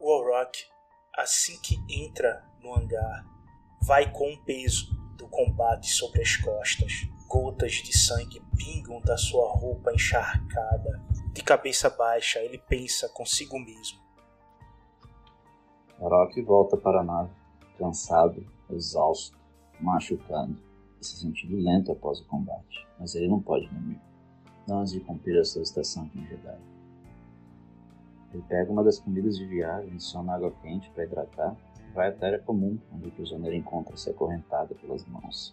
O Auroch, assim que entra no hangar, vai com o peso do combate sobre as costas. Gotas de sangue pingam da sua roupa encharcada. De cabeça baixa, ele pensa consigo mesmo. Auroch volta para a nave, cansado, exausto, machucado e se sentindo lento após o combate. Mas ele não pode dormir, não antes de cumprir a sua estação com Jedi. Ele pega uma das comidas de viagem, adiciona água quente para hidratar vai até a área comum, onde o prisioneiro encontra-se acorrentado pelas mãos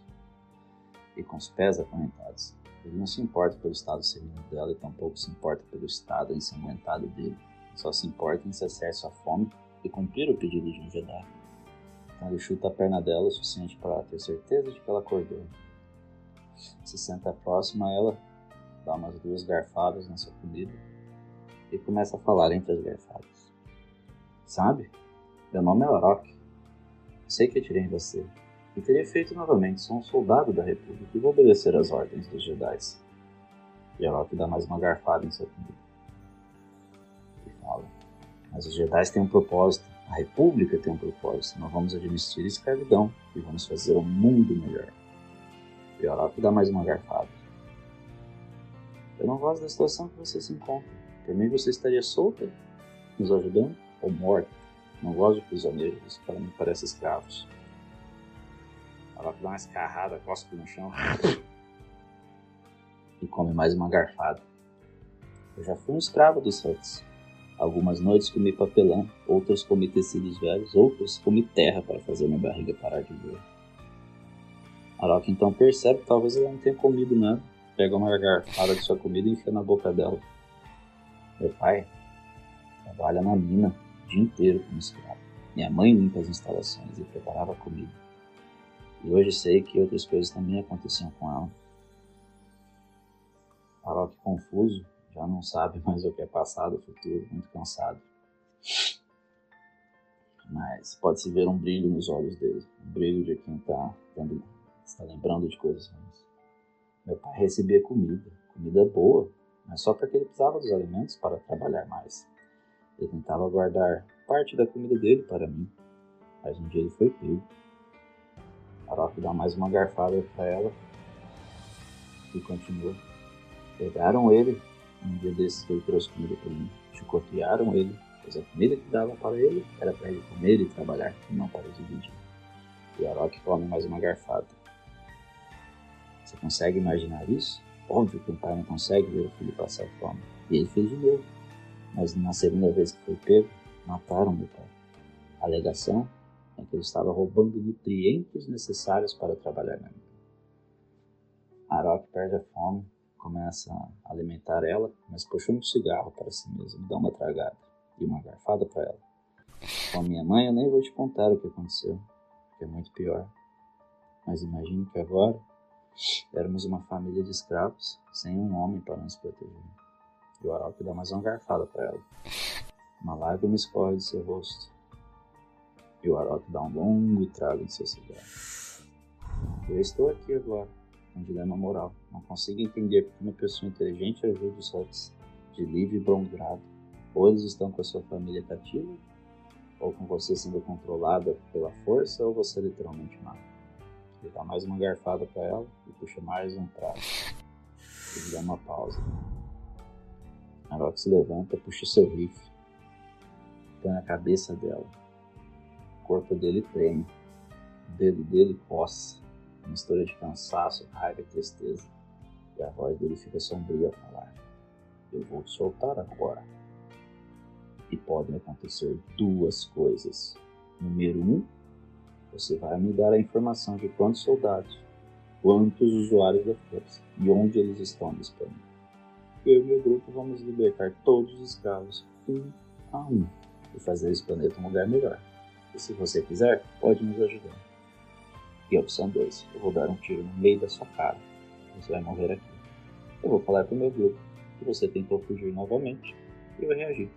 e com os pés acorrentados. Ele não se importa pelo estado sereno dela e tampouco se importa pelo estado ensanguentado dele. Só se importa em saciar sua fome e cumprir o pedido de um Jedi. Então ele chuta a perna dela o suficiente para ter certeza de que ela acordou. Se senta próximo a ela, dá umas duas garfadas na sua comida e começa a falar entre as garfadas. Sabe? Meu nome é Orok. Sei que atirei em você. E teria feito novamente. Sou um soldado da República e vou obedecer às ordens dos Jedi. E Orok dá mais uma garfada em seu comida. E fala. Mas os Jedi têm um propósito. A República tem um propósito. Nós vamos administrar a escravidão e vamos fazer um mundo melhor. E Orok dá mais uma garfada. Eu não gosto da situação que você se encontra. Mim você estaria solta, nos ajudando, ou morta. Não gosto de prisioneiros, isso para mim parece escravos. Ela dá uma escarrada, cospe no chão e come mais uma garfada. Eu já fui um escravo dos Huts. Algumas noites comi papelão, outras comi tecidos velhos, outras comi terra para fazer minha barriga parar de doer. Arok então percebe que talvez ela não tenha comido nada, pega uma garfada de sua comida e enfia na boca dela. Meu pai trabalha na mina o dia inteiro como escravo. Minha mãe limpa as instalações e preparava comida. E hoje sei que outras coisas também aconteciam com ela. Arok confuso, já não sabe mais o que é passado, futuro, muito cansado. Mas pode-se ver um brilho nos olhos dele, um brilho de quem está está lembrando de coisas ruins. Meu pai recebia comida, comida boa, mas só porque ele precisava dos alimentos para trabalhar mais. Ele tentava guardar parte da comida dele para mim, mas um dia ele foi pego. Arok dá mais uma garfada para ela e continua. Pegaram ele, um dia desses ele trouxe comida para mim, chicotearam ele, pois a comida que dava para ele era para ele comer e trabalhar, e não para dividir. E Arok come mais uma garfada. Você consegue imaginar isso? Óbvio que um pai não consegue ver o filho passar fome. E ele fez de novo. Mas na segunda vez que foi pego, mataram meu pai. A alegação é que ele estava roubando nutrientes necessários para trabalhar na mina. Arok perde a fome, começa a alimentar ela, mas puxou um cigarro para si mesmo, dá uma tragada e uma garfada para ela. Com a minha mãe eu nem vou te contar o que aconteceu, que é muito pior. Mas imagine que agora éramos uma família de escravos, sem um homem para nos proteger. E o Arauco dá mais uma garfada para ela. Uma lágrima escorre de seu rosto. E o Arauco dá um longo trago de seu cigarro. Eu estou aqui agora, um dilema moral. Não consigo entender porque uma pessoa inteligente ajuda os outros de livre e bom grado. Ou eles estão com a sua família cativa, ou com você sendo controlada pela força, ou você literalmente mata. Ele dá mais uma garfada para ela e puxa mais um prato. Ele dá uma pausa. Arok se levanta, puxa seu rifle, põe na cabeça dela. O corpo dele treme, o dedo dele coça, mistura de cansaço, raiva e tristeza. E a voz dele fica sombria ao falar: Eu vou te soltar agora. E podem acontecer duas coisas. Número um, você vai me dar a informação de quantos soldados, quantos usuários da força e onde eles estão disponíveis. Eu e meu grupo vamos libertar todos os escravos, um a um, e fazer esse planeta um lugar melhor. E se você quiser, pode nos ajudar. E a opção 2, eu vou dar um tiro no meio da sua cara. Você vai morrer aqui. Eu vou falar para o meu grupo que você tentou fugir novamente e vai reagir.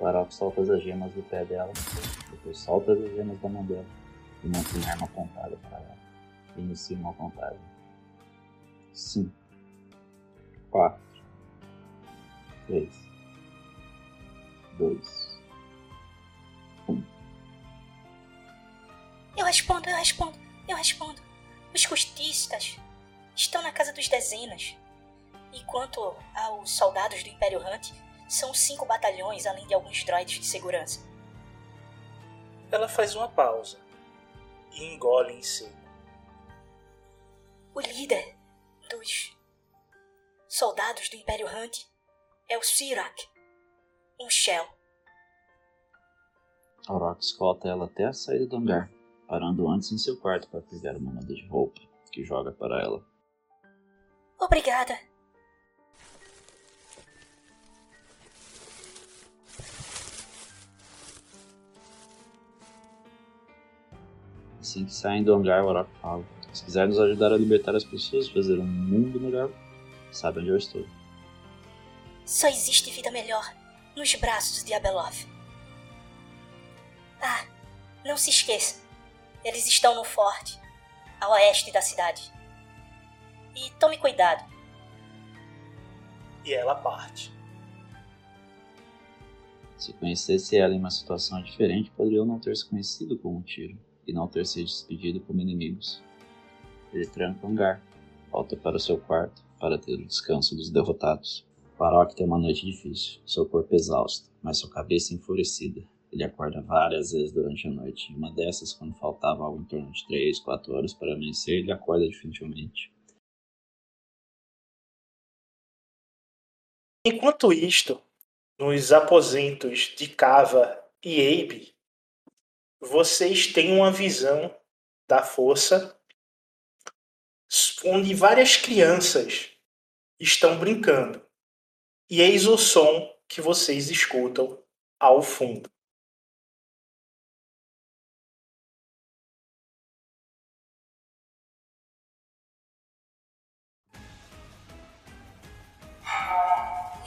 Larok solta as gemas do pé dela, depois solta as gemas da mão dela e mantém a arma apontada para ela. Inicia uma contagem. 5, 4, 3, 2, 1. Eu respondo, eu respondo, eu respondo. Os custistas estão na casa dos dezenas. E quanto aos soldados do Império Hunt, são cinco batalhões, além de alguns droids de segurança. Ela faz uma pausa e engole em seco. O líder dos soldados do Império Hunt é o Sirak, um Shell. Auroch escolta ela até a saída do hangar, parando antes em seu quarto para pegar uma muda de roupa que joga para ela. Obrigada. Assim que saem do hangar, o Auroch fala: Se quiser nos ajudar a libertar as pessoas, fazer um mundo melhor, sabe onde eu estou. Só existe vida melhor nos braços de Abeloth. Ah, não se esqueça. Eles estão no forte, a oeste da cidade. E tome cuidado. E ela parte. Se conhecesse ela em uma situação diferente, poderia não ter se conhecido com um tiro e não ter se despedido como inimigos. Ele tranca o hangar, volta para o seu quarto para ter o descanso dos derrotados. Farok tem uma noite difícil, seu corpo exausto, mas sua cabeça enfurecida. Ele acorda várias vezes durante a noite, e uma dessas, quando faltava algo em torno de 3, 4 horas para amanhecer, ele acorda definitivamente. Enquanto isto, nos aposentos de Kava e Abe, vocês têm uma visão da força onde várias crianças estão brincando. E eis o som que vocês escutam ao fundo. Ah,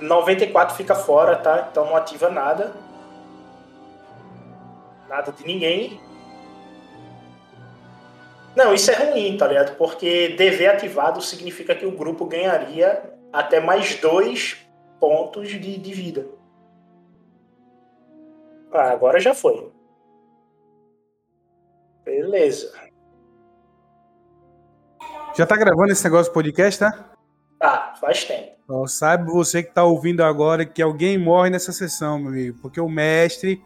94 fica fora, tá? Então não ativa nada. Nada de ninguém. Não, isso é ruim, tá ligado? Porque DV ativado significa que o grupo ganharia até mais dois pontos de, de vida. Ah, agora já foi. Beleza. Já tá gravando esse negócio podcast, tá? Tá, faz tempo. Então, sabe você que tá ouvindo agora que alguém morre nessa sessão, meu amigo, porque o mestre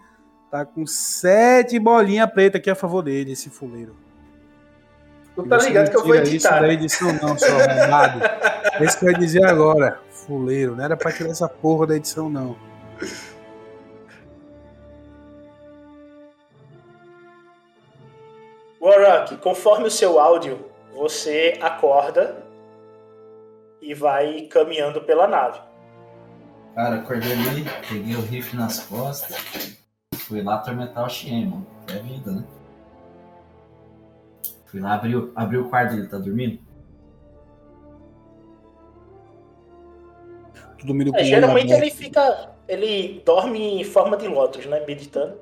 tá com sete bolinhas pretas aqui a favor dele, esse fuleiro. Tu tá ligado que eu vou Tira isso editar. da né? edição não, seu arrombado. Esse que eu ia dizer agora, fuleiro, não era pra tirar essa porra da edição não. Warrock, conforme o seu áudio, você acorda e vai caminhando pela nave. Cara, acordei ali, peguei o rifle nas costas, fui lá atormentar o mano. É vida, né? Fui lá abrir, o- abrir o quarto dele, tá dormindo? Tu dormindo com É, geralmente ele fica. Ele dorme em forma de lótus, né? Meditando.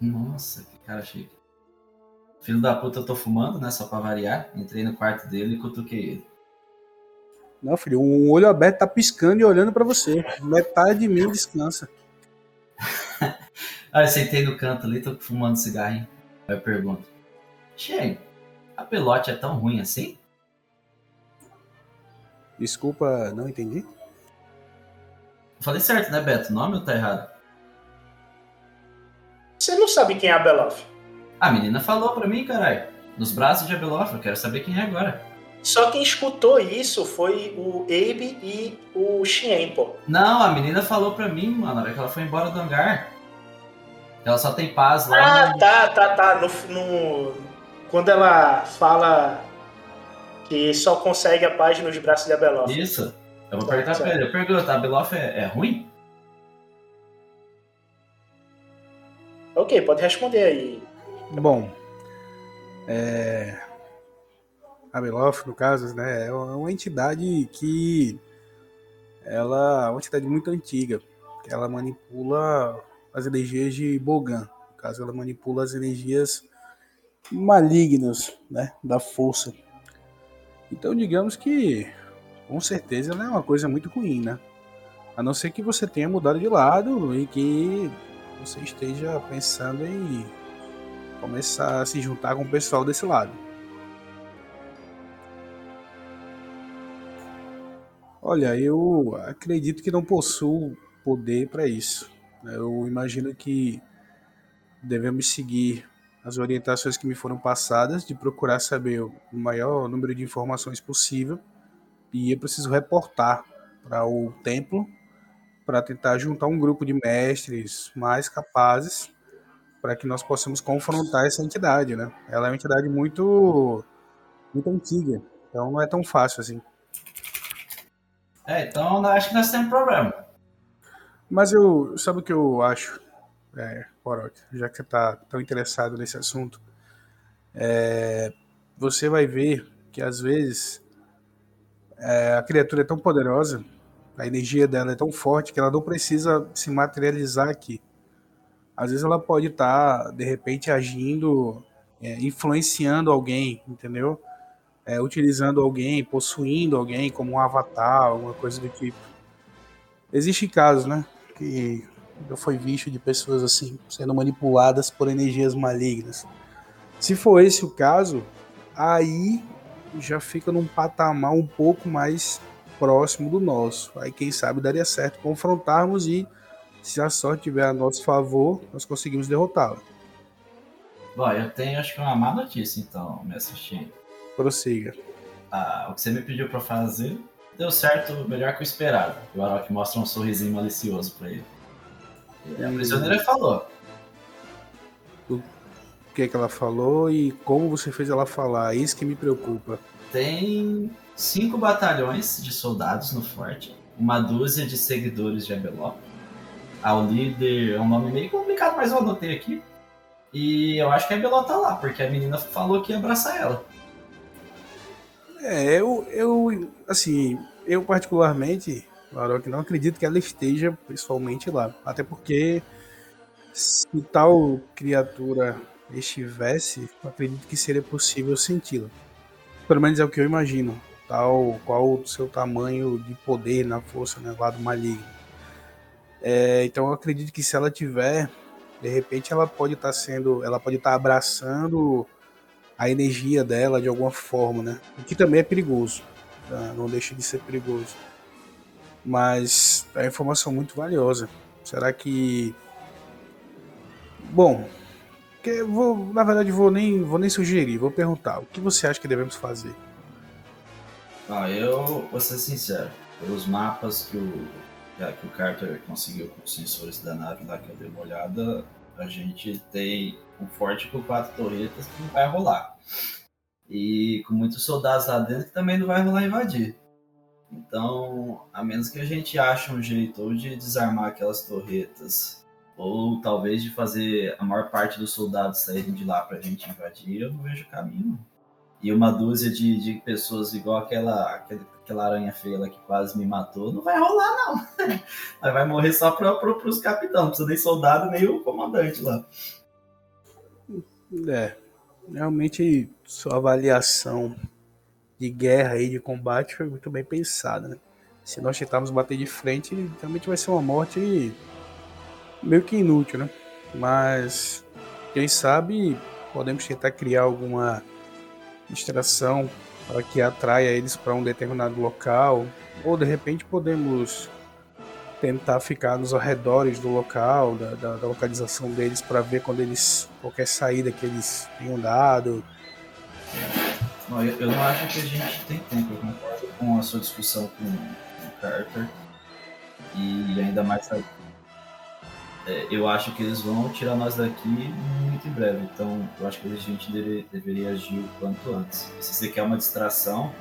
Nossa, que cara chique. Filho da puta, eu tô fumando, né? Só pra variar. Entrei no quarto dele e cutuquei ele. Não, filho, um olho aberto tá piscando e olhando pra você. Metade de mim descansa. Aí eu sentei no canto ali, tô fumando cigarrinho. Aí eu pergunto: a pelote é tão ruim assim? Desculpa, não entendi. Falei certo, né, Beto? O nome ou tá errado? Você não sabe quem é a Beloff. A menina falou pra mim, caralho. Nos braços de Abeloff, eu quero saber quem é agora. Só quem escutou isso foi o Abe e o Xien, pô. Não, a menina falou pra mim, mano, na hora que ela foi embora do hangar. Ela só tem paz lá. Ah, no- tá, tá, tá. No, no- Quando ela fala que só consegue a paz nos braços de Abeloff. Isso. Eu vou Tá, perguntar pra certo. ele. Eu pergunto, a Abeloff é, é ruim? Ok, pode responder aí. Bom, é... a Beloff, no caso, né, é uma entidade que ela é uma entidade muito antiga, que ela manipula as energias de Bogan. No caso, ela manipula as energias malignas, né, da força. Então, digamos que, com certeza, ela é uma coisa muito ruim, né? A não ser que você tenha mudado de lado e que você esteja pensando em começar a se juntar com o pessoal desse lado. Olha, eu acredito que não possuo poder para isso. Eu imagino que devemos seguir as orientações que me foram passadas de procurar saber o maior número de informações possível e eu preciso reportar para o templo para tentar juntar um grupo de mestres mais capazes para que nós possamos confrontar essa entidade, né? Ela é uma entidade muito muito antiga, então não é tão fácil assim. É, então eu acho que nós temos problema. Mas eu sabe o que eu acho, é, já que você está tão interessado nesse assunto, é, você vai ver que às vezes é, a criatura é tão poderosa, a energia dela é tão forte que ela não precisa se materializar aqui. Às vezes ela pode estar, de repente, agindo, é, influenciando alguém, entendeu? É, utilizando alguém, possuindo alguém como um avatar, alguma coisa do tipo. Existem casos, né? Que já foi visto de pessoas assim, sendo manipuladas por energias malignas. Se for esse o caso, aí já fica num patamar um pouco mais próximo do nosso. Aí quem sabe daria certo confrontarmos e se a sorte tiver a nosso favor, nós conseguimos derrotá-la. Bom, eu tenho acho que uma má notícia então, me assistindo. Prossiga. Ah, o que você me pediu pra fazer deu certo melhor que o esperado. O Arok mostra um sorrisinho malicioso pra ele. E a prisioneira falou: O que, que ela falou e como você fez ela falar, é isso que me preocupa. tem cinco batalhões de soldados no forte, uma dúzia de seguidores de Abeló. Ah, o líder é um nome meio complicado, mas eu anotei aqui. E eu acho que a Abeló tá lá, porque a menina falou que ia abraçar ela. É, eu, eu, assim, eu particularmente Arok não acredita que ela esteja pessoalmente lá. Até porque se tal criatura estivesse, acredito que seria possível senti-la. Pelo menos é o que eu imagino. Tal qual o seu tamanho de poder na força né, lá do maligno. É, então eu acredito que se ela tiver, de repente ela pode estar tá sendo, ela pode estar tá abraçando a energia dela de alguma forma, né? O que também é perigoso. Tá? Não deixa de ser perigoso. Mas é informação muito valiosa. Será que Bom, que vou, na verdade vou nem vou nem sugerir, vou perguntar. O que você acha que devemos fazer? Ah, eu vou ser sincero. Pelos mapas que o, que o Carter conseguiu com os sensores da nave lá que eu dei uma olhada, a gente tem um forte com quatro torretas que não vai rolar. E com muitos soldados lá dentro que também não vai rolar invadir. Então, a menos que a gente ache um jeito ou de desarmar aquelas torretas ou talvez de fazer a maior parte dos soldados saírem de lá para a gente invadir, eu não vejo caminho. E uma dúzia de, de pessoas igual aquela, aquela, aquela aranha feia lá que quase me matou, não vai rolar, não. Aí vai morrer só para pro, os capitães, não precisa nem soldado, nem o comandante lá. É, realmente sua avaliação de guerra e de combate foi muito bem pensada, né? Se nós tentarmos bater de frente, realmente vai ser uma morte meio que inútil, né? Mas quem sabe podemos tentar criar alguma distração para que atraia eles para um determinado local, ou de repente podemos tentar ficar nos arredores do local, da, da, da localização deles, para ver quando eles qualquer saída que eles tenham dado. Eu, não acho que a gente tem tempo, eu concordo com a sua discussão com, o Carter. E ainda mais é, eu acho que eles vão tirar nós daqui muito em breve. Então, eu acho que a gente deve, deveria agir o quanto antes. Se você quer uma distração,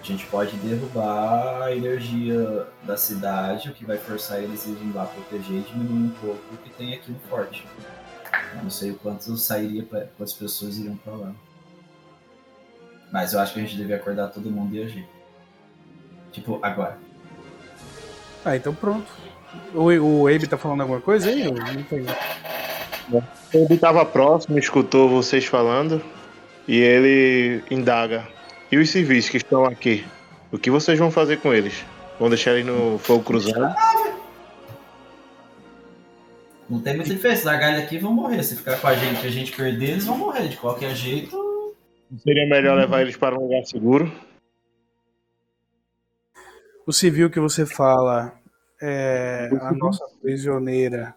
a gente pode derrubar a energia da cidade, o que vai forçar eles a irem lá proteger e diminuir um pouco o que tem aqui no forte. Eu não sei o quanto sairia, quantas pessoas iriam para lá. Mas eu acho que a gente deve acordar todo mundo e agir. Tipo, agora. Ah, então pronto. O, o Abe tá falando alguma coisa aí? Eu não entendi. Ele estava próximo, escutou vocês falando e ele indaga. E os civis que estão aqui? O que vocês vão fazer com eles? Vão deixar eles no fogo cruzado? Não tem muita diferença. Largar ele aqui vão morrer. Se ficar com a gente e a gente perder, eles vão morrer. De qualquer jeito. Seria melhor levar eles para um lugar seguro? O civil que você fala é, a nossa prisioneira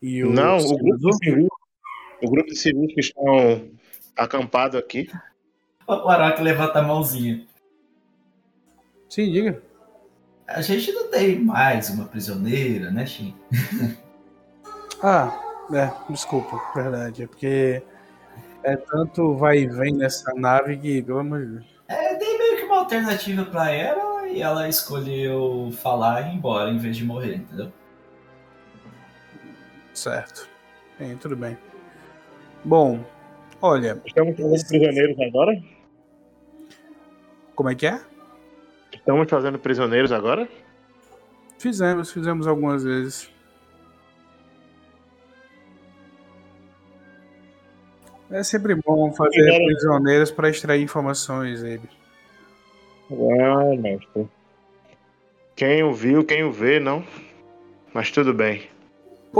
e o. Não, o grupo, de civis, o grupo de civis que estão acampados aqui. O Araki levanta a mãozinha. Sim, diga. A gente não tem mais uma prisioneira, né, Shin? ah, é, desculpa, verdade. É porque é tanto vai e vem nessa nave que, pelo amor de Deus. É, tem meio que uma alternativa pra ela e ela escolheu falar e ir embora em vez de morrer, entendeu? Certo. Bem, tudo bem. Bom, olha. Estamos fazendo prisioneiros agora? Como é que é? Estamos fazendo prisioneiros agora? Fizemos, fizemos algumas vezes. É sempre bom fazer prisioneiros para extrair informações, Abe. Ah, mestre. Quem o viu, quem o vê, não. Mas tudo bem.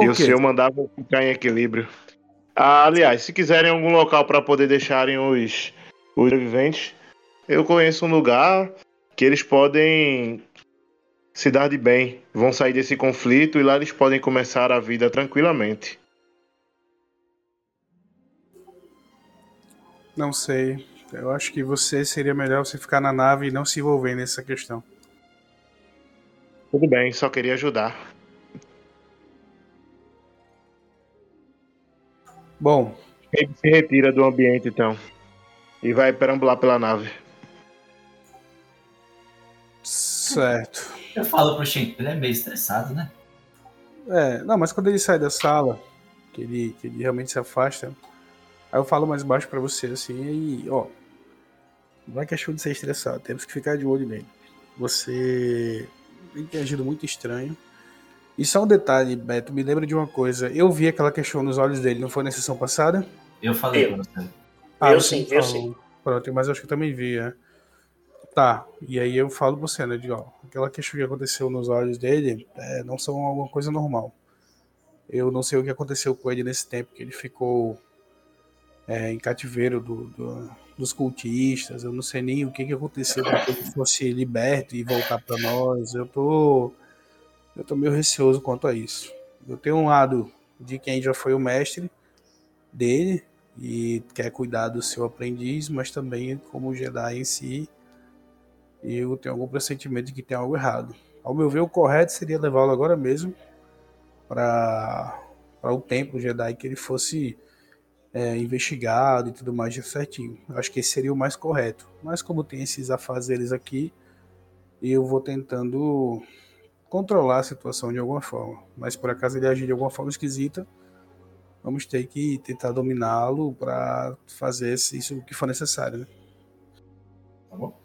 E o senhor mandava ficar em equilíbrio. Ah, aliás, se quiserem algum local para poder deixarem os, os viventes, eu conheço um lugar que eles podem se dar de bem. Vão sair desse conflito e lá eles podem começar a vida tranquilamente. Não sei. Eu acho que você seria melhor você ficar na nave e não se envolver nessa questão. Tudo bem, só queria ajudar. Bom. Ele se retira do ambiente então. E vai perambular pela nave. Certo. Eu falo pro Shin, ele é meio estressado, né? É, não, mas quando ele sai da sala, que ele, que ele realmente se afasta, aí eu falo mais baixo para você assim, e ó, não é questão de ser estressado, temos que ficar de olho nele. Você ele tem agido muito estranho. E só um detalhe, Beto, me lembra de uma coisa. Eu vi aquela questão nos olhos dele, não foi na sessão passada? Eu falei pra você. Ah, eu você sim, falou. eu sim. Pronto, mas eu acho que eu também vi, né? Tá, e aí eu falo pra você, né? Digo, ó, aquela questão que aconteceu nos olhos dele é, não são alguma coisa normal. Eu não sei o que aconteceu com ele nesse tempo que ele ficou é, em cativeiro do, do- dos cultistas. Eu não sei nem o que, que aconteceu para que ele fosse liberto e voltar para nós. Eu tô, eu tô meio receoso quanto a isso. Eu tenho um lado de quem já foi o mestre dele e quer cuidar do seu aprendiz, mas também como Jedi em si, eu tenho algum pressentimento de que tem algo errado. Ao meu ver, o correto seria levá-lo agora mesmo para o templo Jedi que ele fosse é, investigado e tudo mais de certinho. Acho que esse seria o mais correto. Mas como tem esses afazeres aqui, eu vou tentando controlar a situação de alguma forma. Mas por acaso ele agir de alguma forma esquisita, vamos ter que tentar dominá-lo para fazer isso que for necessário. Né? Tá bom?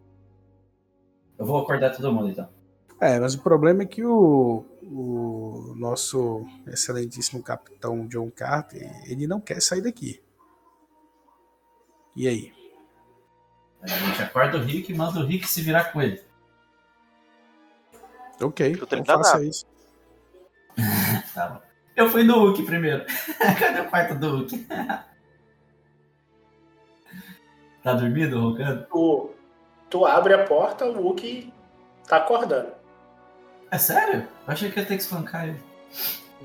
Eu vou acordar todo mundo então. É, mas o problema é que o, o nosso excelentíssimo capitão John Carter, ele não quer sair daqui. E aí? A gente acorda o Rick e manda o Rick se virar com ele. Ok, Eu então faça isso. Tá bom. Eu fui no Hulk primeiro. Cadê o quarto do Hulk? tá dormindo, roncando? Tu, tu abre a porta, o Wookie tá acordando. É sério? Eu achei que ia ter que espancar ele.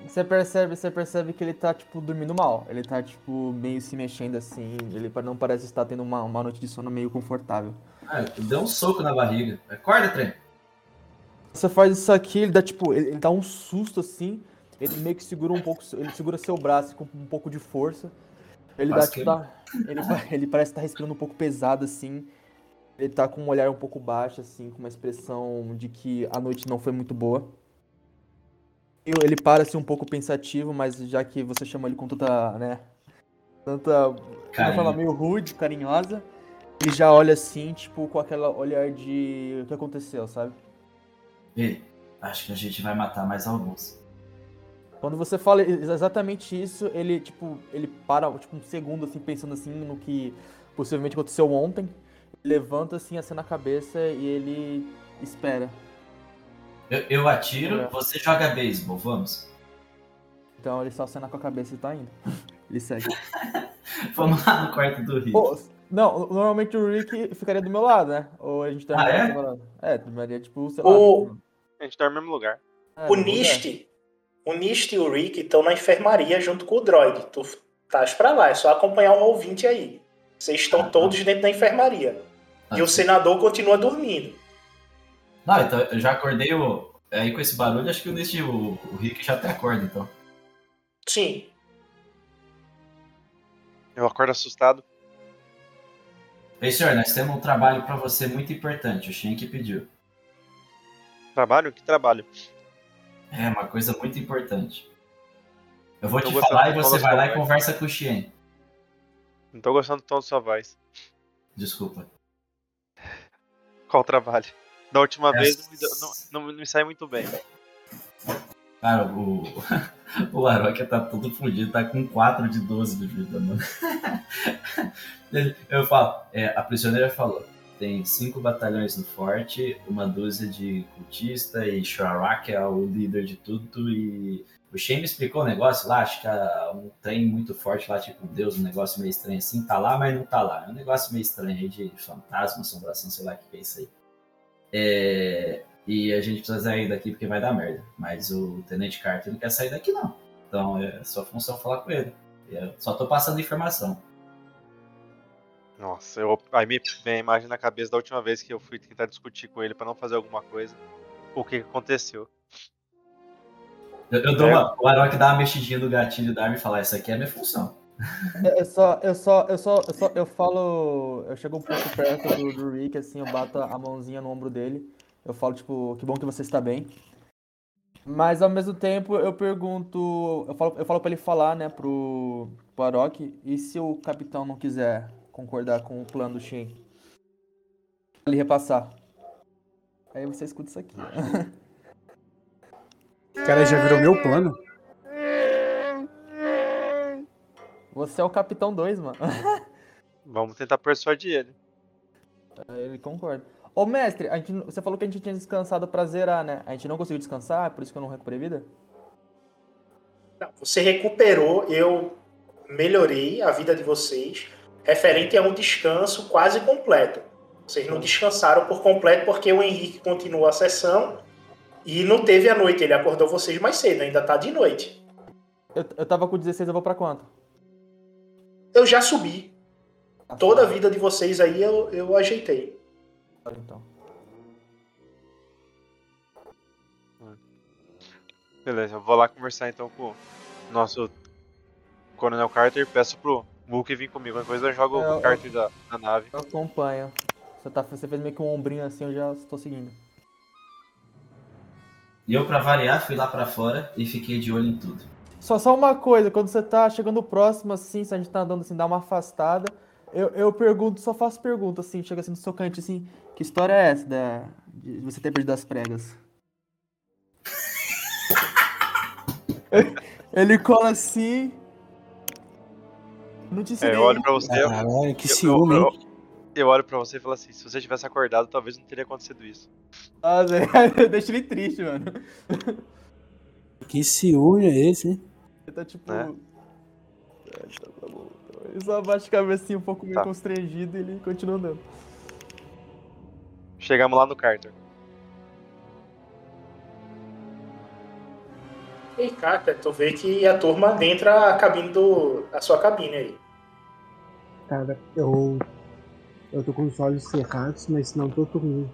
Você percebe, você percebe que ele tá, tipo, dormindo mal. Ele tá, tipo, meio se mexendo assim. Ele não parece estar tendo uma, uma noite de sono meio confortável. Ah, deu um soco na barriga. Acorda, trem. Você faz isso aqui, ele dá, tipo, ele, ele dá um susto assim. Ele meio que segura um pouco, ele segura seu braço com um pouco de força. Ele dá, tipo, dá- ele, ele parece estar respirando um pouco pesado assim. Ele tá com um olhar um pouco baixo, assim, com uma expressão de que a noite não foi muito boa. Ele parece um pouco pensativo, mas já que você chama ele com tanta, né, tanta, Carinho. forma meio rude, carinhosa, ele já olha assim, tipo, com aquele olhar de o que aconteceu, sabe? E acho que a gente vai matar mais alguns. Quando você fala ex- exatamente isso, ele, tipo, ele para, tipo, um segundo, assim, pensando, assim, no que possivelmente aconteceu ontem. Levanta, assim, assim na cabeça e ele espera. Eu, eu atiro, É. você joga beisebol, vamos? Então ele só acena com a cabeça e tá indo. Ele segue. Vamos lá no quarto do Rick. Pô, não, normalmente o Rick ficaria do meu lado, né? Ou a gente Ah, terminaria é? separado. É, terminaria, tipo, sei lá. A gente tá no mesmo lugar. é, o Nist, o Nist e o Rick estão na enfermaria junto com o droid. Tu estás pra lá, é só acompanhar o ouvinte aí. Vocês estão todos dentro da enfermaria. Ah, E o senador continua dormindo. Não, então eu já acordei o. Aí com esse barulho, acho que o, nesse, o, o Rick já até acorda, então. Sim. Eu acordo assustado. Ei, senhor, nós temos um trabalho pra você muito importante. O Shank pediu. Trabalho? Que trabalho? É, uma coisa muito importante. Eu vou Tô te falar e você vai lá e voz. conversa com o Xien. Não tô gostando do tom da sua voz. Desculpa. Qual trabalho? Da última É. vez não não, não me sai muito bem. Cara, o, o Aroca tá todo fudido, tá com 4 de 12 de vida, mano. Eu falo, é, a prisioneira falou, tem cinco batalhões no forte, uma dúzia de cultista e Shorak é o líder de tudo e o Shen me explicou o negócio lá, acho que é um trem muito forte lá, tipo Deus, um negócio meio estranho assim, tá lá, mas não tá lá. É um negócio meio estranho aí de fantasma, assombração, sei lá o que é isso aí. É, e a gente precisa sair daqui porque vai dar merda. Mas o Tenente Carter não quer sair daqui, não. Então é sua função falar com ele. Eu só tô passando informação. Nossa, eu, aí me vem a imagem na cabeça da última vez que eu fui tentar discutir com ele pra não fazer alguma coisa. O que aconteceu? Eu, eu dou uma, o Arok dá uma mexidinha no gatilho da arma e fala: Essa aqui é a minha função. É, Eu só, eu só, eu só, eu só, eu falo, eu chego um pouco perto do, do Rick, assim, eu bato a mãozinha no ombro dele, eu falo, tipo, que bom que você está bem. Mas ao mesmo tempo eu pergunto, eu falo, eu falo pra ele falar, né, pro, pro Arok, e se o capitão não quiser concordar com o plano do Shen? Ele repassar. Aí você escuta isso aqui. O cara já virou meu plano. Você é o Capitão 2, mano. Vamos tentar persuadir ele. Ele concorda. Ô, mestre, a gente, você falou que a gente tinha descansado pra zerar, né? A gente não conseguiu descansar, por isso que eu não recuperei vida? Não, você recuperou, eu melhorei a vida de vocês referente a um descanso quase completo. Vocês não descansaram por completo porque o Henrique continuou a sessão e não teve a noite. Ele acordou vocês mais cedo, ainda tá de noite. Eu, eu tava com 16, eu vou pra quanto? Eu já subi. Toda a vida de vocês aí eu, eu ajeitei. Então. Beleza, eu vou lá conversar então com o nosso Coronel Carter. Peço pro Book vir comigo. Coisa eu jogo É, o eu- Carter da, da nave. Eu acompanho. Você, tá, você fez meio que um ombrinho assim, eu já estou seguindo. E eu, pra variar, fui lá pra fora e fiquei de olho em tudo. Só, só uma coisa, quando você tá chegando próximo, assim, se a gente tá andando assim, dá uma afastada, eu, eu pergunto, só faço pergunta, assim, chega assim no seu canto, assim, que história é essa da, de você ter perdido as pregas? Ele cola assim. Não te É, eu olho pra você. eu- Caralho, que ciúme, eu, hein? eu, eu olho pra você e falo assim: se você tivesse acordado, talvez não teria acontecido isso. Ah, Deixa ele triste, mano. Que ciúme é esse, hein? Ele tá tipo. É, tá, tá bom. Ele só abaixa a cabeça assim, um pouco meio Tá. constrangido e ele continua andando. Chegamos lá no Carter. E cara, tu vê que a turma adentra a cabine do. a sua cabine aí. Cara, eu. Eu tô com os olhos cerrados, mas não tô dormindo.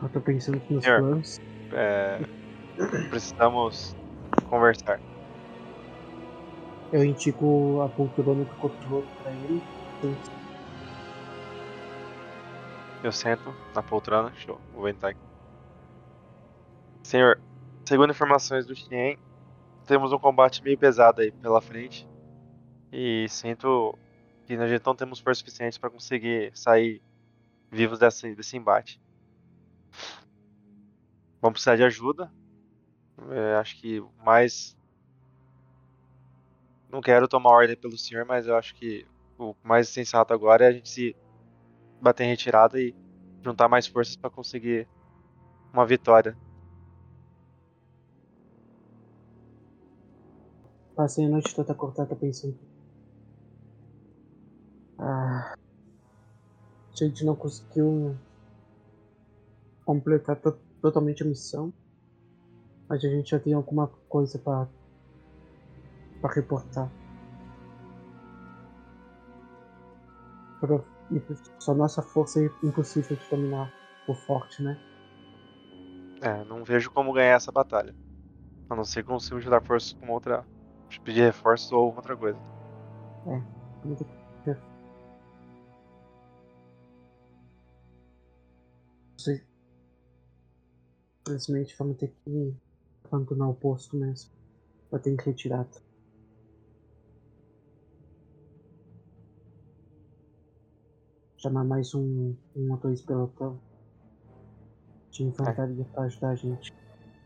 Eu tô pensando nos Senhor. planos. É, precisamos conversar. Eu indico a poltrona do controle pra ele. Eu sento na poltrona. Show, vou ventar aqui. Senhor, segundo informações do Xien, temos um combate meio pesado aí pela frente. E sinto que gente não temos força suficiente para conseguir sair vivos desse, desse embate. Vamos precisar de ajuda. É, acho que mais. Não quero tomar ordem pelo senhor, mas eu acho que o mais sensato agora é a gente se bater em retirada e juntar mais forças para conseguir uma vitória. Passei a noite toda acordada pensando. Ah, a gente não conseguiu completar to- totalmente a missão. Mas a gente já tem alguma coisa pra, pra reportar. E Só nossa força é impossível de dominar o forte, né? É, não vejo como ganhar essa batalha. A não ser que consiga juntar forças com outra tipo de reforço ou outra coisa. É, muito Sei. Infelizmente vamos ter que abandonar o posto mesmo. Vai ter que retirar. Chamar mais um, um ou dois pelotão de infantaria pra ajudar a gente.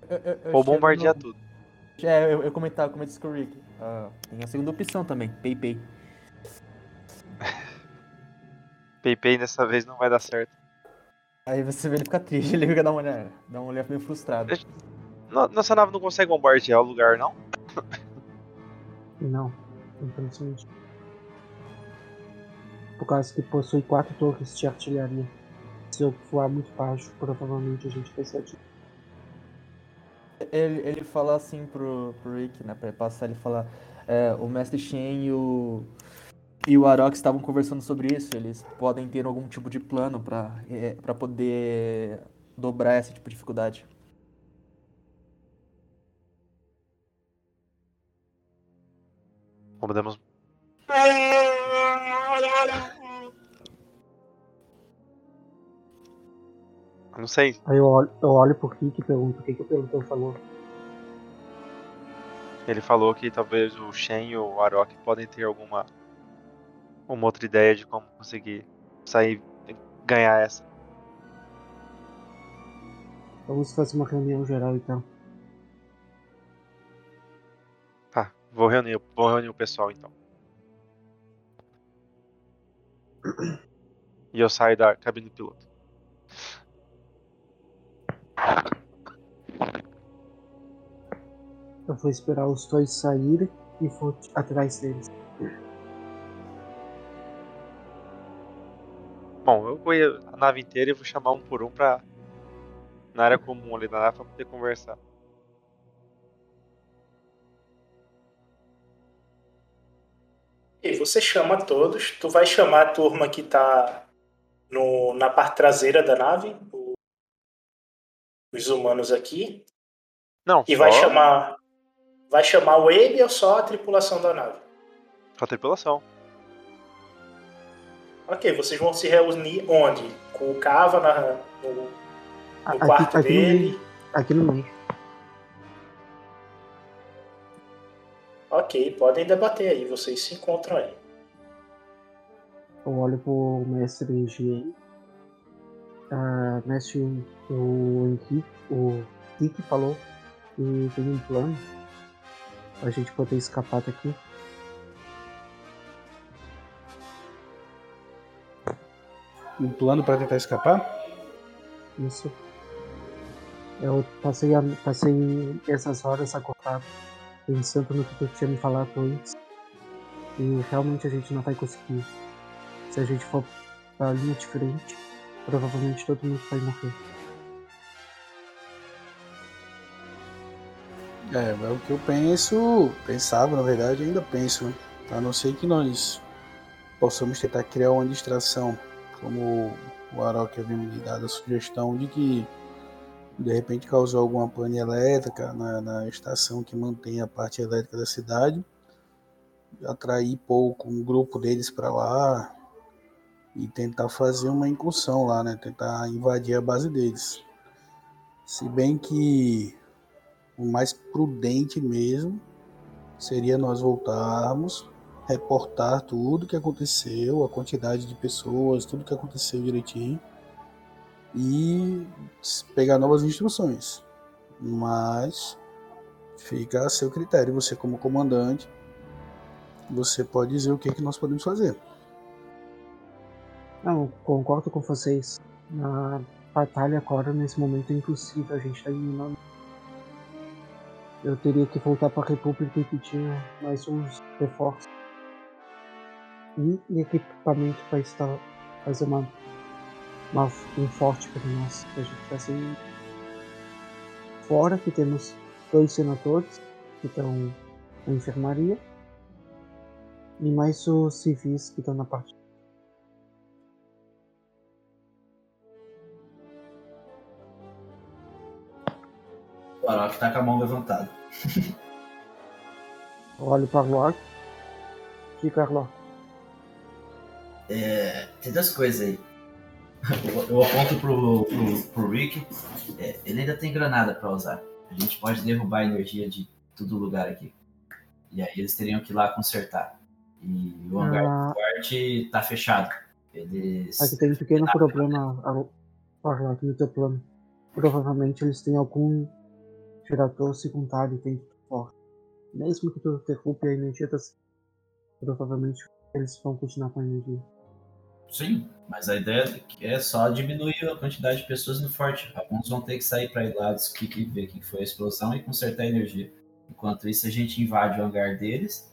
Eu- eu- eu Ou chego bombardear no- tudo. É, eu, eu comentava, isso com o Rick. Ah, tem a segunda opção também, Pay Pay. PayPay dessa vez não vai dar certo. Aí você vê ele ficar triste, ele fica dar uma olhada, dá uma olhada meio frustrado. No- Nossa nave não consegue bombardear o lugar, não? Não, infelizmente. Por causa que possui quatro torres de artilharia. Se eu voar muito baixo, provavelmente a gente vai ser atingido. Ele, ele fala assim pro, pro Rick, né, pra ele passar, ele fala, é, o Mestre Shen e o, e o Arok estavam conversando sobre isso, eles podem ter algum tipo de plano pra, é, pra poder dobrar esse tipo de dificuldade. Podemos. Não sei. Aí eu olho, eu olho pro Rick e pergunto o que, que o pelotão falou. Ele falou que talvez o Shen e o Arok podem ter alguma uma outra ideia de como conseguir sair ganhar essa. Vamos fazer uma reunião geral então. Tá, vou reunir, vou reunir o pessoal então. E eu saio da cabine do piloto. Eu vou esperar os dois saírem e vou atrás deles. Bom, eu vou ir a nave inteira e vou chamar um por um pra. Na área comum ali da nave pra poder conversar. E você chama todos. Tu vai chamar a turma que tá no, na parte traseira da nave, os humanos aqui. Não, E só, vai chamar. Vai chamar o Abe ou só a tripulação da nave? só a tripulação. Ok, vocês vão se reunir onde? Com o Cava na, no, no Aqui, quarto aqui no dele. meio. Aqui no meio. Ok, podem debater aí, vocês se encontram aí. Eu olho pro mestre Gien. Ah, mestre, o Henrique, o Henrique falou que tem um plano pra gente poder escapar daqui. Um plano pra tentar escapar? Isso. Eu passei, a, passei essas horas acordado pensando no que tu tinha me falado antes. E realmente a gente não vai conseguir. Se a gente for pra linha de frente, provavelmente todo mundo vai morrer. É, é o que eu penso, pensava na verdade, ainda penso, né? A não ser que nós possamos tentar criar uma distração, como o Arok havia me dado a sugestão de que de repente causou alguma pane elétrica na, na estação que mantém a parte elétrica da cidade, atrair pouco um grupo deles para lá e tentar fazer uma incursão lá, né? Tentar invadir a base deles. Se bem que o mais prudente mesmo seria nós voltarmos, reportar tudo que aconteceu, a quantidade de pessoas, tudo que aconteceu direitinho e pegar novas instruções. Mas fica a seu critério, você como comandante, você pode dizer o que, é que nós podemos fazer. Não, concordo com vocês. Na batalha agora, nesse momento, é impossível a gente estar eliminando. Eu teria que voltar para a República e pedir mais uns reforços. E equipamento para estar fazer uma, uma, um forte para nós. Pra gente fazer. Fora que temos dois senadores que estão na enfermaria. E mais os civis que estão na parte O Arok tá com a mão levantada. Olho para o Lord. Fica Lord. É, tem duas coisas aí. Eu, eu aponto pro, pro, pro Rick. É, ele ainda tem granada pra usar. A gente pode derrubar a energia de todo lugar aqui. E aí eles teriam que ir lá consertar. E o hangar Ah. do forte tá fechado. Eles. Aqui tem um pequeno problema Arlok no teu plano. Provavelmente eles têm algum gerador secundário dentro do forte. Mesmo que tu derrube a energia das. Provavelmente eles vão continuar com a energia. Sim, mas a ideia é só diminuir a quantidade de pessoas no forte. Alguns vão ter que sair para ir lá discutir, ver que foi a explosão e consertar a energia. Enquanto isso, a gente invade o hangar deles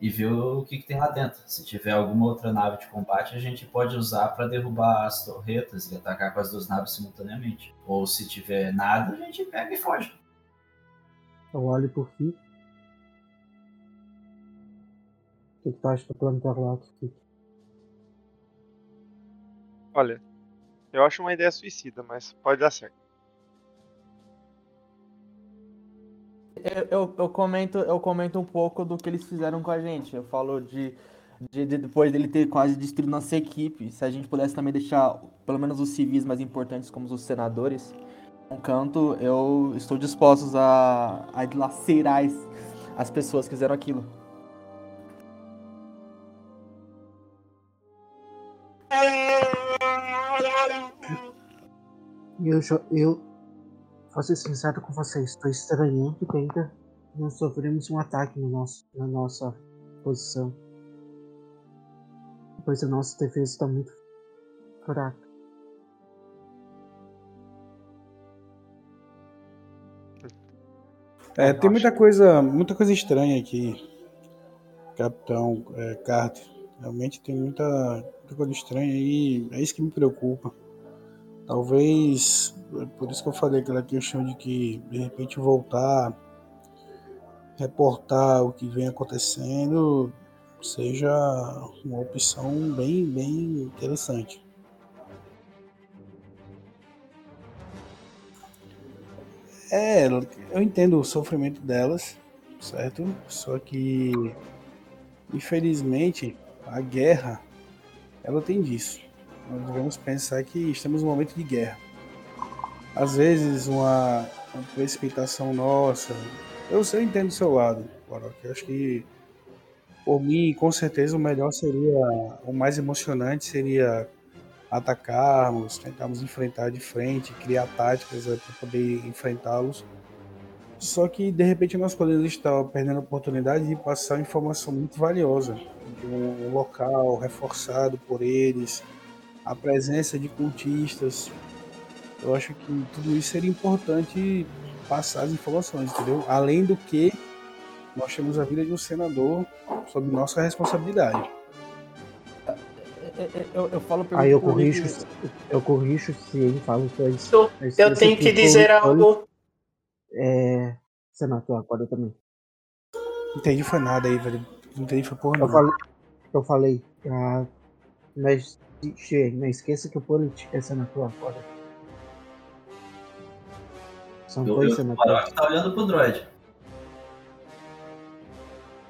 e vê o que, que tem lá dentro. Se tiver alguma outra nave de combate, a gente pode usar para derrubar as torretas e atacar com as duas naves simultaneamente. Ou se tiver nada, a gente pega e foge. Eu olho por ti. O que, que tu acha do plano do Arlok? Olha, eu acho uma ideia suicida, mas pode dar certo. Eu, eu, eu comento, eu comento um pouco do que eles fizeram com a gente. Eu falo de, de, de depois dele ter quase destruído nossa equipe. Se a gente pudesse também deixar pelo menos os civis mais importantes, como os senadores, um canto, eu estou disposto a, a dilacerar as, as pessoas que fizeram aquilo. Eu, eu, Vou ser sincero com vocês, tô estranhando que ainda não sofremos um ataque no nosso, na nossa posição. Pois a nossa defesa está muito fraca. É, tem muita coisa, muita coisa estranha aqui, Capitão é, Carter. Realmente tem muita, muita coisa estranha e é isso que me preocupa. Talvez, é por isso que eu falei aquela questão de que de repente voltar, reportar o que vem acontecendo, seja uma opção bem, bem interessante. É, eu entendo o sofrimento delas, certo? Só que, infelizmente, a guerra, ela tem disso. Nós devemos pensar que estamos num momento de guerra. Às vezes, uma, uma precipitação nossa. Eu, eu entendo o seu lado, Borok. Eu acho que, por mim, com certeza, o melhor seria. O mais emocionante seria atacarmos, tentarmos enfrentar de frente, criar táticas né, para poder enfrentá-los. Só que de repente nós podemos estar perdendo a oportunidade de passar informação muito valiosa de um local reforçado por eles, a presença de cultistas. Eu acho que tudo isso seria importante passar as informações, entendeu? Além do que nós temos a vida de um senador sob nossa responsabilidade. Eu, eu falo pelo Aí eu corrijo, eu corrijo se ele fala que é isso. Eu, eu tenho que dizer algo. É. Senador, agora também. Não entendi foi nada aí, velho. Não entendi foi porra Eu falei. Eu falei. Ah, mas, che, não esqueça que o Politi é senador agora. São Eu, dois eu, o senadores. Arok tá olhando pro droid.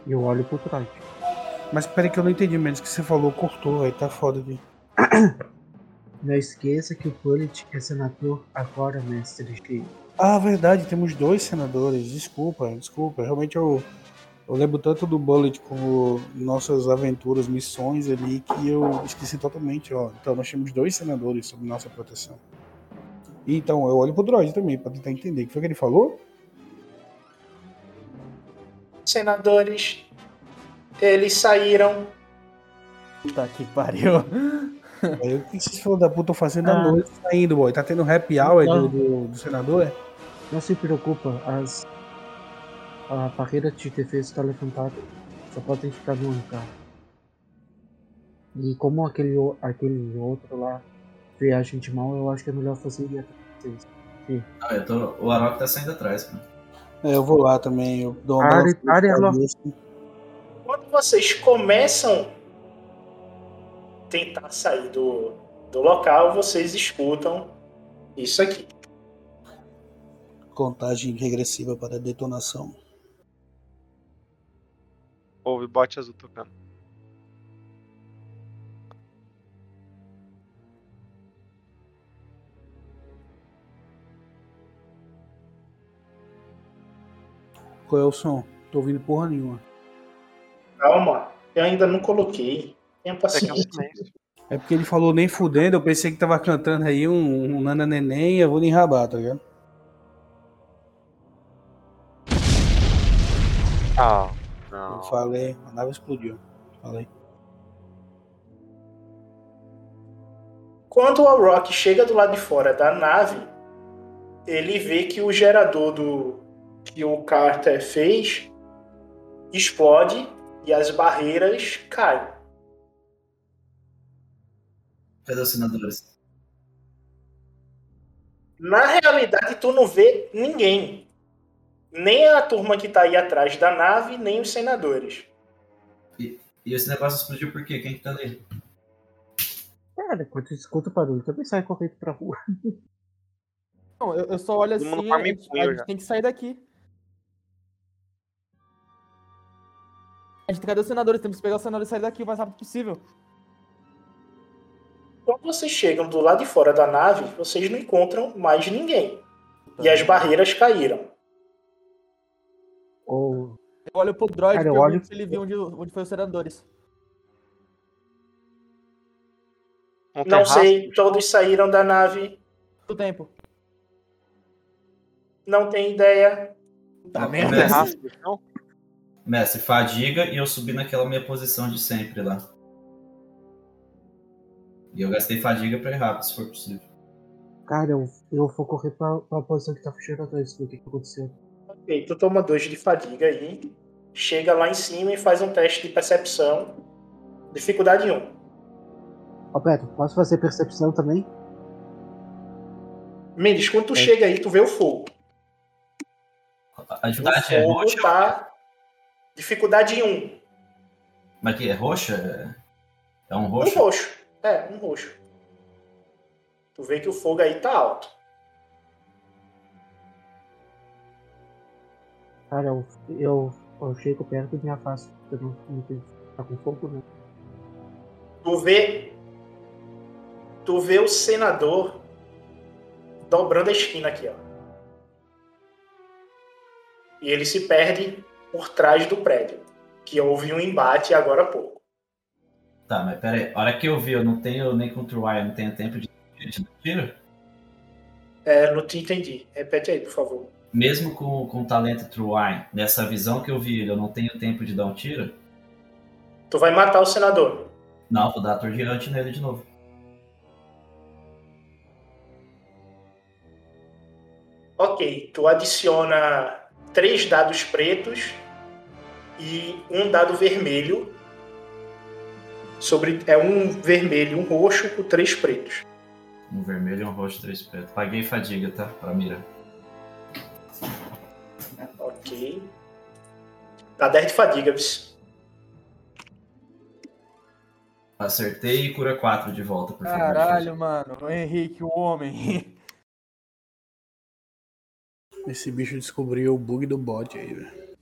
Eu olho pro trás. Mas peraí que eu não entendi menos que você falou, cortou, aí tá foda aqui. Não esqueça que o Politi é senador agora, mestre. Ah, verdade, temos dois senadores. Desculpa, desculpa. Realmente eu, eu lembro tanto do Bullet como nossas aventuras, missões ali, que eu esqueci totalmente, ó. Então nós temos dois senadores sob nossa proteção. E, então, eu olho pro droid também, pra tentar entender. O que foi que ele falou? Senadores, eles saíram. Puta que pariu. Aí, o que esses filhos da puta estão fazendo à Ah. noite saindo, boy? Tá tendo happy hour Não. do, do, do senador, é? Não se preocupa, as... a barreira de defesa está levantada. Só podem ficar no hangar. E como aquele, aquele outro lá vê a gente mal, eu acho que é melhor fazer ir atrás vocês. Ah, eu tô, o Arok tá saindo atrás, cara. É, eu vou lá também. Eu dou uma Área- área. Quando vocês começam a tentar sair do, do local, vocês escutam isso aqui. Contagem regressiva para detonação. Ouve bote azul tocando. Qual é o som? Tô ouvindo porra nenhuma. Calma, eu ainda não coloquei. Tenha É paciência. É porque ele falou nem fudendo, eu pensei que tava cantando aí um, um Nana Neném e eu vou nem rabar, tá ligado? Ah. Falei, a nave explodiu. Falei. Quando o Rock chega do lado de fora da nave, ele vê que o gerador do que o Carter fez explode e as barreiras caem. Senadores? Na realidade, tu não vê ninguém. Nem a turma que tá aí atrás da nave, nem os senadores. E esse negócio explodiu por quê? Quem que tá ali? Cara, quando você escuta o barulho, também sai correndo pra rua. Não, eu, eu só olho Todo assim, a gente, a gente tem que sair daqui. A gente, cadê os senadores? Temos que pegar os senadores e sair daqui o mais rápido possível. Quando vocês chegam do lado de fora da nave, vocês não encontram mais ninguém. E as barreiras caíram. Eu olho pro droid Cara, e eu pergunto olho- se ele viu onde, onde foi os senadores. Um Não terraço? sei, todos saíram da nave. Do tempo. Não tem ideia. Tá merda. É rápido, então? Mestre, fadiga e eu subi naquela minha posição de sempre lá. E eu gastei fadiga pra ir rápido, se for possível. Cara, eu, eu vou correr pra, pra posição que tá fechando atrás, ver o que, que aconteceu. Ok, tu toma dois de fadiga aí. Chega lá em cima e faz um teste de percepção. Dificuldade 1. Ó, Beto, posso fazer percepção também? Mendes, quando tu chega aí, tu vê o fogo. A O dificuldade é fogo roxa? tá. Dificuldade 1. Mas que é roxa? É um Um roxo? roxo. É, um roxo. Tu vê que o fogo aí tá alto. Cara, eu, eu, eu chego perto e me afasto. porque Eu não, tá com fogo, né? Tu vê. Tu vê o senador dobrando a esquina aqui, ó. E ele se perde por trás do prédio. Que houve um embate agora há pouco. Tá, mas pera aí. A hora que eu vi, eu não tenho nem control wire, não tenho tempo de de tiro? É, não te entendi. Repete aí, por favor. Mesmo com, com talento True Eye, nessa visão que eu vi, eu não tenho tempo de dar um tiro? Tu vai matar o senador. Não, vou dar atordirante nele de novo. Ok, tu adiciona três dados pretos e um dado vermelho. Sobre, é um vermelho um roxo com três pretos. Um vermelho e um roxo, três pretos. Paguei fadiga, tá? Pra mira. Dá 10 de fadiga, viu? Acertei e cura 4 de volta, por favor. Caralho, mano. O Henrique, o homem. Esse bicho descobriu o bug do bot aí, velho.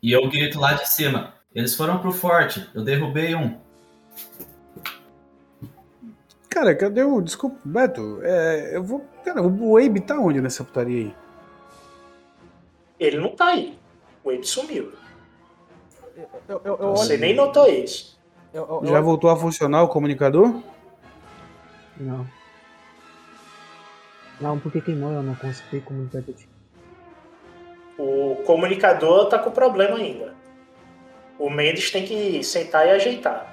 E eu grito lá de cima. Eles foram pro forte. Eu derrubei um. Cara, cadê o. Desculpa, Beto. É, eu vou. Cara, o Abe tá onde nessa putaria aí? Ele não tá aí. O Abe sumiu. Eu, eu, eu Você olho- nem notou isso. eu- eu- Já voltou a funcionar o comunicador? Não. Não, porque queimou, eu não consegui comunicar com O comunicador tá com problema ainda. O Mendes tem que sentar e ajeitar.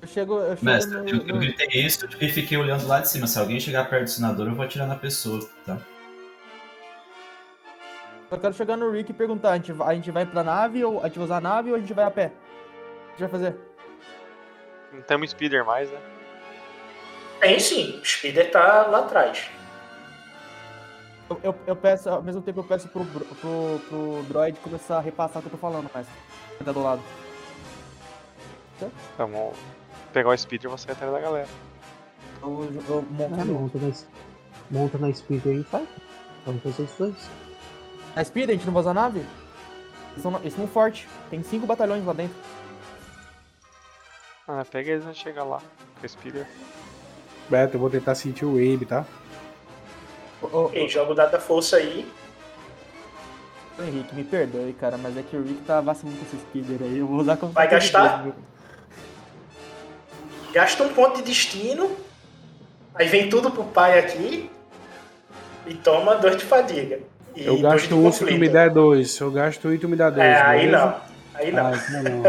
Eu chego, eu chego Mestre, no, eu, eu gritei isso e fiquei olhando lá de cima. Se alguém chegar perto do senador, eu vou atirar na pessoa, tá? Eu quero chegar no Rick e perguntar, a gente, vai- a gente vai pra nave, ou a gente vai usar a nave ou a gente vai a pé? O que a gente vai fazer? Não temos speeder mais, né? Tem sim, o Spider tá lá atrás. Eu, eu, eu peço, ao mesmo tempo eu peço pro, pro, pro droid começar a repassar o que eu tô falando, mas tá do lado. Vamos pegar o speeder e você vai atrás da galera. Eu, eu monto Ah, monta na, monta na speed aí e faz. Vamos fazer os dois. A Speed, a gente não vai usar a nave? Eles são, eles são fortes, tem cinco batalhões lá dentro. Ah, pega eles e chega lá. Com o speeder. Beto, eu vou tentar sentir o Abe, tá? Ok, joga o dado da força aí. Ô, Henrique, me perdoe, cara, mas é que o Rick tá vacilando com esse speeder aí. Eu vou usar como. Vai gastar? mesmo. Gasta um ponto de destino. Aí vem tudo pro pai aqui. E toma dois de fadiga. E Eu gasto um se tu me der dois. Eu gasto um e tu me dá dois. É, aí beleza? não. Aí não. Ah, então não.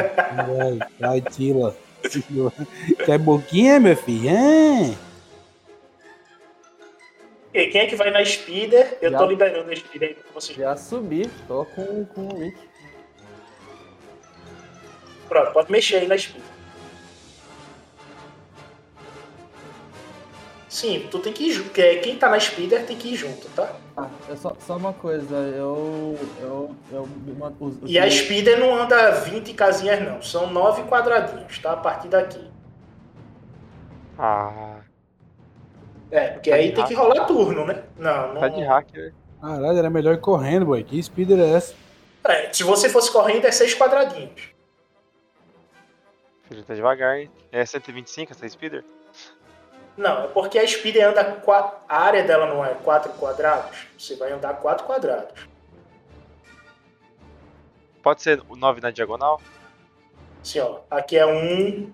Vai, vai, Tila. Quer boquinha, meu filho? E quem é que vai na Speeder? Eu Já. tô liberando a Speeder aí pra vocês. Já subi, tô com, com o Rick. Pronto, pode mexer aí na Speeder. Sim, tu tem que ir junto. Quem tá na Speeder tem que ir junto, tá? Ah, é só, só uma coisa, eu. Eu. eu uma, os, os E a Speeder não anda 20 casinhas, não. São 9 quadradinhos, tá? A partir daqui. Ah, É, porque Tá aí tem que rolar turno, né? Não, não. tá de hacker. Caralho, era melhor ir correndo, boy. Que speeder é essa? É, se você fosse correndo, é 6 quadradinhos. Filho, tá devagar, hein? É 125 essa speeder? Não, é porque a Speeder anda. qua- A área dela não é 4 quadrados. Você vai andar 4 quadrados. Pode ser o 9 na diagonal? Assim, ó. Aqui é 1,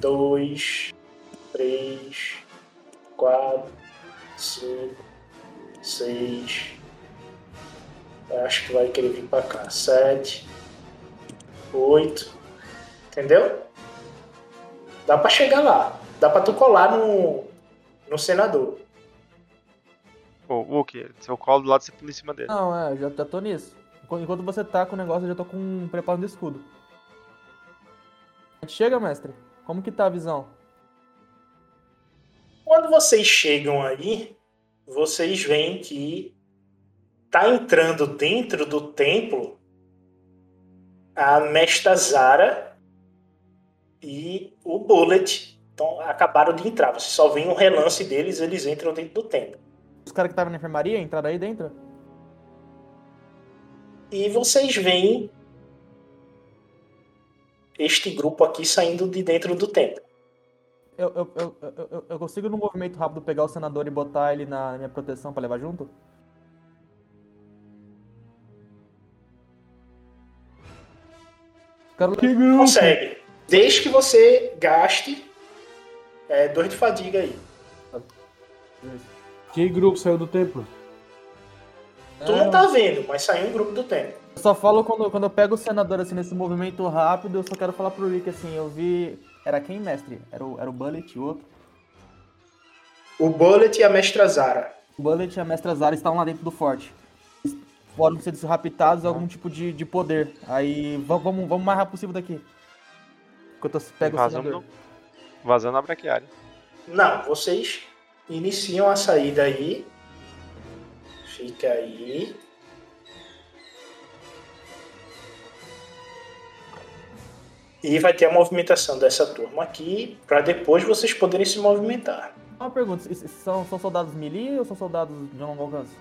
2, 3, quatro, cinco, seis. Eu Acho que vai querer vir pra cá. Sete, oito. Entendeu? Dá pra chegar lá. Dá pra tu colar no, no senador. Pô, Wookie, seu colo do lado você pula em cima dele. Não, é, já, já tô nisso. Enquanto você tá com o negócio, eu já tô com um preparo do escudo. A gente chega, mestre? Como que tá a visão? Quando vocês chegam aí, vocês veem que tá entrando dentro do templo a Mestra Zara e o Bullet. Então acabaram de entrar. Você só vê um relance deles, eles entram dentro do templo. Os caras que estavam na enfermaria entraram aí dentro? E vocês veem este grupo aqui saindo de dentro do templo. Eu, eu, eu, eu, consigo, num movimento rápido, pegar o senador e botar ele na minha proteção pra levar junto? Quero... Que grupo? Consegue. Desde que você gaste é, dois de fadiga aí. Que grupo saiu do templo? Tu não tá vendo, mas saiu um grupo do templo. Eu só falo quando, quando eu pego o senador assim nesse movimento rápido, eu só quero falar pro Rick assim, eu vi. Era quem, mestre? Era o, era o Bullet e o outro? O Bullet e a Mestra Zara. O Bullet e a Mestra Zara estavam lá dentro do forte. Eles Foram ser raptados algum tipo de, de poder. Aí va- vamos, vamos mais rápido possível daqui. Enquanto eu pego o senador. Vazando a braquiária. Não, vocês iniciam a saída aí. Fica aí. E vai ter a movimentação dessa turma aqui, para depois vocês poderem se movimentar. Uma pergunta, são, são soldados melee ou são soldados de longo alcance?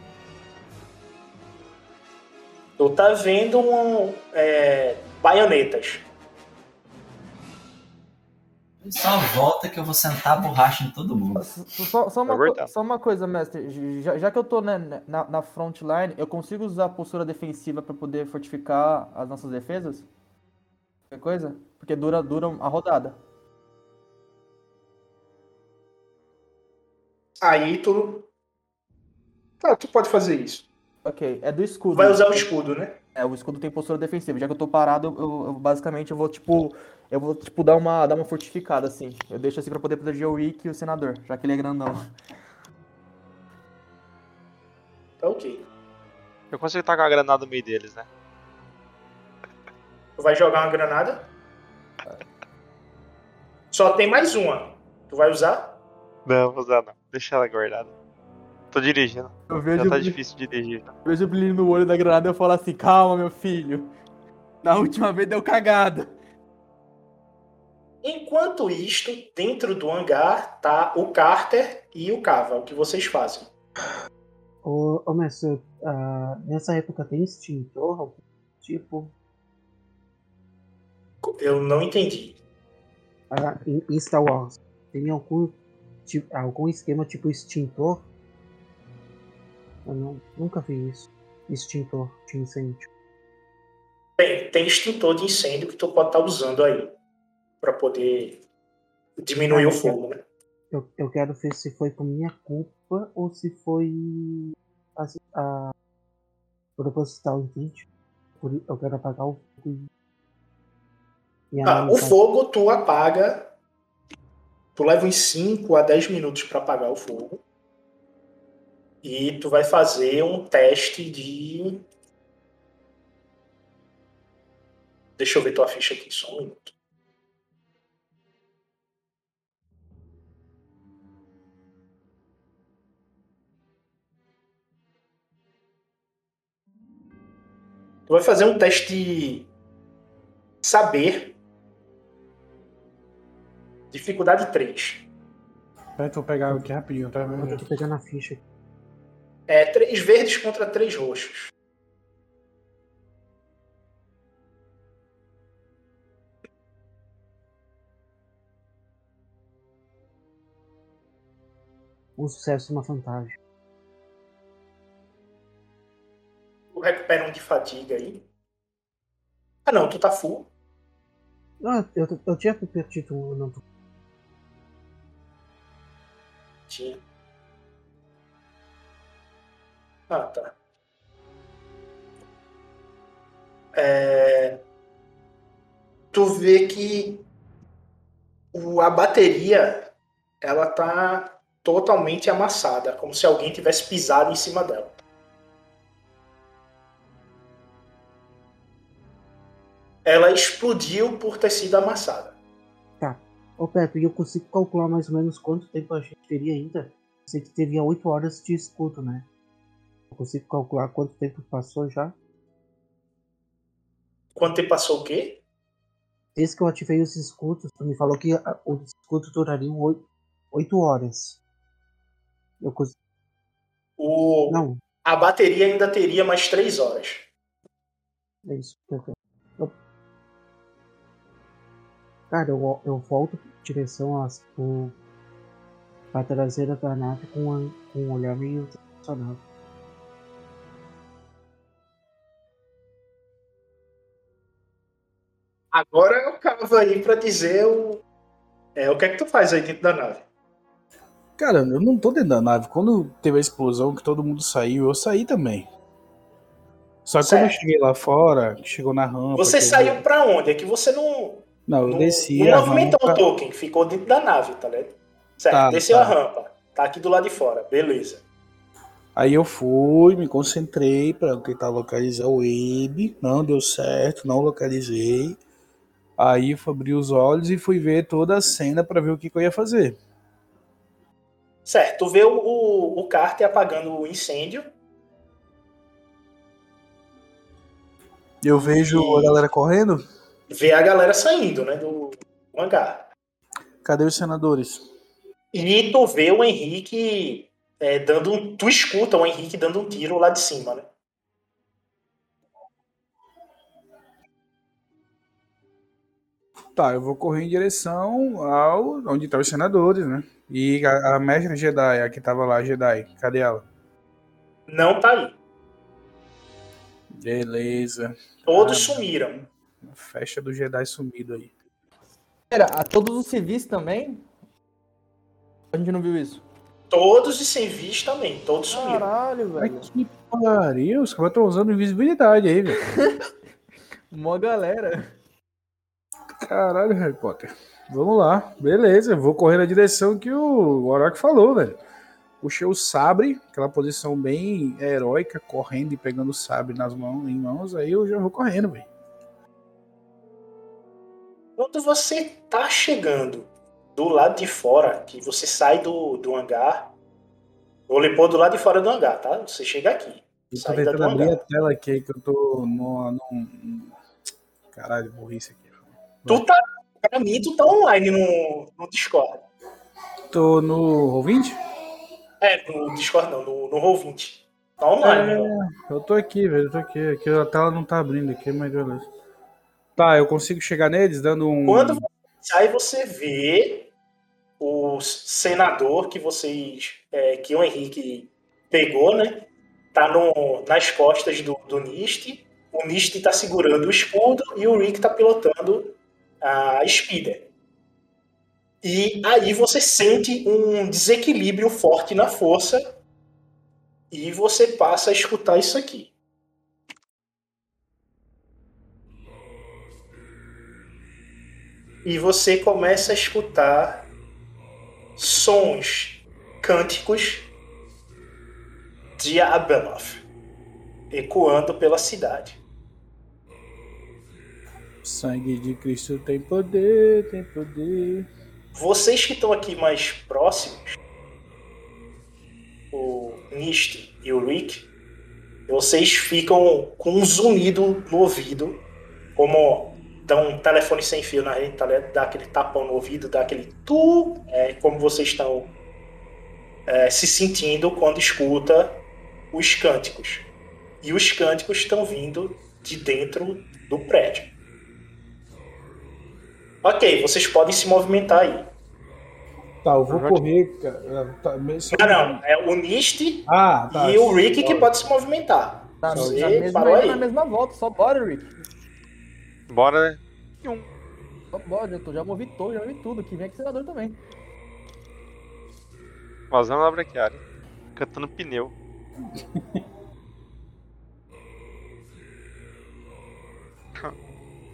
Tu tá vendo um, é, baionetas. Só volta que eu vou sentar a borracha em todo mundo. Só, só uma, co- voltar. só uma coisa, mestre. Já, já que eu tô né, na, na frontline, eu consigo usar a postura defensiva pra poder fortificar as nossas defesas? Qualquer coisa? Porque dura, dura a rodada. Aí tu. Tá, tu pode fazer isso. Ok, é do escudo. Vai usar o escudo, né? É, o escudo tem postura defensiva. Já que eu tô parado, eu, eu- basicamente eu vou, tipo. Eu vou, tipo, dar uma, dar uma fortificada, assim. Eu deixo assim pra poder proteger o Rick e o senador, já que ele é grandão. Tá ok. Eu consigo tacar a granada no meio deles, né? Tu vai jogar uma granada. Só tem mais uma. Tu vai usar? Não, vou usar não. Deixa ela guardada. Tô dirigindo. Eu Já vejo, tá o- difícil de dirigir. eu vejo o brilho no olho da granada e eu falo assim, calma, meu filho. Na última vez deu cagada. Enquanto isto, dentro do hangar tá o Carter e o Cava. O que vocês fazem? Ô, ô mestre, ah, nessa época tem extintor? algum Tipo, Eu não entendi. ah, em, Star Wars, tem algum, ti- algum esquema tipo extintor? Eu não, nunca vi isso. Extintor de incêndio. Tem, tem extintor de incêndio que tu pode estar usando aí. Pra poder diminuir o fogo, né? Eu, eu quero ver se foi por minha culpa ou se foi a, a proposital, entende? Por, i- eu quero apagar o fogo e, e Ah, o fogo tu apaga. Tu leva uns 5 a 10 minutos para apagar o fogo. E tu vai fazer um teste de. Deixa eu ver tua ficha aqui, só um minuto. Tu vai fazer um teste de saber Dificuldade 3. Peraí, eu vou pegar aqui rapidinho, tá? Eu tô pegando a ficha. É três verdes contra três roxos. Um sucesso e uma vantagem. Tu recupera um de fadiga aí. Ah não, tu tá full. Ah, eu, eu tinha perdido um. Não, tô- Tinha. Ah, tá. É... Tu vê que o- a bateria ela tá totalmente amassada, como se alguém tivesse pisado em cima dela. Ela explodiu por ter sido amassada. Tá. Ô Pepe, eu consigo calcular mais ou menos quanto tempo a gente teria ainda? Sei que teria 8 horas de escudo, né? Eu consigo calcular quanto tempo passou já? Quanto tempo passou o quê? Desde que eu ativei os escudos, tu me falou que a- os escudos durariam 8, horas. Eu consigo. O... Não, A bateria ainda teria mais três horas. é isso. perfeito. Eu- Cara, eu, eu volto em direção às, pro, pra traseira da nave com, a- com um olhar meio decepcionado. Agora eu cavo aí pra dizer o. É, o que é que tu faz aí dentro da nave? Cara, eu não tô dentro da nave. Quando teve a explosão que todo mundo saiu, eu saí também. Só que quando eu Certo. cheguei lá fora, chegou na rampa. Você eu- saiu pra onde? É que você não. Não, eu não, desci não movimentou o rampa. token, ficou dentro da nave, tá ligado? Certo, Tá, desceu tá. a rampa. Tá aqui do lado de fora, beleza. Aí eu fui, me concentrei pra tentar localizar o Abe. Não deu certo, não localizei. Aí eu abri os olhos e fui ver toda a cena pra ver o que, que eu ia fazer. Certo, tu vê o, o, o Carter apagando o incêndio. Eu vejo a galera correndo. Vê a galera saindo, né, do hangar. Cadê os senadores? E tu vê o Henrique é, dando um. Tu escuta o Henrique dando um tiro lá de cima, né? Tá, eu vou correr em direção ao onde estão os senadores, né? E a, a mestre Jedi, a que tava lá, Jedi, cadê ela? Não tá aí. Beleza. Todos Ah, sumiram. Festa do Jedi sumido aí. Pera, a todos os civis também? A gente não viu isso. Todos os civis também, todos sumiram. Caralho, Ai, velho. que pariu, os caras estão usando invisibilidade aí, velho. Mó galera. Caralho, Harry Potter. Vamos lá, beleza. Vou correr na direção que o Orochi falou, velho. Puxei o sabre, aquela posição bem heróica, correndo e pegando o sabre nas mãos, em mãos, aí eu já vou correndo, velho. Quando você tá chegando do lado de fora, que você sai do, do hangar, vou lhe pôr do lado de fora do hangar, tá? Você chega aqui. Eu tô tentando do abrir a tela aqui, que eu tô no. no... Caralho, burrice aqui. Tu tá. Pra mim, tu tá online no, no Discord. Tô no Roll20? É, no Discord não, no, no Roll20. Tá online, É, né? eu tô aqui, velho, eu tô aqui. Aqui a tela não tá abrindo aqui, mas beleza. Tá, eu consigo chegar neles dando um. Quando você sai, você vê o senador que vocês. é, que o Henrique pegou, né? Tá no, nas costas do, do Nist. O Nist tá segurando o escudo e o Rick tá pilotando a Speeder. E aí você sente um desequilíbrio forte na força e você passa a escutar isso aqui. e você começa a escutar sons cânticos de Abeloth ecoando pela cidade. Sangue de Cristo tem poder, tem poder. Vocês que estão aqui mais próximos, o Nist e o Rick, vocês ficam com um zunido no ouvido, como dá um telefone sem fio na rede, tá dá aquele tapão no ouvido, dá aquele tu, é como vocês estão é, se sentindo quando escuta os cânticos. E os cânticos estão vindo de dentro do prédio. Ok, vocês podem se movimentar aí. Tá, eu vou correr, cara. Tá, mesmo- Não, não, é o Nist Ah, tá. e o Rick que pode se movimentar. Tá, Você na, mesma, parou aí. na mesma volta, só bora, Rick. Bora, né? Só bora, eu tô, já movi todo, já movi tudo aqui. Vem aqui, senador também. Vazando na braquiária. Cantando pneu.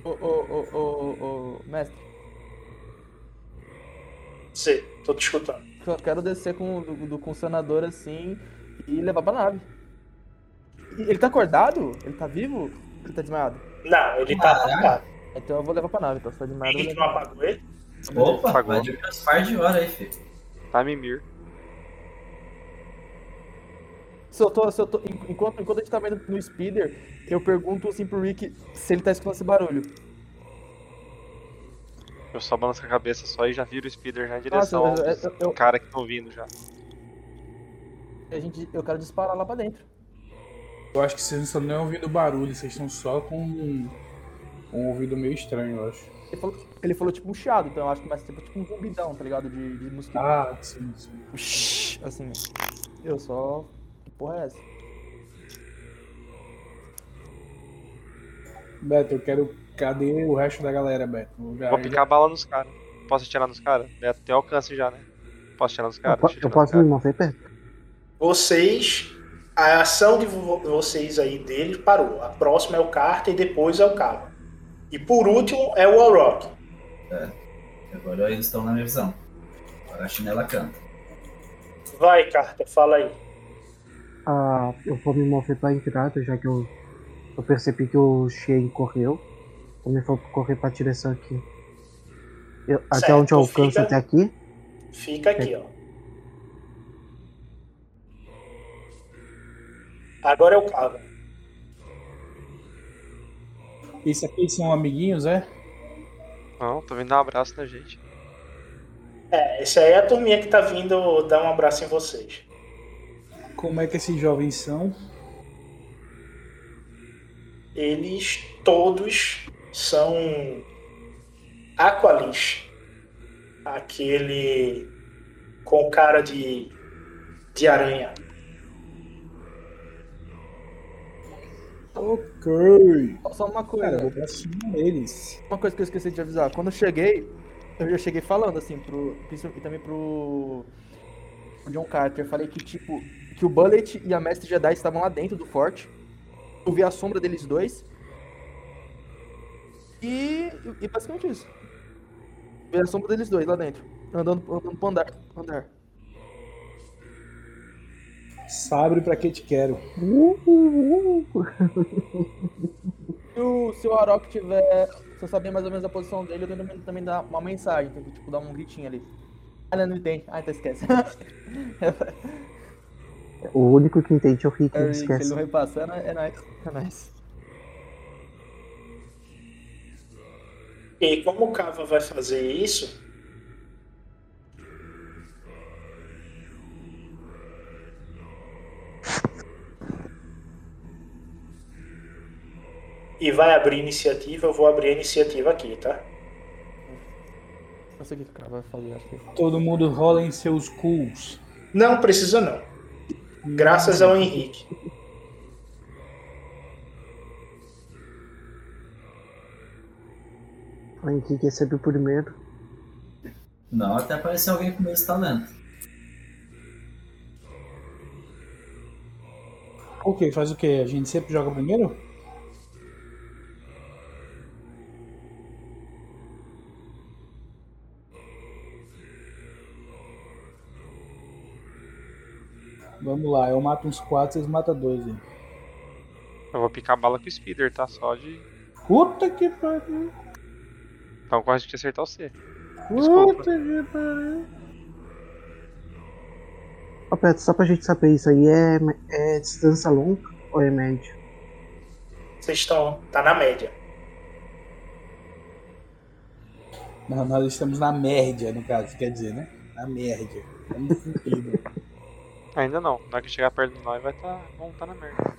Ô, ô, ô, ô, ô, mestre, Sei, tô te escutando. eu quero descer com, do, do- com o sanador assim e levar pra nave. Ele tá acordado? Ele tá vivo? Ele tá desmaiado? Não, ele tá apagado. Então eu vou levar pra nave, então se tá desmaiado Ninguém vou não apagou ele? Opa, Apagou. vai de par de hora aí, filho. Tá mimir. Se eu tô, se eu tô, en- enquanto, enquanto a gente tava indo no speeder, eu pergunto assim pro Rick se ele tá escutando esse barulho. Eu só balanço a cabeça só e já viro o speeder já em direção Nossa, eu- eu- eu- cara que estão vindo já. A gente, eu quero disparar lá pra dentro. Eu acho que vocês não estão nem ouvindo barulho, vocês estão só com um, um ouvido meio estranho, eu acho. Ele falou, ele falou tipo um chiado, então eu acho que vai ser tipo um zumbidão, tá ligado? De, de mosquito. Ah, sim, sim. Assim, eu só. Porra é essa? Beto, eu quero. Cadê o resto da galera, Beto? Já- Vou picar bala nos caras. Posso atirar nos caras? Beto, tem alcance já, né? Posso atirar nos caras? eu eu posso me mover perto? Vocês. A ação de vo- vocês aí dele parou. A próxima é o Carter e depois é o Cabo. E por último é o Alrock. Agora eles estão na minha visão. Agora a chinela canta. Vai, Carter, fala aí. Ah, eu vou me mover pra entrada, já que eu, eu percebi que o Shen correu. Vou me for correr pra direção aqui. Eu- até onde eu alcanço fica- até aqui? Fica aqui, ó. Agora é o Cabo. Esse aqui são amiguinhos, é? Não, tô vindo dar um abraço na gente. É, esse aí é a turminha que tá vindo dar um abraço em vocês. Como é que esses jovens são? Eles todos são Aqualis. Aquele com cara de, de aranha. Ok. Só uma coisa. Cara, eu vou pra cima deles. Uma coisa que eu esqueci de avisar. Quando eu cheguei, eu já cheguei falando assim pro. principalmente- E também pro. pro John Carter. Eu falei que, tipo, que o Bullet e a Mestre Jedi estavam lá dentro do forte. Eu vi a sombra deles dois. E. E basicamente isso. Vi a sombra deles dois lá dentro. Andando, andando pro andar. andar. Sabre pra que te quero. Se o, se o Arok tiver. Se eu saber mais ou menos a posição dele, eu tento também- também dar uma mensagem. Tento, tipo, dar um gritinho ali. Ah, não, não entende. Ah, então esquece. O único que entende é o Rick, É, não esquece. ele não repassando, é nóis. É nóis. E como o Cava vai fazer isso? E vai abrir iniciativa, eu vou abrir a iniciativa aqui, tá? Não sei o que o cara vai fazer, acho que. Todo mundo rola em seus cools. Não precisa não. Graças ao Henrique. O Henrique recebe o primeiro. Não, até aparecer alguém com esse talento. Ok, faz o quê? A gente sempre joga primeiro? Vamos lá, eu mato uns 4, vocês matam dois aí. Eu vou picar bala com o speeder, tá? Só de. Puta que pariu! Então quase de acertar o C. Desculpa. Puta que pariu! Ó, Beto, só pra gente saber, isso aí é, é distância longa ou é média? Vocês estão. tá na média. Não, nós estamos na média, no caso, quer dizer, né? Na média. Estamos. Ainda não. Na hora que chegar perto de nós vai tá. Vamos tá na merda.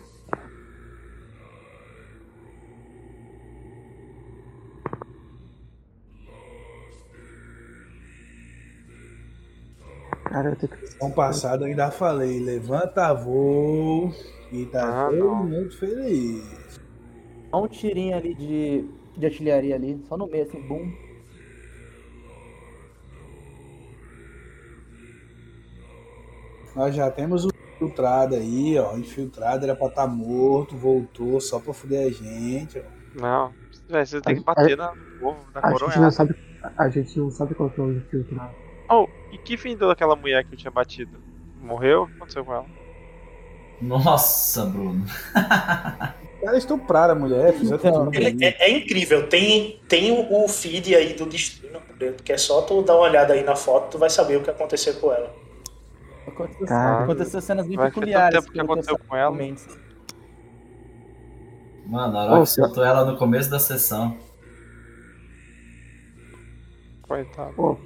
Cara, eu tenho que. Ano passado eu ainda falei, levanta voo e tá Ah, todo não. mundo feliz. Dá um tirinho ali de, de artilharia ali, só no meio, assim, boom. Nós já temos o infiltrado aí, ó. O infiltrado era pra estar morto, voltou só pra fuder a gente, ó. Não, você tem que bater na, no povo, na A gente não sabe, a gente não sabe qual que é o infiltrado. Oh, e que fim deu daquela mulher que eu tinha batido? Morreu? O que aconteceu com ela? Nossa, Bruno. Cara, estupraram a mulher, fizeram tudo. Ele- é, é incrível, tem, tem o, o feed aí do destino, que é só tu dar uma olhada aí na foto, tu vai saber o que aconteceu com ela. Aconteceu, Cara. aconteceu cenas bem peculiares. tempo que aconteceu com ela. Mano, a Ô, soltou ela no começo da sessão. Coitado. Pô,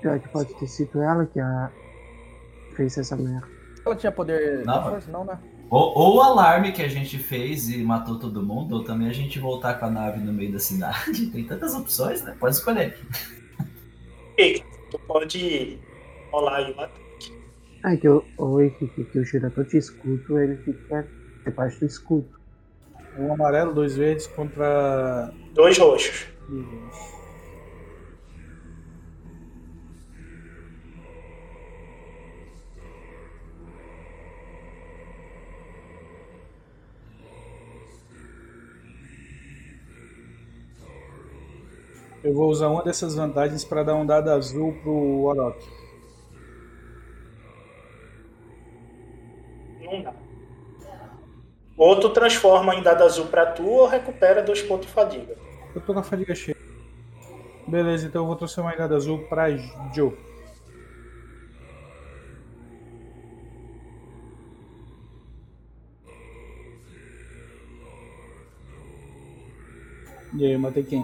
pior que pode ter sido ela que a... fez essa merda. Ela tinha poder Não, da força? Não, né? Ou, ou o alarme que a gente fez e matou todo mundo, ou também a gente voltar com a nave no meio da cidade. Tem tantas opções, né? Pode escolher. Ei, tu pode rolar aí uma Ah, que o, o, que, que, o diretor de escudo, ele fica debaixo do escudo. Um amarelo, dois verdes contra. dois roxos. Eu vou usar uma dessas vantagens para dar um dado azul pro Orok. Não dá. Ou tu transforma em dado azul pra tu ou recupera dois pontos de fadiga. Eu tô com a fadiga cheia. Beleza, então eu vou transformar em dado azul pra Joe. E aí, eu matei quem?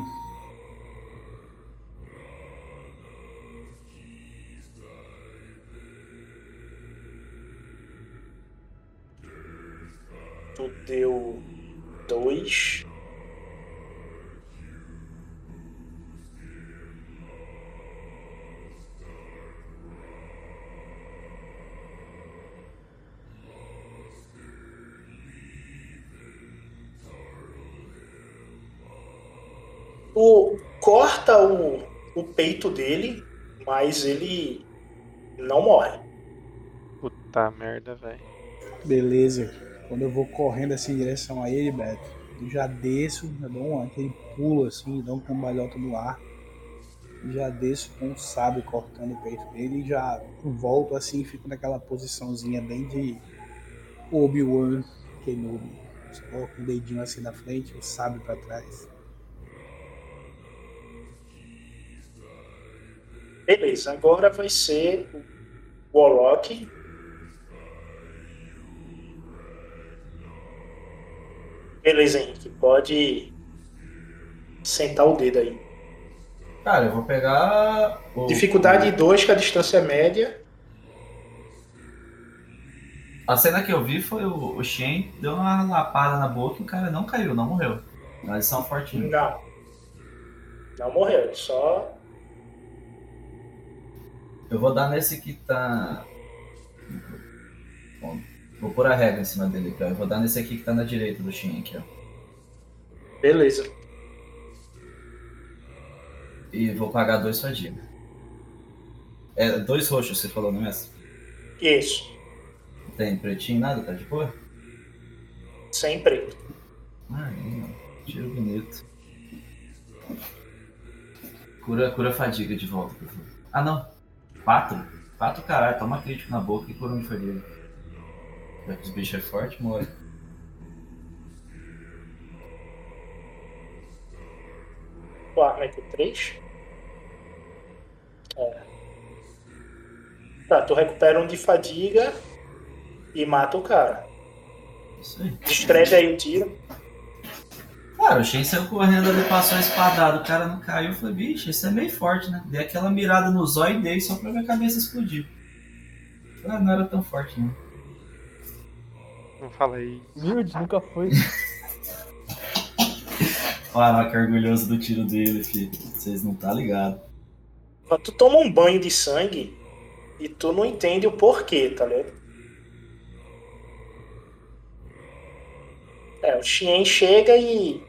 Corta o, o peito dele, mas ele não morre. Puta merda, velho. Beleza. Quando eu vou correndo assim em direção a ele, Beto, eu já desço, já dou um, aquele pulo assim, dou um cambalhota no ar. Já desço com o sabre cortando o peito dele e já volto assim, fico naquela posiçãozinha bem de Obi-Wan Kenobi. Só com o dedinho assim na frente, o sabre pra trás. Beleza, agora vai ser o Warlock. Beleza, Henrique, pode sentar o dedo aí. Cara, eu vou pegar. O, Dificuldade 2, que a distância é média. A cena que eu vi foi o, o Shen deu uma lapada na boca e o cara não caiu, não morreu. Mas eles são fortinhos. Não. Não morreu, só. Eu vou dar nesse que tá. Bom, vou pôr a regra em cima dele aqui, ó. Eu vou dar nesse aqui que tá na direita do Shen aqui, ó. Beleza. E vou pagar dois fadiga. É, dois roxos, você falou, não é? Isso. Não tem pretinho, nada? Tá de boa? Sem preto. Ah, aí, ó. Tiro bonito. Cura, cura fadiga de volta, por favor. Ah, não. Quatro? Quatro, caralho. Toma crítico na boca e cura um de fadiga. Já que os bichos é forte, morre. O arma é 3. É. Tá, tu recupera um de fadiga e mata o cara. Isso aí. Escreve aí o tiro. Cara, o Shen saiu correndo ali, passou a espadada, o cara não caiu. Eu falei, bicho, isso é meio forte, né? Dei aquela mirada no zóio dele só pra minha cabeça explodir. Ah, não era tão forte, não. Não fala aí. Humilde, nunca foi. Caraca, é orgulhoso do tiro dele, filho. Vocês não tá ligado. Quando tu toma um banho de sangue e tu não entende o porquê, tá ligado? É, o Xien chega e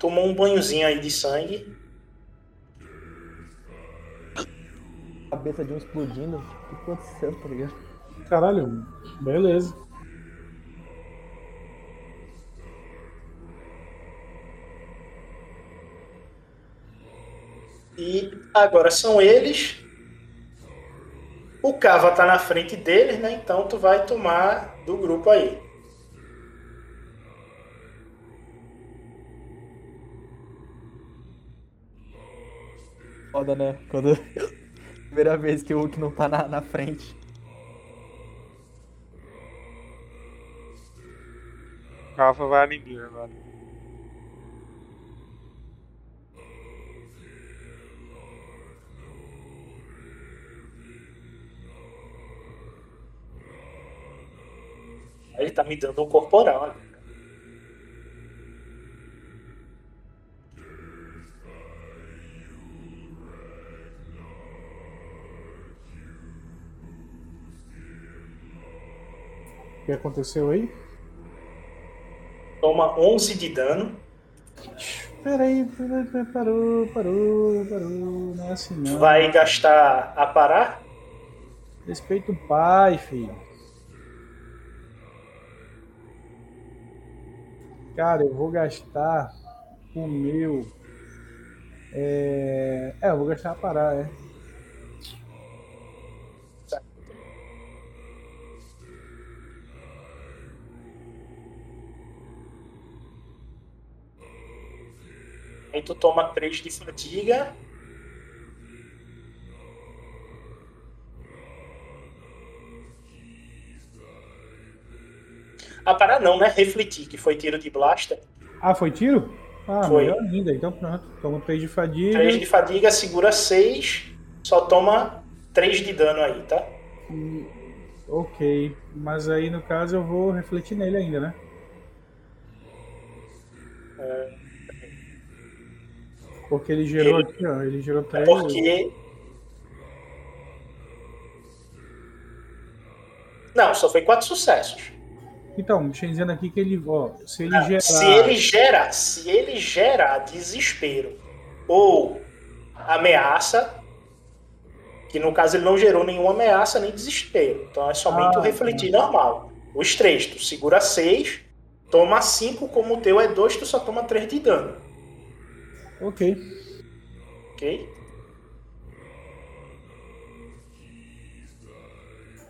toma um banhozinho aí de sangue. cabeça de um explodindo. O que aconteceu, tá ligado? Caralho, beleza. E agora são eles. O Cava tá na frente deles, né? Então tu vai tomar do grupo aí. Foda, né? Quando. Primeira vez que o Hulk não tá na, na frente. Rafa vai amiguinho agora. Ele tá me dando um corporal agora. Que aconteceu aí? Toma 11 de dano. Peraí, peraí, peraí, parou, parou, parou. Não é assim não. Vai gastar a parar? Respeita o pai, filho. Cara, eu vou gastar o meu. É, é eu vou gastar a parar, é. Tu toma 3 de fadiga. Ah, parar não, né? Refletir, que foi tiro de blaster. Ah, foi tiro? Ah, Foi. melhor ainda. Então pronto. Toma 3 de fadiga. 3 de fadiga, segura 6. Só toma 3 de dano aí, tá? Hum, Ok. Mas aí no caso eu vou refletir nele ainda, né? É, Porque ele gerou Ele- aqui, ó. Ele gerou 3. porque. Não, só foi 4 sucessos. Então, deixa eu dizendo aqui que ele, ó, se ele Não, gerar. Se ele gera, se ele gerar desespero ou ameaça, que no caso ele não gerou nenhuma ameaça nem desespero, então é somente Ah, o refletir normal. Os três, tu segura 6, toma 5, como o teu é 2, tu só toma 3 de dano, Ok. ok?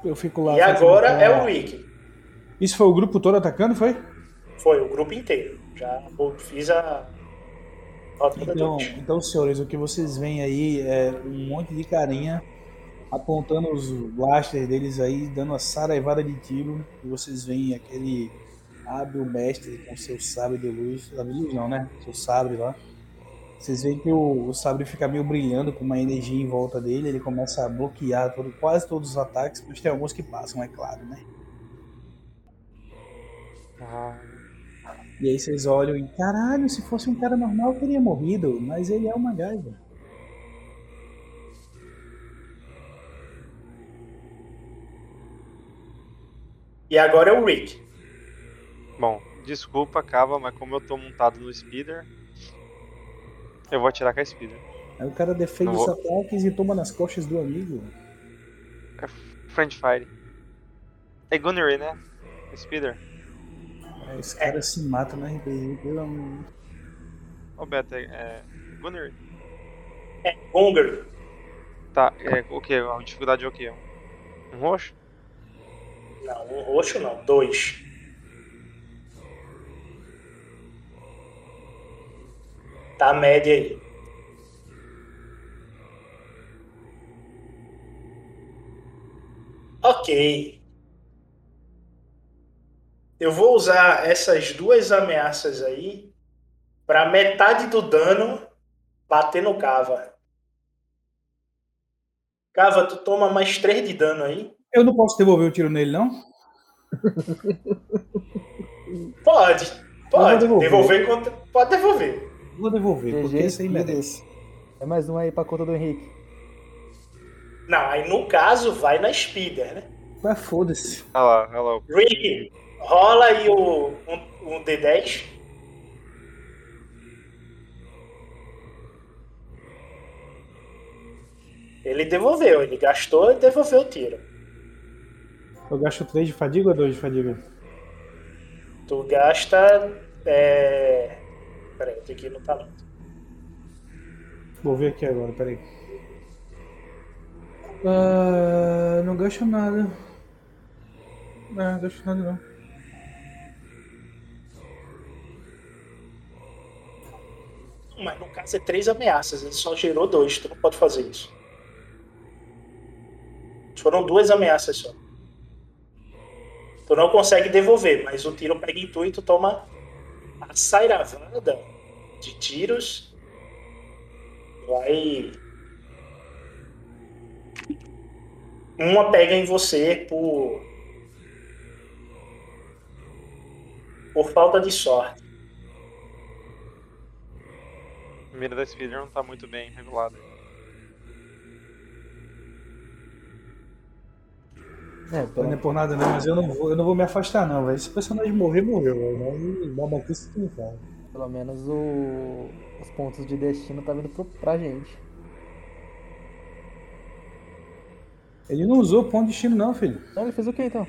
Eu fico lá. E agora é o Rick. Isso foi o grupo todo atacando, foi? Foi o grupo inteiro. Já fiz a. Então, então, senhores, o que vocês veem aí é um monte de carinha apontando os blasters deles aí, dando uma saraivada de tiro. E vocês veem aquele hábil mestre com seu sabre de luz. Sabre de luz não, né? Seu sabre lá. Vocês veem que o, o sabre fica meio brilhando com uma energia em volta dele. Ele começa a bloquear todo- quase todos os ataques, mas tem alguns que passam, é claro, né? Ah, E aí vocês olham e, caralho, se fosse um cara normal teria morrido, mas ele é uma MacGyver. E agora é o Rick. Bom, desculpa, Cava, mas como eu tô montado no speeder, eu vou atirar com a speeder. Aí o cara defende os ataques e toma nas costas do amigo. Friend Fire. É Gunnery, né? Speeder. Aí Esse cara se mata no RPG, pelo amor. Ô Beto, é, é Gunnery. É Hunger. Tá, é o que? A dificuldade é o quê? Um roxo? Não, um roxo não, dois. Tá a média aí. Ok. Eu vou usar essas duas ameaças aí para metade do dano bater no Cava. Cava, tu toma mais 3 de dano aí. Eu não posso devolver o tiro nele, não? Pode, pode. devolver. Devolver contra. Pode devolver. Vou devolver, porque GG, esse aí merece. É mais um aí pra conta do Henrique. Não, aí no caso vai na Speeder, né? Mas foda-se. Olha lá, olha lá. o- Rick, rola aí o, um, um D10. Ele devolveu, ele gastou e devolveu o tiro. Eu gasto 3 de fadiga ou 2 de fadiga? Tu gasta. É... Peraí, eu tenho que ir no talento. Vou ver aqui agora, peraí. Ah, não gasto nada. Não, não gasto nada não. Mas no caso é três ameaças, ele só gerou dois, tu não pode fazer isso. Foram duas ameaças só. Tu não consegue devolver, mas o tiro pega em tu e tu toma a sairavada de tiros. Vai. Uma pega em você por. Por falta de sorte. A mira da Speeder não tá muito bem regulada. É, não é por nada não, mas eu não vou, eu não vou me afastar não, velho. Se o personagem morrer, morreu, velho. Não dá bater que não faz. Pelo menos o... os pontos de destino tá vindo pro... pra gente. Ele não usou ponto de destino não, filho. Não, ele fez o que então?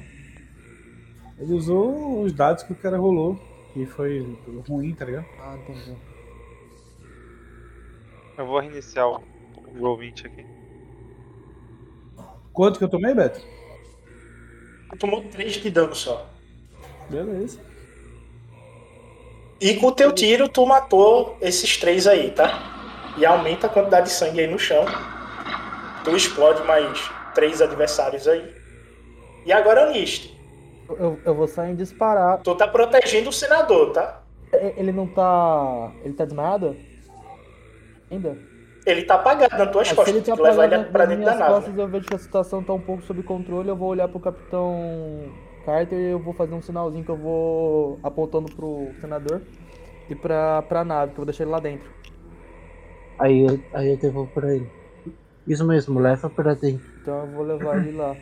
Ele usou os dados que o cara rolou. Que foi ruim, tá ligado? Ah, entendi. Eu vou reiniciar o Roll 20 aqui. Quanto que eu tomei, Beto? Tomou 3 de dano só. Beleza. E com o teu tiro, tu matou esses três aí, tá? E aumenta a quantidade de sangue aí no chão. Tu explode mais três adversários aí. E agora o Nist. Eu, eu vou sair em disparar. Tu tá protegendo o senador, tá? Ele não tá. Ele tá desmaiado? Ainda? Ele tá apagado nas tuas Ah, se costas. ele tá apagado ele pra nas dentro da minhas nave. costas, eu vejo que a situação tá um pouco sob controle, eu vou olhar pro Capitão Carter e eu vou fazer um sinalzinho que eu vou apontando pro senador e pra, pra nave, que eu vou deixar ele lá dentro. Aí, eu- aí eu devolvo pra ele. Isso mesmo, leva pra dentro. Então eu vou levar ele lá.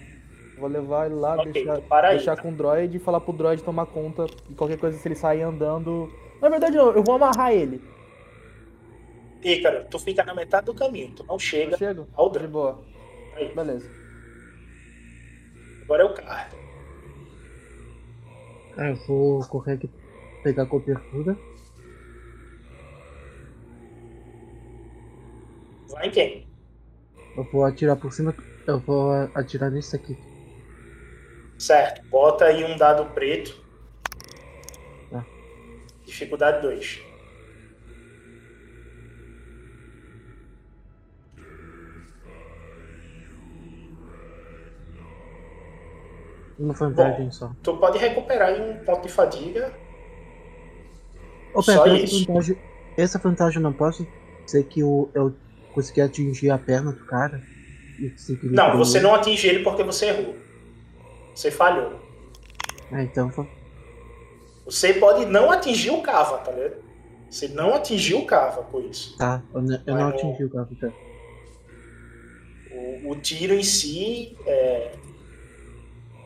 Vou levar ele lá, Ok, deixar, para aí, deixar tá? com o droid e falar pro droid tomar conta de qualquer coisa se ele sair andando. Na verdade não, eu vou amarrar ele. Ícaro, tu fica na metade do caminho. Tu não chega Eu chego? ao De boa. Aí. Beleza. Agora é o Carter. Ah, eu vou correr aqui pegar a cobertura. Vai em quem? Eu vou atirar por cima. Eu vou atirar nesse aqui. Certo. Bota aí um dado preto. Tá. Dificuldade 2. Uma vantagem só. Tu pode recuperar em um ponto de fadiga. Ô, Só Pedro, essa isso. vantagem, essa vantagem não posso ser que eu, eu consegui atingir a perna do cara Não, você não atinge ele porque você errou. Você falhou. Ah, então Você pode não atingir o cava, tá ligado? Você não atingiu o cava com isso. Tá, eu, não- eu não atingi o cara. Tá. O, o tiro em si é.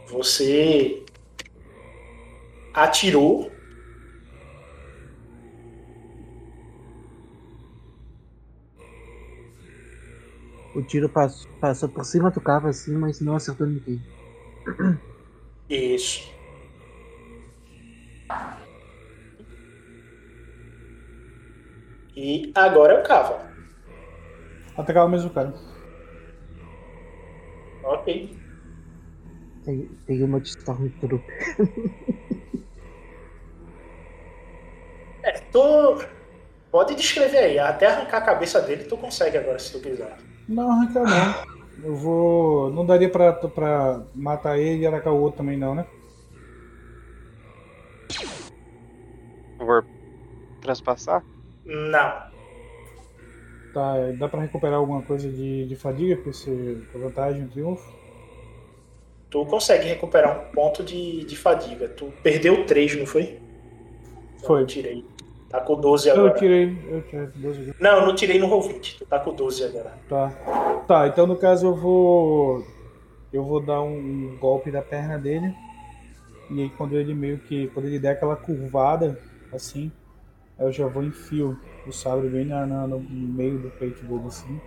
Você atirou. O tiro passou, passou por cima do cava assim, mas não acertou ninguém. Isso. E agora é o cava. Atacar o mesmo cara. Ok. Tem, tem uma de Stormtrooper. É, tu pode descrever aí. Até arrancar a cabeça dele tu consegue agora, se tu quiser. Não, arrancar não. Eu vou. Não daria pra, pra matar ele e atacar o outro também não, né? Vou transpassar? Não. Tá, dá pra recuperar alguma coisa de, de fadiga com, esse, com vantagem, triunfo? Tu consegue recuperar um ponto de, de fadiga. Tu perdeu 3, não foi? Foi. Eu tirei. Tá com 12 Eu agora. tirei, eu tirei 12 aqui. Não, eu não tirei no roll 20. Tu tá com 12 agora. Tá. Tá, então no caso eu vou. Eu vou dar um golpe da perna dele. E aí quando ele meio que. Quando ele der aquela curvada, assim, eu já vou enfio o sabre bem na, na- no meio do peito dele assim.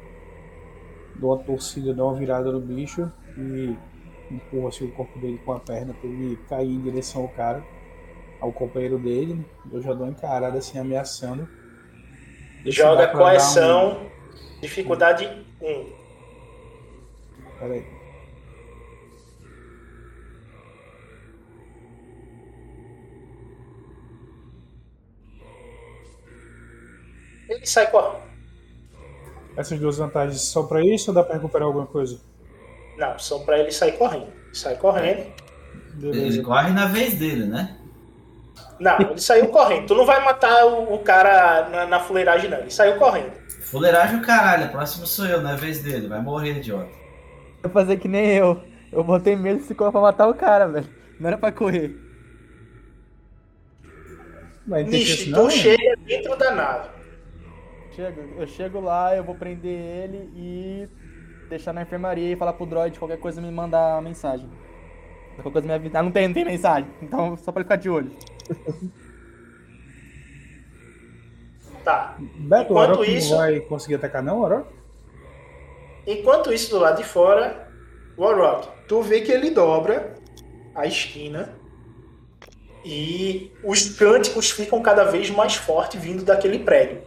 dou uma torcida, dou uma virada no bicho e empurro assim, o corpo dele com a perna para ele cair em direção ao cara, ao companheiro dele. Eu já dou encarada assim, ameaçando. Dá Joga pra coerção, um- dificuldade 1. Pera aí. Ele sai correndo. Essas duas vantagens são pra isso ou dá pra recuperar alguma coisa? Não, são pra ele sair correndo. Sai correndo. Ele corre na vez dele, né? Não, ele saiu correndo. Tu não vai matar o, o cara na, na fuleiragem, não. Ele saiu correndo. Fuleiragem o caralho, próximo sou eu, é vez dele. Vai morrer, idiota. Vou fazer que nem eu. Eu botei medo de se correr pra matar o cara, velho. Não era pra correr. Mas Nish, tu chega dentro da nave. Chego, eu chego lá, eu vou prender ele e deixar na enfermaria e falar pro droid qualquer coisa me mandar mensagem. Qualquer coisa me avisar. Ah, não tem, não tem mensagem. Então só pra ele ficar de olho. Tá. Beto, o Enquanto Orochi isso- não vai conseguir atacar não, Orochi? Enquanto isso, do lado de fora, Warrock, tu vê que ele dobra a esquina e os cânticos ficam cada vez mais fortes vindo daquele prédio.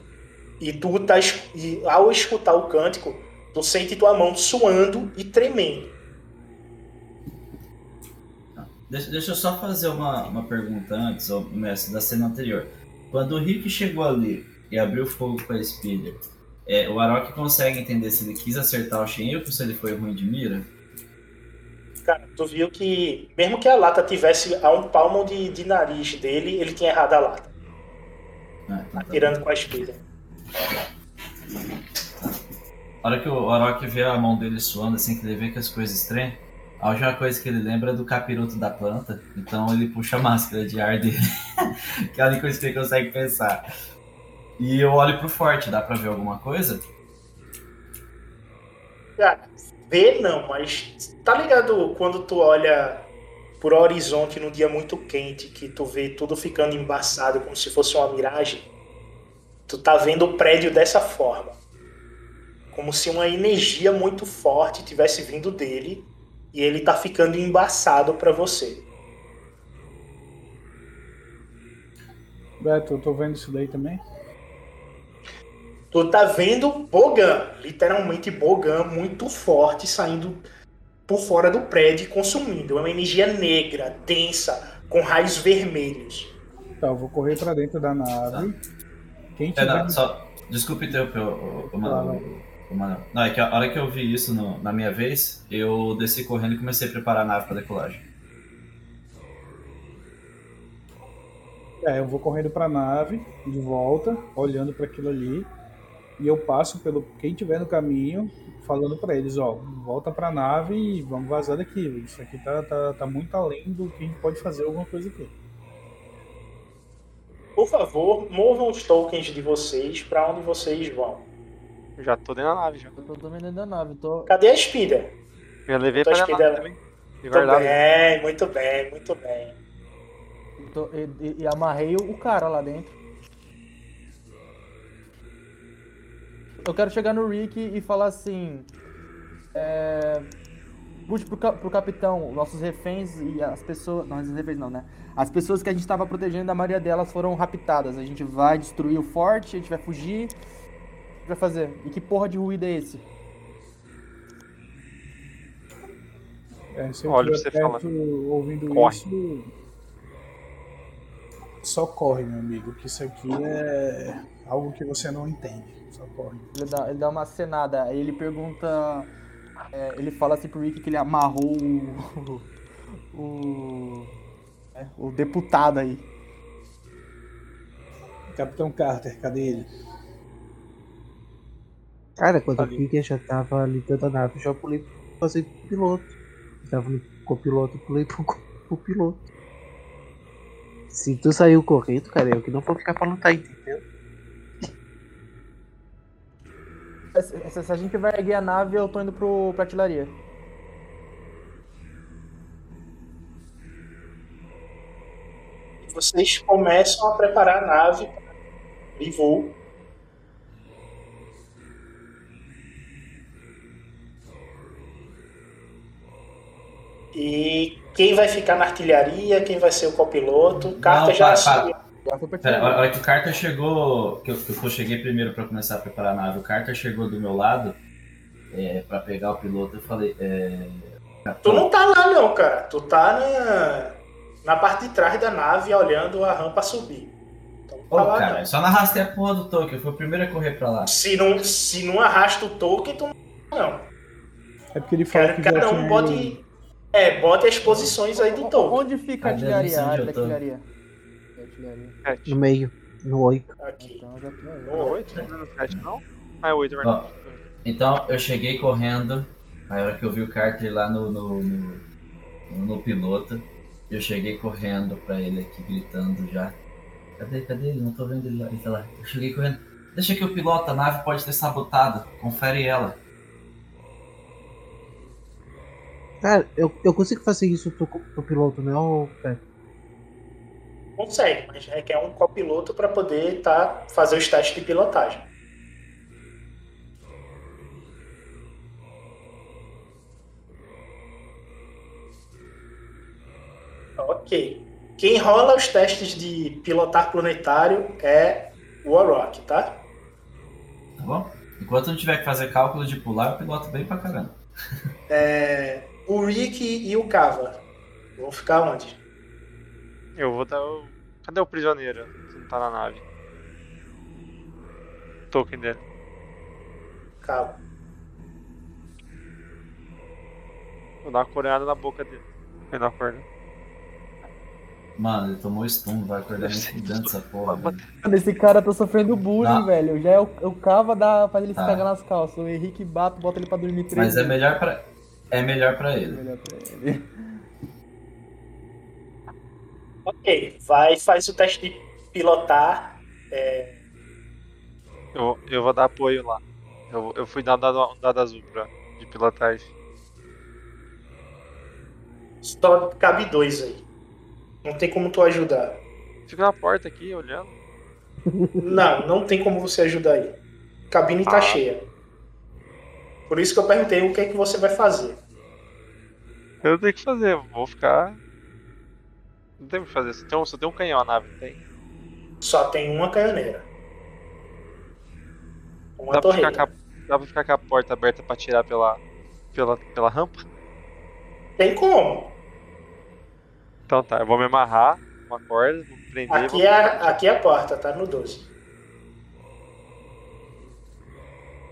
E tu tá, e ao escutar o cântico, tu sente tua mão suando e tremendo. Deixa, deixa eu só fazer uma, uma pergunta antes, mestre, da cena anterior. Quando o Rick chegou ali e abriu fogo com a Speeder, é, o Arok consegue entender se ele quis acertar o Shen ou se ele foi ruim de mira? Cara, tu viu que mesmo que a lata tivesse a um palmo de, de nariz dele, ele tinha errado a lata. Atirando com a espada. A hora que o Arok vê a mão dele suando, assim, que ele vê que as coisas estranhas, a última coisa que ele lembra é do capiroto da planta, então ele puxa a máscara de ar dele, que é a única coisa que ele consegue pensar. E eu olho pro forte, dá pra ver alguma coisa? Cara, ver não, mas tá ligado quando tu olha por horizonte num dia muito quente, que tu vê tudo ficando embaçado como se fosse uma miragem? Tu tá vendo o prédio dessa forma. Como se uma energia muito forte tivesse vindo dele e ele tá ficando embaçado pra você. Beto, eu tô vendo isso daí também. Tu tá vendo Bogan, literalmente Bogan muito forte saindo por fora do prédio e consumindo. É uma energia negra, densa, com raios vermelhos. Tá, eu vou correr pra dentro da nave. Quem É, tiver... não, só, desculpa interromper, o, o, o, Manoel. Não, é que a hora que eu vi isso no- na minha vez, eu desci correndo e comecei a preparar a nave pra decolagem. É, eu vou correndo pra nave, de volta, olhando pra aquilo ali. E eu passo pelo quem tiver no caminho, falando pra eles, ó, volta pra nave e vamos vazar daqui. Isso aqui tá, tá, tá muito além do que a gente pode fazer alguma coisa aqui. Por favor, movam os tokens de vocês pra onde vocês vão. Já tô dentro da nave, já. Eu tô também dentro da nave, tô. Cadê a Speeder? Já levei Tua pra dentro da Speeder- nave também. De Muito verdade. bem, muito bem, muito bem. tô- e, e- e amarrei o cara lá dentro. Eu quero chegar no Rick e falar assim. É. Puxe pro, pro capitão, nossos reféns e as pessoas. Não, os reféns não, né? As pessoas que a gente tava protegendo, a maioria delas foram raptadas. A gente vai destruir o forte, a gente vai fugir. O que a gente vai fazer? E que porra de ruído é esse? É, se eu Olha, você fala. perto ouvindo Corre. isso, só corre, meu amigo, que isso aqui é algo que você não entende. Só corre. Ele dá, ele dá uma cenada, aí ele pergunta. é, ele fala assim pro Rick que ele amarrou o. o. é, o deputado aí. Capitão Carter, cadê ele? Cara, quando Ali. eu vi que eu já tava ali dentro da nave, eu já pulei pra fazer piloto. Eu tava no copiloto, eu pulei pro, pro piloto. Se tu saiu correndo, cara, eu que não vou ficar pra lutar, entendeu? Se, se- se a gente vai erguer a nave, eu tô indo pro, pra artilharia. Vocês começam a preparar a nave de voo. E quem vai ficar na artilharia, quem vai ser o copiloto, Carta Não, já assumiu. Pera, a hora que o Carter chegou, que eu, que eu cheguei primeiro pra começar a preparar a nave, o Carter chegou do meu lado é, para pegar o piloto, eu falei, é, Tu não tá lá não, cara. Tu tá na, na parte de trás da nave olhando a rampa subir. Então, Ô, tá lá cara, não. só não arrastei a porra do token, eu fui o primeiro a correr pra lá. Se não, se não arrasta o token, tu não. É porque ele falou Quero que cada um tinha bote. É, bote as posições aí do token. Onde fica a artilharia? A artilharia. No meio, no 8. Aqui. Então já tô aí. No Oito? Não é no sete, não? Ah, é oito, é Ó, verdade. então eu cheguei correndo, aí a hora que eu vi o Carter lá no, no, no, no piloto, eu cheguei correndo pra ele aqui, gritando já. Cadê, cadê ele? Não tô vendo ele lá. Ele tá lá. Eu cheguei correndo. Deixa que eu piloto, a nave pode ter sabotado. Confere ela. Cara, eu, eu consigo fazer isso pro, pro piloto, né, ô Pepe? Consegue, mas requer um copiloto para poder tá, fazer os testes de pilotagem. Ok. Quem rola os testes de pilotar planetário é o Warrock, tá? Tá bom? Enquanto não tiver que fazer cálculo de pular, eu piloto bem pra caramba. É, o Rick e o Kava vão ficar onde? Eu vou dar o. Cadê o prisioneiro? Se não tá na nave. Token dele. Kava. Vou dar uma coronhada na boca dele. Ele não acorda. Mano, ele tomou stun, vai acordar nem fudendo essa porra. velho. Mano, esse cara tá sofrendo bullying, velho. Já é o, o Cava dá, faz ele se Tá. cagar nas calças. O Henrique bate, bota ele pra dormir três Mas é melhor pra, é melhor pra ele. Melhor pra ele. Ok, vai, faz o teste de pilotar. É, Eu, vou- eu vou dar apoio lá. Eu, eu fui dar um dado, um dado azul pra, de pilotagem. só cabe dois aí. Não tem como tu ajudar. Fico na porta aqui olhando. Não, não tem como você ajudar aí. Cabine tá Ah. cheia. Por isso que eu perguntei o que é que você vai fazer. Eu tenho que fazer, vou ficar. Não tem o que fazer. Só tem um, só tem um canhão a nave, tem? Só tem uma canhoneira. Uma Dá pra, ficar a, dá pra ficar com a porta aberta pra tirar pela, pela, pela rampa? Tem como. Então tá, eu vou me amarrar uma corda, vou prender. Aqui vou... é, a, aqui é a porta, tá no 12.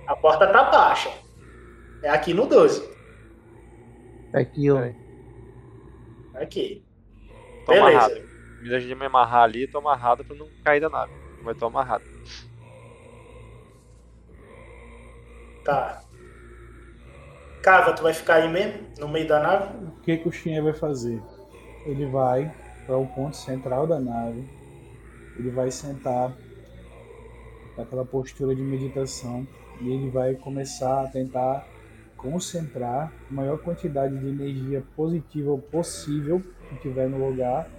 A porta tá baixa. É aqui no 12. Aqui, ó. Aqui. Tô Beleza. amarrado. Me ajude a me amarrar ali, tô amarrado pra não cair da nave. Mas tô amarrado. Tá. Cava, tu vai ficar aí mesmo? No meio da nave? O que, que o Shinra vai fazer? Ele vai para o ponto central da nave. Ele vai sentar naquela postura de meditação e ele vai começar a tentar concentrar a maior quantidade de energia positiva possível que tiver no lugar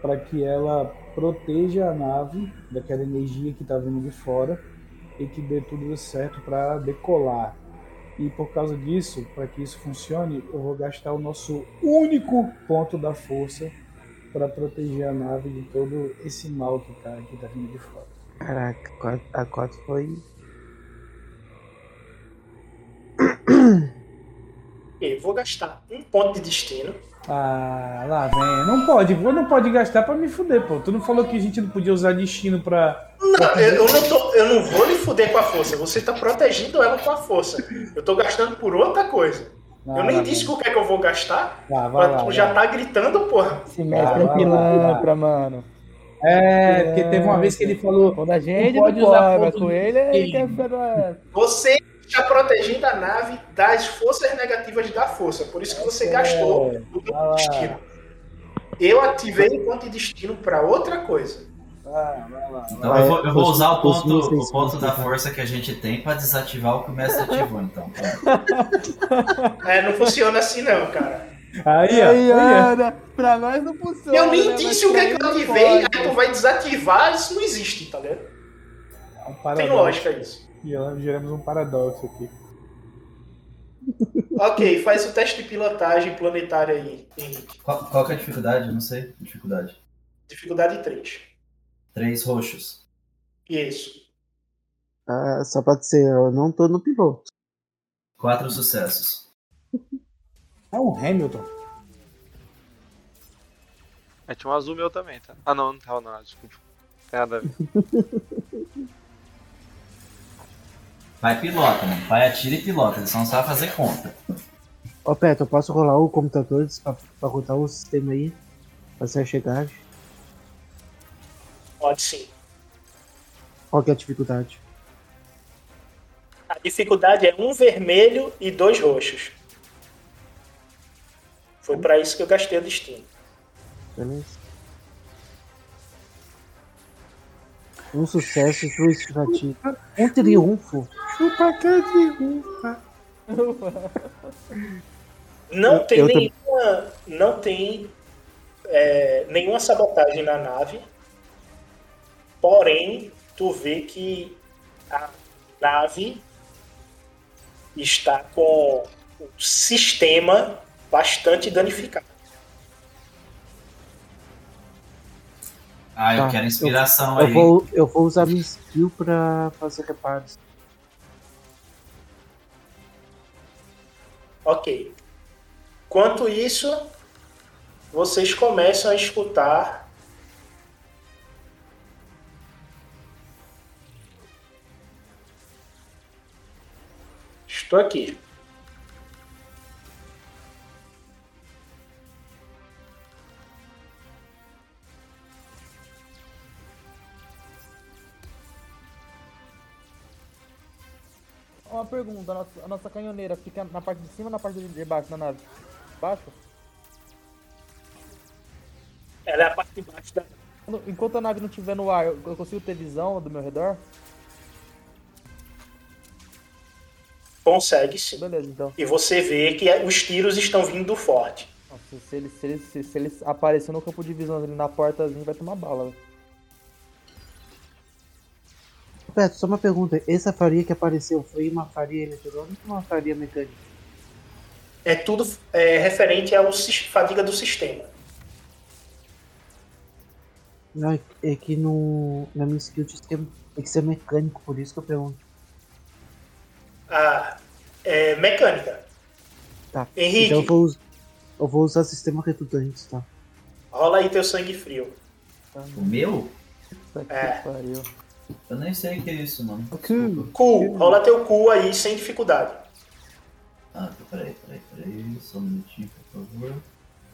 para que ela proteja a nave daquela energia que está vindo de fora e que dê tudo certo para decolar. E por causa disso, para que isso funcione, eu vou gastar o nosso único ponto da força para proteger a nave de todo esse mal que tá, que tá vindo de fora. Caraca, a 4 foi. Eu vou gastar um ponto de destino. Ah, lá vem. Não pode, não pode gastar para me fuder, pô. Tu não falou que a gente não podia usar destino para Não, eu, eu não tô, eu não vou lhe fuder com a força. Você tá protegendo ela com a força. Eu tô gastando por outra coisa. eu nem disse o que é que eu vou gastar. Vai, vai mas lá, tu já vai. tá gritando, porra. Esse mestre Ah, é vai, pilantra, mano. É, porque teve uma vez que ele falou. Quando a gente não pode usar ponto com ele, ele destino. quer ficar. Você está protegendo a nave das forças negativas da força. Por isso que você gastou É, o vai lá. destino. Eu ativei o ponto de destino para outra coisa. Vai, vai lá. Então eu vou, eu vou usar o ponto, o ponto da força que a gente tem pra desativar o que o mestre ativou, então. É, não funciona assim não, cara. Aí. Aí, aí, pra nós não funciona. Eu nem né, disse mas o que, é que eu ativei, aí tu vai desativar, isso não existe, tá ligado? É um Tem lógica isso. E geramos um paradoxo aqui. Ok, faz o teste de pilotagem planetária aí, Henrique. Qual, qual que é a dificuldade? Eu não sei. Dificuldade. Dificuldade 3. Três roxos. Isso. Ah, só pode ser, eu não tô no piloto. Quatro sucessos. É um Hamilton. É, tinha um azul meu também, tá? Ah, não, não tava não, desculpa. Tem nada a ver. Pai pilota, mano. Pai atira e pilota. Ele só não sabe fazer conta. Ó, Peto, eu posso rolar o computador pra, pra rotar o sistema aí? Fazer a chegagem? Pode sim. Qual que é a dificuldade? A dificuldade é um vermelho e dois roxos. Foi pra isso que eu gastei o destino. Beleza. Um sucesso, duas estimativas. Um triunfo. Chupa que triunfa. Não tem eu nenhuma, não tem é, nenhuma sabotagem na nave. Porém, tu vê que a nave está com o sistema bastante danificado. Ah, eu Tá, quero inspiração eu, aí. Eu vou, eu vou usar minha skill pra fazer reparos. Ok. Quanto isso, vocês começam a escutar Estou aqui. Pergunta, a nossa, a nossa canhoneira fica na parte de cima ou na parte de baixo da nave? Baixo? Ela é a parte de baixo da Quando- Enquanto a nave não estiver no ar, eu consigo ter visão do meu redor? Consegue sim. Beleza, então. E você vê que os tiros estão vindo do forte. Nossa, se ele, se, ele, se, se ele aparecer no campo de visão ali na portazinha, vai tomar bala. velho. Beto, só uma pergunta. Essa faria que apareceu foi uma faria eletrônica ou uma faria mecânica? É tudo é, referente ao sis- fadiga do sistema. Não, é- é que no, na minha skill é- tem que ser mecânico, por isso que eu pergunto. Ah, é mecânica. Tá. Henrique. Então eu vou, eu vou usar sistema redundante, tá? Rola aí teu sangue frio. O meu? Puta que É. pariu. Eu nem sei o que é isso, mano. Cu, rola teu cu aí sem dificuldade. Ah, tá, peraí, peraí, peraí. Só um minutinho, por favor.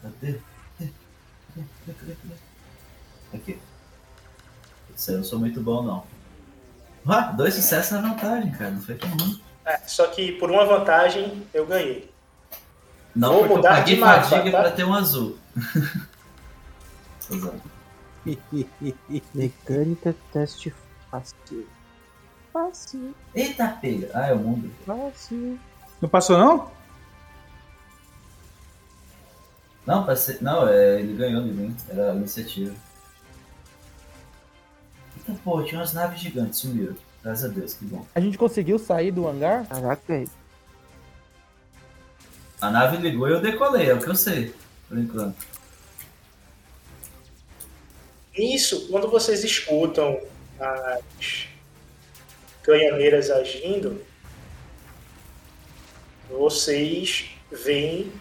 Cadê? Aqui. Isso aí eu não sou muito bom, não. Ah, dois sucessos na vantagem, cara. Não foi tão ruim. É, só que por uma vantagem eu ganhei. Não, Vou porque eu mudar paguei de mapa, fadiga tá? pra ter um azul. Exato. Mecânica, teste fácil. Fácil, Eita, pega. Ah, é o mundo. fácil. Não passou, não? Não, passei... não é, ele ganhou de mim. Era a iniciativa. Eita, pô, tinha umas naves gigantes, sumiram. Graças a Deus, que bom. A gente conseguiu sair do hangar? Caraca, velho. A nave ligou e eu decolei, é o que eu sei, por enquanto. Nisso, quando vocês escutam as canhoneiras agindo, vocês veem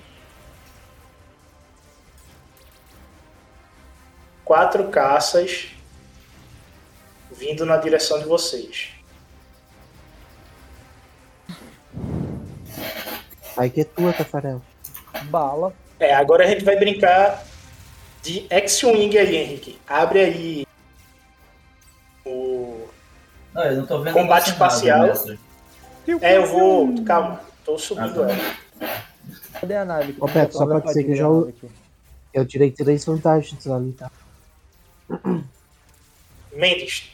quatro caças vindo na direção de vocês. Aí que é tua, Tafarel. Bala. É, agora a gente vai brincar de X-Wing aí, Henrique. Abre aí Não, eu não tô vendo combate espacial. É, eu vou. Calma, tô subindo Ah, tá. ela. Cadê a nave? Ô, Peto, só Abre a pode ser que eu já. aqui. Eu tirei três vantagens ali, tá? Mendes,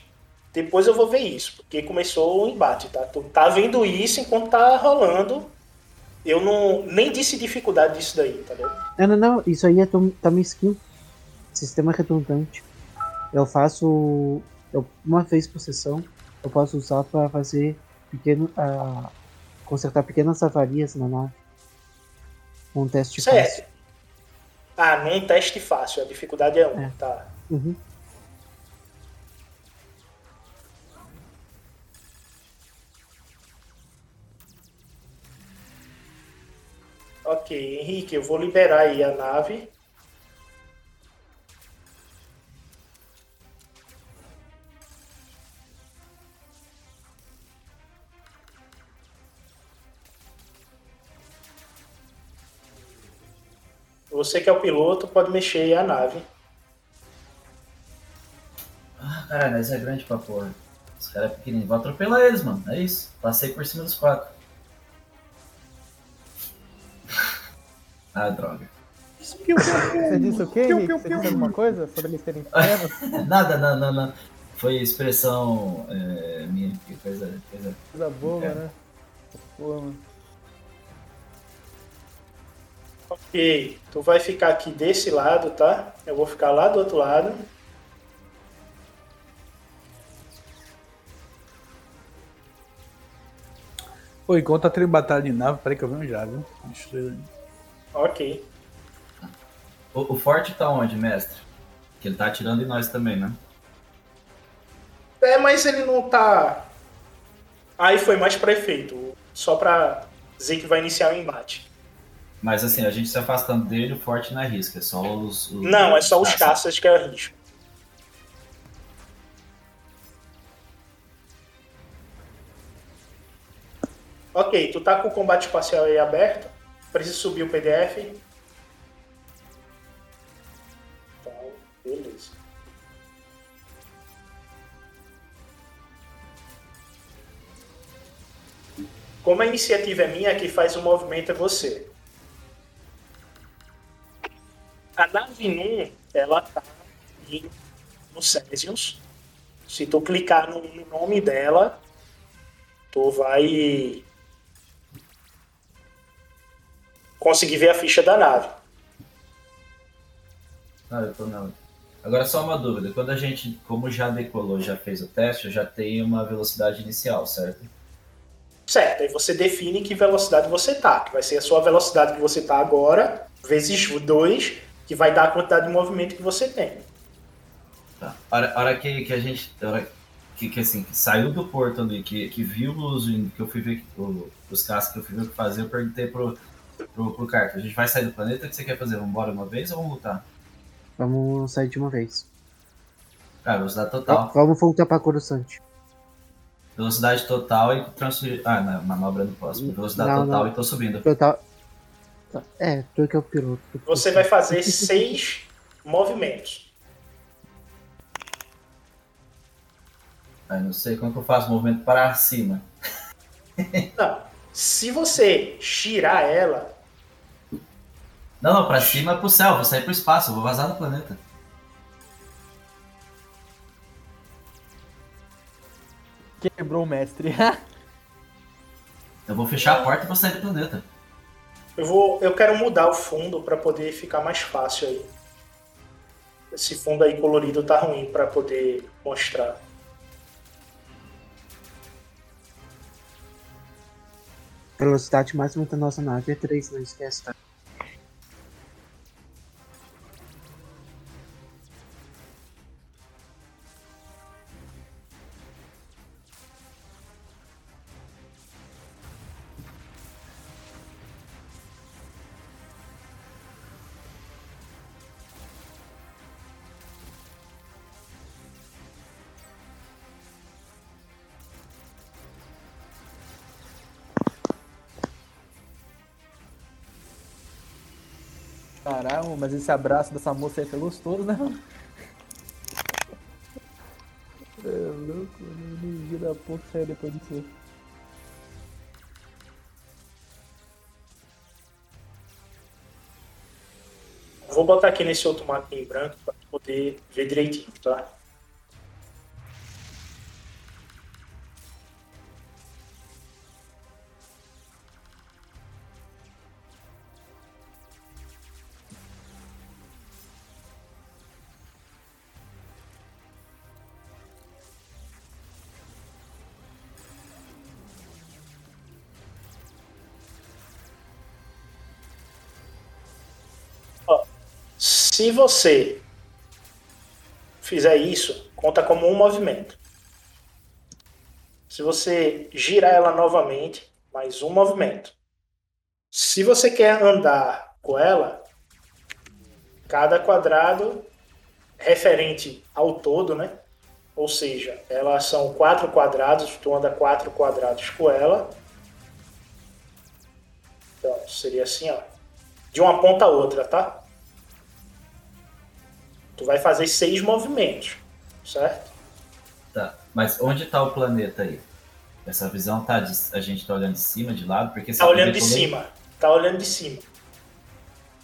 depois eu vou ver isso, porque começou o embate, tá? Tu tá vendo isso enquanto tá rolando. Eu não nem disse dificuldade disso daí, tá vendo? Não, não, não. Isso aí é tá minha skill. Sistema redundante. Eu faço. Eu, uma vez por sessão, eu posso usar pra fazer pequeno. ah, consertar pequenas avarias na nave. Um teste Certo. fácil. Ah, num teste fácil, a dificuldade é 1, É. tá. Uhum. Ok, Henrique, eu vou liberar aí a nave. Você que é o piloto pode mexer aí a nave. Ah, caralho, mas é grande pra porra. Os caras é pequenininho. Vou atropelar eles, mano. É isso. Passei por cima dos quatro. ah, droga. Você disse o quê, Henrique? Você disse alguma coisa sobre eles terem? Nada, não, não, não. Foi expressão é, minha. Que coisa, coisa. Coisa boa, É. né? Porra, mano. Ok, tu vai ficar aqui desse lado, tá? Eu vou ficar lá do outro lado. Pô, enquanto tá tendo batalha de nave, peraí que eu venho já, viu? Deixa eu- Ok. O, o forte tá onde, mestre? Que ele tá atirando em nós também, né? É, mas ele não tá. Aí foi mais pra efeito. Só pra dizer que vai iniciar o embate. Mas assim, a gente se afastando dele, o forte não é risco, é só os. os Não, é só os caças que é risco. Ok, tu tá com o combate espacial aí aberto. Precisa subir o PDF. Então, beleza. Como a iniciativa é minha, quem faz o movimento é você. A nave Num, ela tá no Césius. Se tu clicar no, no nome dela, tu vai conseguir ver a ficha da nave. Ah, eu tô não. Agora só uma dúvida, quando a gente, como já decolou, já fez o teste, eu já tenho uma velocidade inicial, certo? Certo, aí você define que velocidade você tá, que vai ser a sua velocidade que você tá agora, vezes 2, que vai dar a quantidade de movimento que você tem. Tá. A hora, a hora que, que a gente. a hora que, que assim, que saiu do porto ali, que, que viu os. que eu fui ver que- o- os caças que eu fui ver o que fazer, eu perguntei pro, pro, pro Carter, a gente vai sair do planeta, o que você quer fazer? Vamos embora uma vez ou vamos lutar? Vamos sair de uma vez. Cara, velocidade total. Vamos voltar pra Coruscante. Velocidade total e transferir. Ah, na manobra no próximo. Velocidade Não, total não. e tô subindo. Total. É, tu que é o piloto. Você vai fazer seis movimentos. Ah, não sei como que eu faço o movimento para cima. Não, se você girar ela, Não, não, pra cima é pro céu, vou sair pro espaço, vou vazar do planeta. Quebrou o mestre. Eu vou fechar a porta e vou sair do planeta. Eu vou, eu quero mudar o fundo para poder ficar mais fácil aí. Esse fundo aí colorido tá ruim para poder mostrar. Velocidade máxima da nossa nave é 3, não esquece, tá? Caramba, mas esse abraço dessa moça aí foi gostoso, né? É louco, mano. Energia da porra saiu depois disso. Vou botar aqui nesse outro mapa em branco para poder ver direitinho, tá? Se você fizer isso, conta como um movimento. Se você girar ela novamente, mais um movimento. Se você quer andar com ela, cada quadrado referente ao todo, né? Ou seja, elas são quatro quadrados, tu anda quatro quadrados com ela. Então, seria assim, ó. De uma ponta a outra, tá? Tu vai fazer seis movimentos, certo? Tá. Mas onde tá o planeta aí? Essa visão tá de, a gente tá olhando de cima, de lado, porque tá olhando de cima. Tá olhando de cima.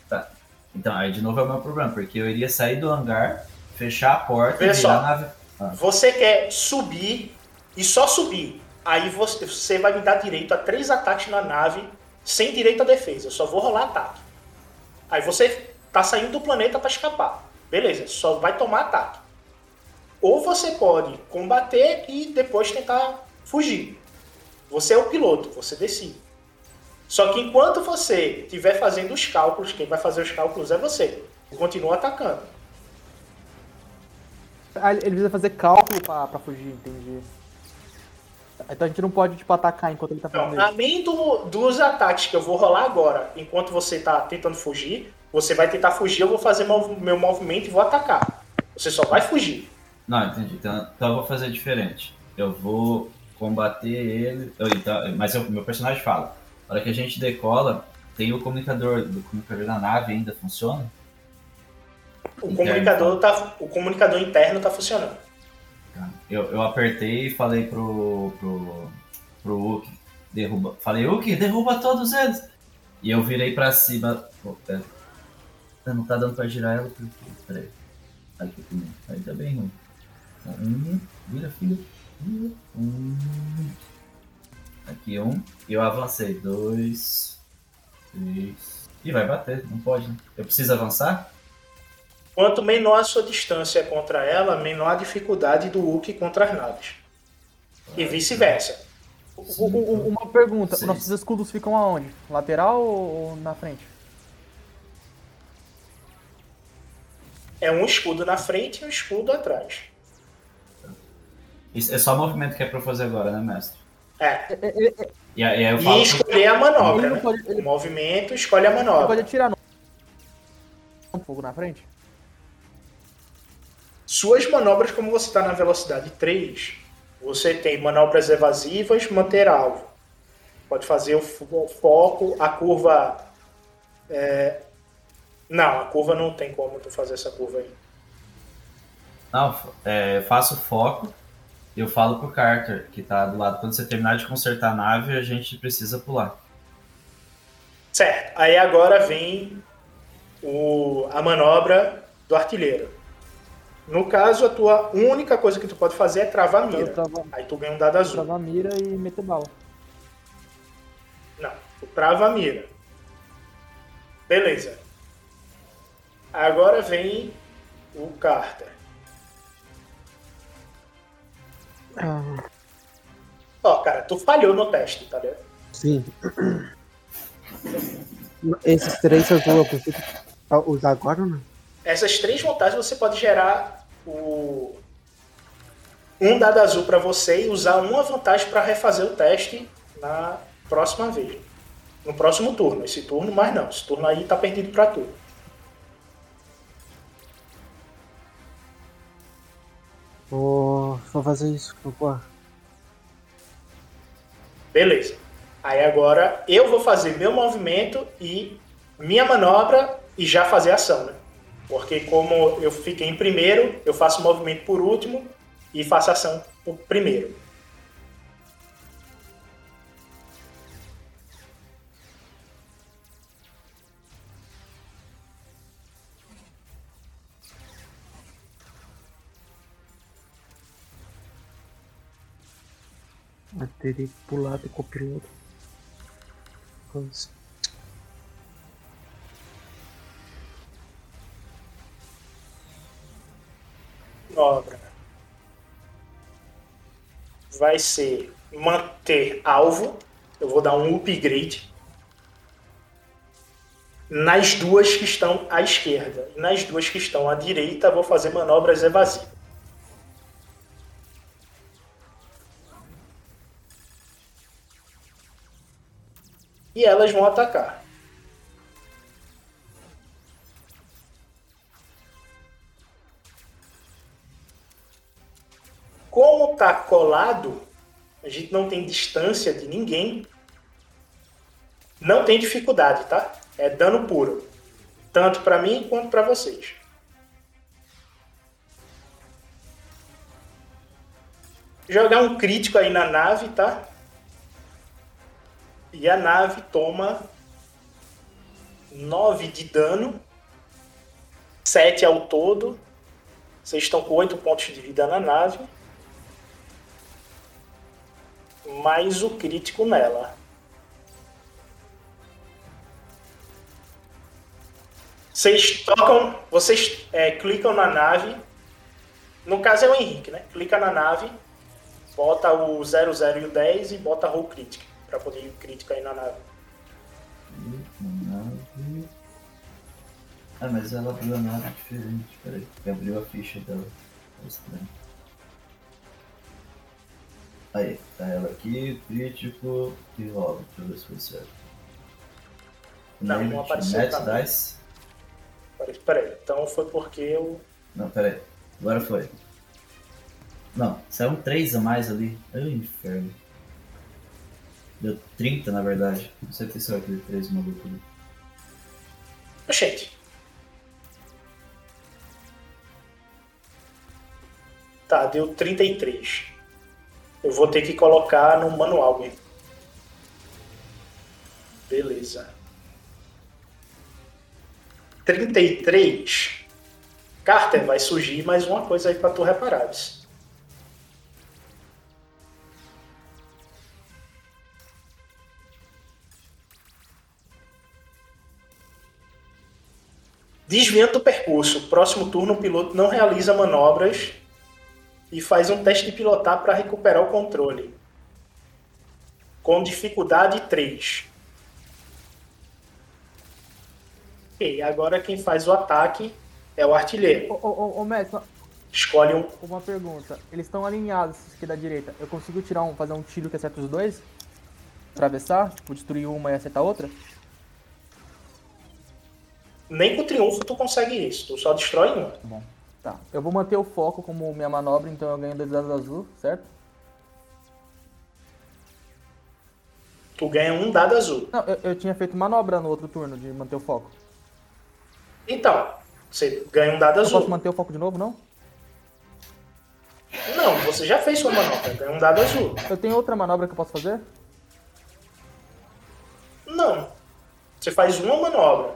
Tá. Então, aí de novo é o meu problema, porque eu iria sair do hangar, fechar a porta Vê e só, virar a nave. Ah. Você quer subir e só subir. Aí você, você vai me dar direito a três ataques na nave sem direito à defesa. Eu só vou rolar ataque. Aí você tá saindo do planeta para escapar. Beleza, só vai tomar ataque. Ou você pode combater e depois tentar fugir. Você é o piloto, você decide. Só que enquanto você estiver fazendo os cálculos, quem vai fazer os cálculos é você. Continua atacando. Ah, Ele precisa fazer cálculo pra fugir, entendi. Então a gente não pode, tipo, atacar enquanto ele tá fazendo Então, além do, dos ataques que eu vou rolar agora, enquanto você tá tentando fugir, você vai tentar fugir, eu vou fazer meu, movimento e vou atacar. Você só vai fugir. Não, entendi. Então, então eu vou fazer diferente. Eu vou combater ele. eu- então, mas o meu personagem fala. Na hora que a gente decola, tem o comunicador. O comunicador da nave ainda funciona? O Interno, comunicador, tá, o comunicador interno tá funcionando. Eu, eu apertei e falei pro, pro, pro Uki, derruba. Falei, Uki, derruba todos eles! E eu virei pra cima. Ah, Não tá dando pra girar ela porque. Peraí. Aqui. Aí tá bem ruim. Um, vira filho. Um. Aqui um. E eu avancei. Dois. Três. E vai bater, não pode, né? Eu preciso avançar? Quanto menor a sua distância contra ela, menor a dificuldade do Hulk contra as naves. E vice-versa. Uma pergunta, nossos escudos ficam aonde? Lateral ou na frente? É um escudo na frente e um escudo atrás. Isso é só movimento que é pra eu fazer agora, né, mestre? É. E aí eu E falo. escolher a manobra. Ele né? O movimento escolhe a Ele manobra. pode atirar no um fogo na frente? Suas manobras, como você está na velocidade 3, você tem manobras evasivas, manter alvo. Pode fazer o o foco, a curva. é, Não, a curva não tem como tu fazer essa curva aí. Não, é, eu faço foco. Eu falo pro Carter, que tá do lado. Quando você terminar de consertar a nave, a gente precisa pular. Certo. Aí agora vem o, a manobra do artilheiro. No caso, a tua única coisa que tu pode fazer é travar a mira. Aí tu ganha um dado azul. Travar a mira e meter bala. Não, tu trava a mira. Beleza. Agora vem o Carter. Ah, Ó, cara, tu falhou no teste, tá ligado? sim. Esses três eu vou usar agora ou não? Essas três vantagens você pode gerar o um dado azul pra você e usar uma vantagem pra refazer o teste na próxima vez. No próximo turno. Esse turno, mas não. Esse turno aí tá perdido pra tu. Vou, vou fazer isso, pô. Beleza. Aí agora eu vou fazer meu movimento e minha manobra e já fazer ação, né? Porque como eu fiquei em primeiro, eu faço movimento por último e faço ação por primeiro. Eu teria que pular do copiloto. Pois. Manobra. Vai ser manter alvo. Eu vou dar um upgrade. nas duas que estão à esquerda. Nas duas que estão à direita, vou fazer manobras evasivas. E elas vão atacar. Como tá colado, a gente não tem distância de ninguém. Não tem dificuldade, tá? É dano puro. Tanto para mim quanto para vocês. Jogar um crítico aí na nave, tá? E a nave toma 9 de dano. 7 ao todo. Vocês estão com 8 pontos de vida na nave. Mais o crítico nela. Vocês tocam, vocês é, clicam na nave. No caso é o Henrique, né? Clica na nave, bota o 00 e o 10 e bota roll crítica para poder ir crítica aí na nave. Nave. Ah, mas ela abriu a nave diferente. Peraí, abriu a ficha dela. É estranho. Aí, tá ela aqui, crítico e rola. Deixa eu ver se foi certo. Não, não apareceu Net. Dice. Peraí, peraí, então foi porque eu. Não, peraí. Agora foi. Não, saiu um 3 a mais ali. Ai, inferno. Deu 30 na verdade. Não sei se saiu aquele 3 maluco ali. Oxente. Tá, deu 33. Eu vou ter que colocar no manual mesmo. Beleza. 33. Carter, vai surgir mais uma coisa aí pra tu reparares. Desviando do percurso. Próximo turno, o piloto não realiza manobras e faz um teste de pilotar para recuperar o controle. Com dificuldade 3. Ok, agora quem faz o ataque é o artilheiro. Ô, ô, ô, mestre, Escolhe um. uma pergunta. Eles estão alinhados aqui da direita. Eu consigo tirar um, fazer um tiro que acerta os dois? Atravessar? Tipo, destruir uma e acertar a outra? Nem com triunfo tu consegue isso, tu só destrói uma. Bom, tá. Eu vou manter o foco como minha manobra, então eu ganho dois dados azul, certo? Tu ganha um dado azul. Não, eu, eu tinha feito manobra no outro turno de manter o foco. Então, você ganha um dado Eu azul. posso manter o foco de novo, não? Não, você já fez sua manobra, ganha um dado azul. Eu tenho outra manobra que eu posso fazer? Não. Você faz uma manobra.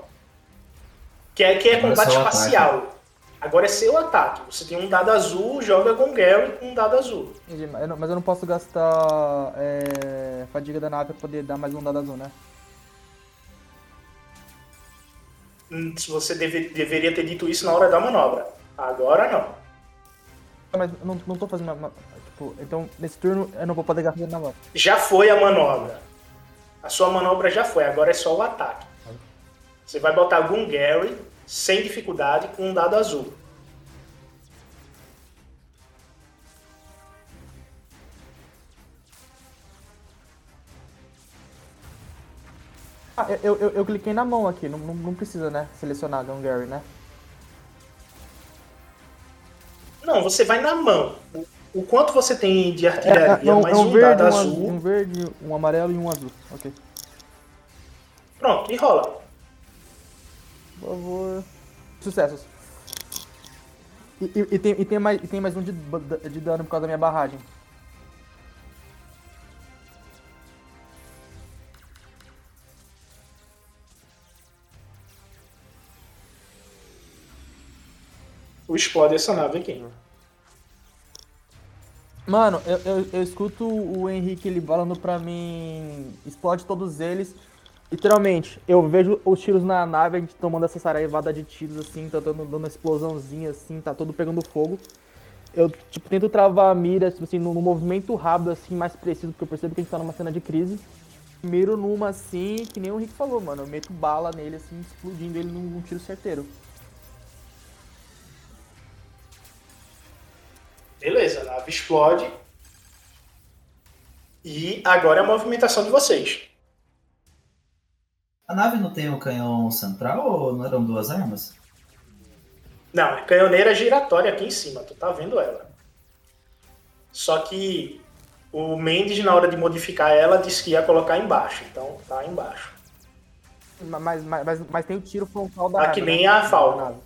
Que é, que é Agora é combate só o ataque. espacial. Agora é seu ataque. Você tem um dado azul, joga com Gary com um dado azul. Entendi, mas eu não, mas eu não posso gastar é, fadiga da nave pra poder dar mais um dado azul, né? Hum, Se você deve- deveria ter dito isso na hora da manobra. Agora não. Mas não, não tô fazendo. uma- Tipo, então nesse turno eu não vou poder gastar na mão. Já foi a manobra. A sua manobra já foi, agora é só o ataque. Você vai botar algum Gary sem dificuldade com um dado azul. Ah, eu, eu, eu cliquei na mão aqui, não, não, não precisa, né? Selecionar Gun Gary, né? Não, você vai na mão. O, o quanto você tem de É, artilharia, é um, mais é um, um verde, dado um, azul. azul, um verde, um amarelo e um azul. Ok. Pronto, e rola. Por favor. Sucessos. E, e- e tem, e, tem mais, e tem mais um de, de dano por causa da minha barragem. O explode essa nave aqui. Mano, eu, eu, eu escuto o Henrique ele falando pra mim. Explode todos eles. Literalmente, eu vejo os tiros na nave, a gente tomando essa saraivada de tiros assim, tá dando, dando uma explosãozinha assim, tá todo pegando fogo. Eu, tipo, tento travar a mira, tipo assim, num, num movimento rápido, assim, mais preciso, porque eu percebo que a gente tá numa cena de crise. Primeiro numa assim, que nem o Rick falou, mano. Eu meto bala nele assim, explodindo ele num, num tiro certeiro. Beleza, a nave explode. E agora é a movimentação de vocês. A nave não tem um canhão central ou não eram duas armas? Não, é canhoneira giratória aqui em cima, tu tá vendo ela. Só que o Mendes, na hora de modificar ela, disse que ia colocar embaixo. Então tá embaixo. Mas, mas, mas, mas tem o tiro frontal da Tá nave, que né? nem a Da Falcon. nave.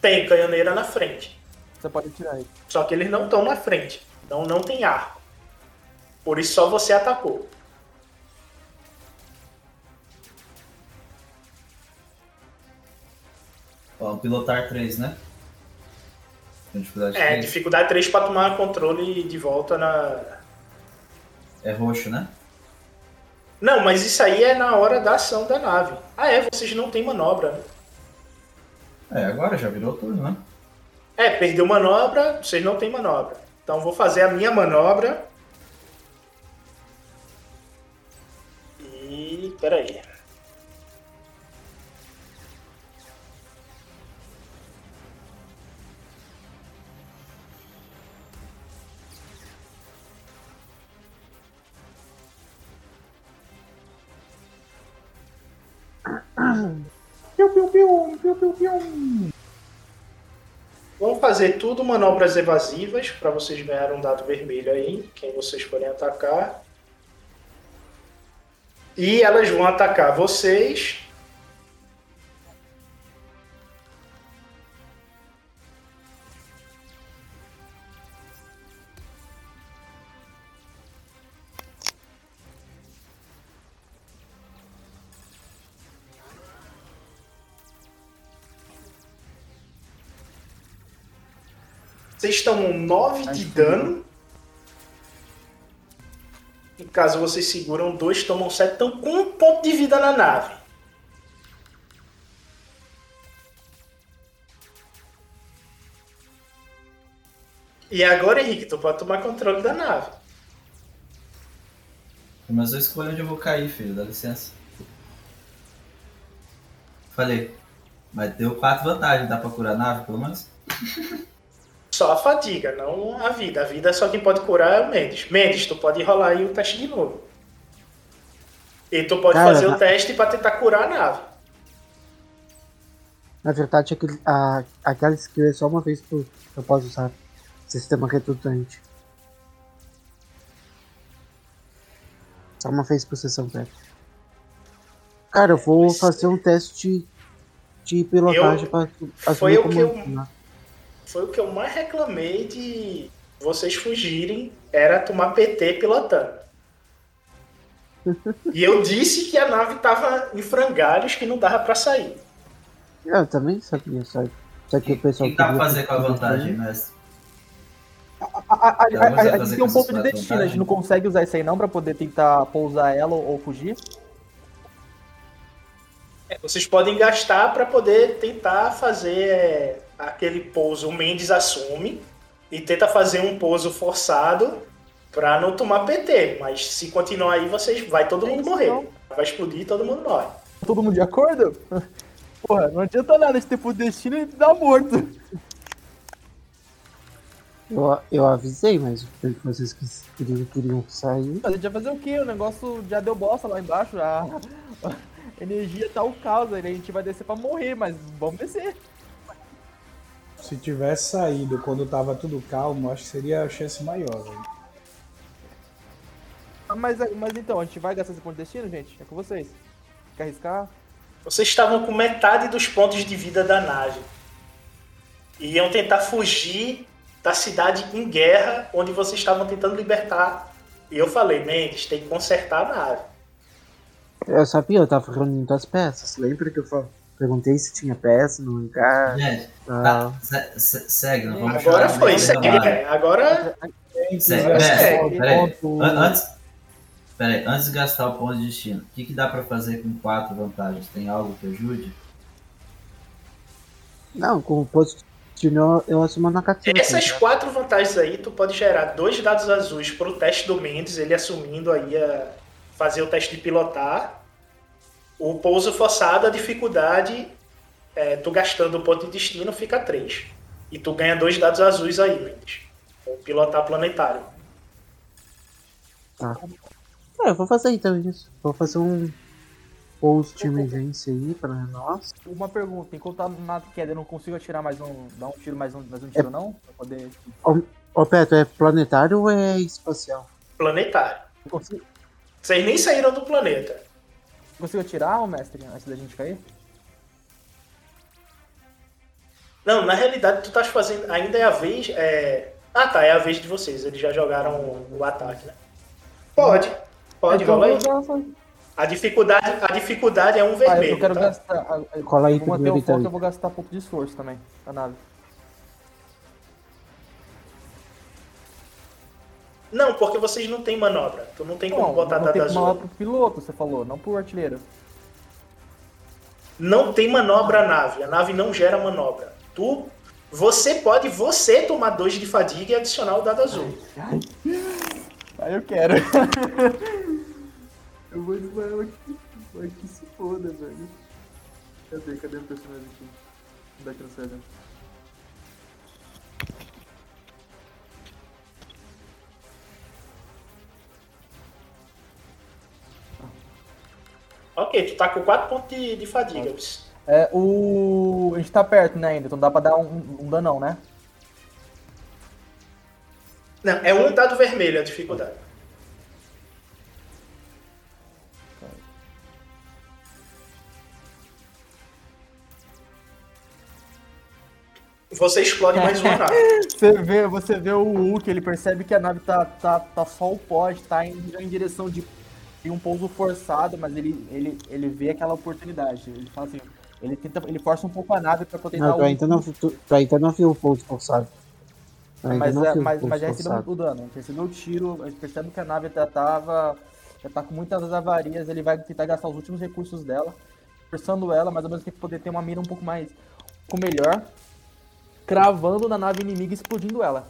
Tem canhoneira na frente. Você pode tirar aí. Só que eles não estão na frente. Então não tem arco. Por isso só você atacou. Ó, pilotar 3, né? Tem dificuldade É, 3. dificuldade 3 pra tomar controle de volta na. É roxo, né? Não, mas isso aí é na hora da ação da nave. Ah, é, vocês não têm manobra, né? É, agora já virou turno, né? É, perdeu manobra, vocês não têm manobra. Então vou fazer a minha manobra. E. peraí. Piu, piu, piu, piu, piu, piu. Vamos fazer tudo manobras evasivas para vocês ganharem um dado vermelho aí, quem vocês forem atacar. E elas vão atacar vocês. Vocês tomam 9 de dano. Em caso vocês seguram, dois tomam 7. Estão com um ponto de vida na nave. E agora, Henrique, tu pode tomar controle da nave. Mas eu escolho onde eu vou cair, filho, dá licença. Falei. Mas deu quatro vantagens, dá pra curar a nave, pelo menos? Só a fadiga, não a vida. A vida só quem pode curar é o Mendes. Mendes, tu pode rolar aí o teste de novo. E tu pode Cara, fazer na- o teste pra tentar curar a nave. Na verdade, aquele, a, aquela skill é só uma vez por eu posso usar. Sistema redundante. Só uma vez por sessão, pera. Cara, eu vou fazer um teste de pilotagem Eu- pra foi assumir o que eu- né? Foi o que eu mais reclamei de vocês fugirem, era tomar PT pilotando. E eu disse que a nave tava em frangalhos que não dava pra sair. Eu também sabia, só, só que o pessoal O que dá pra queria fazer com a vantagem, mestre? A, a, a, Ela vai a- a fazer gente tem um ponto de destino, a gente não consegue usar isso aí não pra poder tentar pousar ela ou, ou fugir? É, Vocês podem gastar para poder tentar fazer é, aquele pouso. O Mendes assume e tenta fazer um pouso forçado para não tomar PT. Mas se continuar aí, vocês vai todo mundo morrer. Vai explodir e todo mundo morre. Todo mundo de acordo? Porra, não adianta nada ter ponto de destino e dar morto. Eu, eu avisei, mas vocês quis- queriam, queriam sair. A gente vai fazer o quê? O negócio já deu bosta lá embaixo, a, a energia tá o caos, a gente vai descer pra morrer, mas vamos descer. Se tivesse saído quando tava tudo calmo, acho que seria a chance maior, velho. Mas, mas então, a gente vai gastar esse ponto de destino, gente? É com vocês. Quer arriscar? Vocês estavam com metade dos pontos de vida da nave. E iam tentar fugir da cidade em guerra, onde vocês estavam tentando libertar. E eu falei, Mendes, tem que consertar a nave. Eu sabia, eu tava reunindo as peças. Lembra que eu fa- perguntei se tinha peça no lugar? Gente, Ah. tá, se- se- segue, não vamos Agora foi, segue. Agora. Segue, Agora mestre, segue. peraí. Ponto- An- Antes, peraí, antes de gastar o ponto de destino, o que, que dá pra fazer com quatro vantagens? Tem algo que ajude? Não, com o posto, Senão eu assumo na cativa. Essas quatro vantagens aí, tu pode gerar dois dados azuis pro teste do Mendes, ele assumindo aí a fazer o teste de pilotar. O pouso forçado, a dificuldade, é, tu gastando o ponto de destino, fica 3. E tu ganha dois dados azuis aí, Mendes. O pilotar planetário. Tá. É, eu vou fazer então isso. Vou fazer um post de emergência aí pra nós. Uma pergunta, enquanto tá na queda, eu não consigo atirar mais um. dar um tiro mais um, mais um tiro, não? Pra poder. Ô, ô Petro, é planetário ou é espacial? Planetário. Consigo, Vocês nem saíram do planeta. Consigo atirar, ô mestre, antes da gente cair? Não, na realidade tu estás fazendo. Ainda é a vez. É... Ah tá, é a vez de vocês. Eles já jogaram o, o ataque, né? Pode. Pode, Então, rola aí. A dificuldade, a dificuldade é um Ah, vermelho. eu quero tá? gastar. ah, ah, Cola aí primeiro, o então. foco, eu vou gastar pouco de esforço também, a nave. Não, porque vocês não têm manobra. Tu não tem como botar não dado tem azul. manobra pro piloto, você falou, não pro artilheiro. Não tem manobra a nave. A nave não gera manobra. Tu. Você pode você tomar dois de fadiga e adicionar o dado azul. Aí eu quero. eu vou desmaiar aqui. Vai que se foda, velho. Cadê? Cadê o personagem aqui? Onde é Ok, tu tá com 4 pontos de, de fadiga. É, o. A gente tá perto, né, ainda, então dá pra dar um, um danão, né? Não, é um dado vermelho a dificuldade. Você explode mais uma nave. Você vê, você vê o Hulk, ele percebe que a nave tá, tá, tá só o pó, tá indo em direção de, de um pouso forçado, mas ele, ele, ele vê aquela oportunidade. Ele fala assim, ele tenta, ele força um pouco a nave pra poder Não, dar o- ainda não, tu, tu ainda não viu o pouso forçado. Mas, não é, mas, mas já recebeu o dano. Recebeu o tiro, a percebe que a nave já tava. Já tá com muitas avarias, ele vai tentar gastar os últimos recursos dela, forçando ela, mas ao mesmo tempo poder ter uma mira um pouco mais. um pouco melhor. Cravando na nave inimiga e explodindo ela.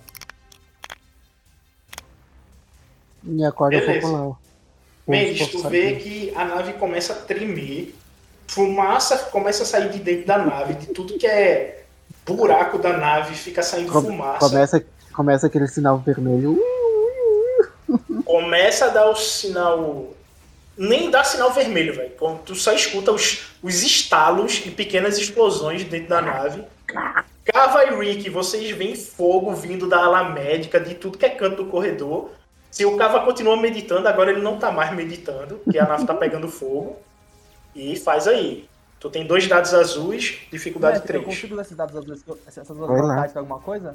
E acorda um Beleza. Mendes, tu vê que a nave começa a tremer, fumaça começa a sair de dentro da nave, de tudo que é buraco da nave fica saindo Com- fumaça. Começa, começa aquele sinal vermelho. Começa a dar o sinal. Nem dá sinal vermelho, velho. Tu só escuta os, os estalos e pequenas explosões dentro da nave. Cava e Rick, vocês veem fogo vindo da ala médica, de tudo que é canto do corredor. Se o Cava continua meditando, agora ele não tá mais meditando, porque a nave tá pegando fogo. E faz aí. Tu tem dois dados azuis, dificuldade Mestre, eu 3. consigo dar esses dados azuis, essas duas pra alguma coisa?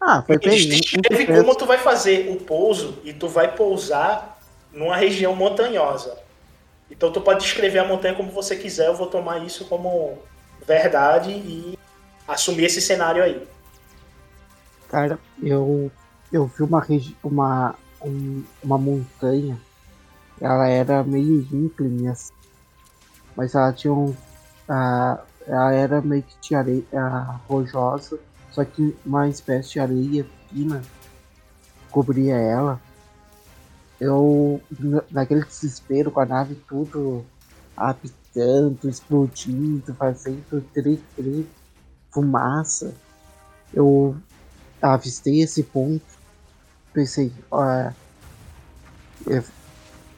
Ah, foi bem. Eles descrevem como tu vai fazer o pouso e tu vai pousar numa região montanhosa. Então tu pode descrever a montanha como você quiser, eu vou tomar isso como verdade e assumir esse cenário aí. Cara, eu, eu vi uma, uma, um- uma montanha. Ela era meio íngreme, assim, mas ela tinha um. ah, ela era meio que de areia ah, rojosa, só que uma espécie de areia fina cobria ela. Eu, na- naquele desespero com a nave tudo apitando, explodindo, fazendo tri-tri, fumaça, eu avistei esse ponto, pensei, ó, é,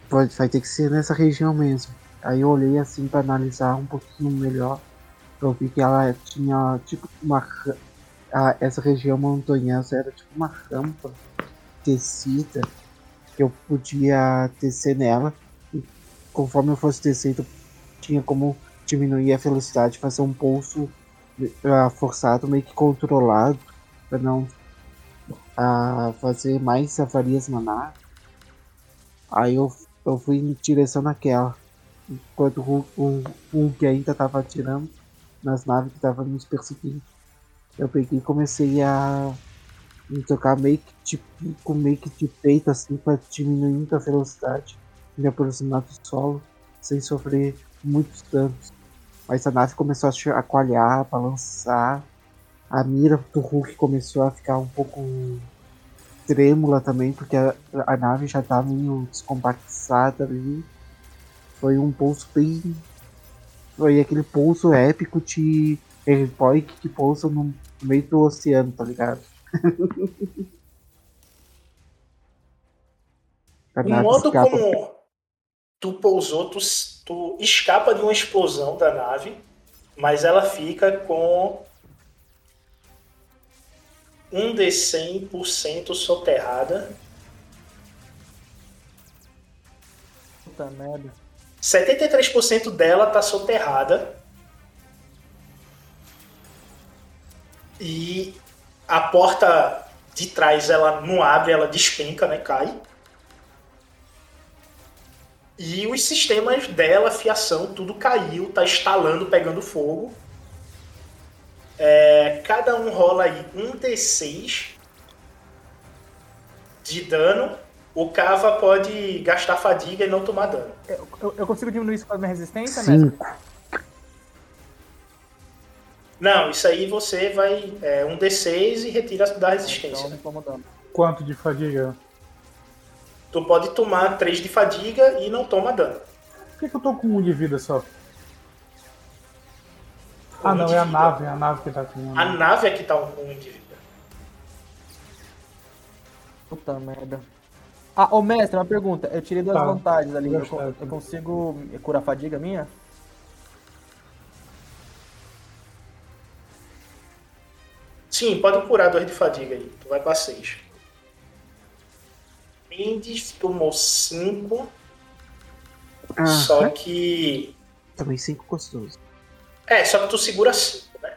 pode, vai ter que ser nessa região mesmo. Aí eu olhei assim para analisar um pouquinho melhor. Eu vi que ela tinha tipo uma essa região montanhosa era tipo uma rampa tecida que eu podia descer nela e conforme eu fosse descendo tinha como diminuir a velocidade, fazer um pulso ah, forçado, meio que controlado para não ah, fazer mais avarias na nave. Aí eu, eu fui em direção naquela. Enquanto o, o, o que ainda tava atirando nas naves que estavam nos perseguindo. Eu peguei e comecei a me tocar meio que tipo, com meio que de peito assim para diminuir a velocidade. Me aproximar do solo sem sofrer muitos danos. Mas a nave começou a chacoalhar, balançar. A mira do Hulk começou a ficar um pouco trêmula também, porque a, a nave já tá meio descompactada ali. Foi um pulso bem. Foi aquele pulso épico de Airboy que pousa no meio do oceano, tá ligado? O modo escapa. como tu pousou, tu, tu escapa de uma explosão da nave, mas ela fica com um de 100% soterrada. Puta merda. 73% dela tá soterrada. E a porta de trás ela não abre, ela despenca, né? Cai. E os sistemas dela, fiação, tudo caiu, tá estalando, pegando fogo. É, cada um rola aí um D6 de dano. O Cava pode gastar fadiga e não tomar dano. Eu, eu- eu consigo diminuir isso com a minha resistência? Cinco. Não, isso aí você vai. É um D6 e retira da resistência. Então, vamos dando. Quanto de fadiga? Tu pode tomar 3 de fadiga e não toma dano. Por que, que eu tô com um de vida só? Ah, não, é a vida. nave, é a nave que tá com um. A nave é que tá um um de vida. Puta merda. Ah, ô mestre, uma pergunta. Eu tirei duas Tá. vantagens ali. Eu, eu consigo curar a fadiga minha? Sim, pode curar 2 de fadiga aí. Tu vai pra 6. Mendes tomou 5. Ah, Só que. Também cinco gostoso. É, só que tu segura 5, né?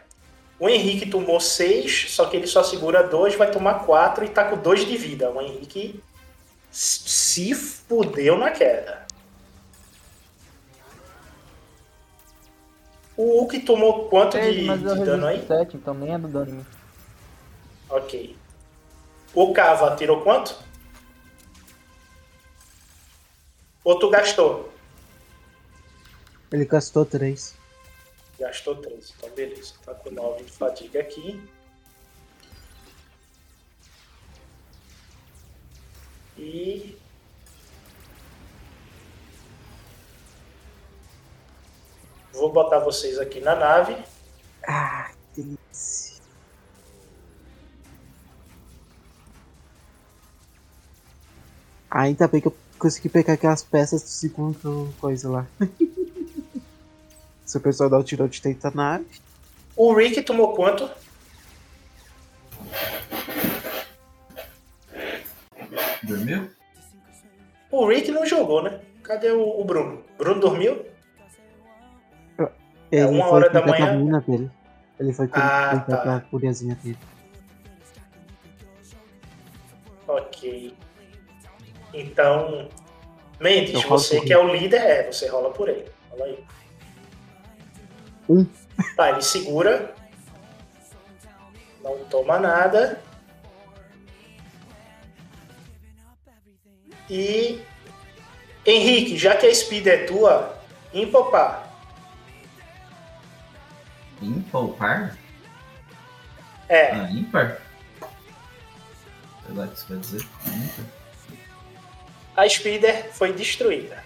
O Henrique tomou 6, só que ele só segura 2, vai tomar 4 e tá com 2 de vida. O Henrique se fudeu na queda. O Hulk tomou quanto de, de dano aí? resisto 7, então nem é do dano. Ok. O Cava tirou quanto? Ou tu gastou? Ele gastou três. Gastou 3. Então beleza. Tá com 9 de fadiga aqui. E. Vou botar vocês aqui na nave. Ah, que delícia. Ainda bem que eu consegui pegar aquelas peças do segundo coisa lá. Se o pessoal dá o tirão de dentro da nave. O Rick tomou quanto? Dormiu? O Rick não jogou, né? Cadê o, o Bruno? Bruno dormiu? Ele uma foi hora da manhã. mina dele. Ele foi Ah, cuidar tá. da curiazinha dele. Ok. Então, Mendes, você que é o líder, é, você rola por ele. Rola aí. Um. Tá, ele segura. Não toma nada. E. Henrique, já que a speed é tua, empopar. Impopar? É, Ah, ímpar? Sei lá o que isso quer dizer. Ímpar. a speeder foi destruída.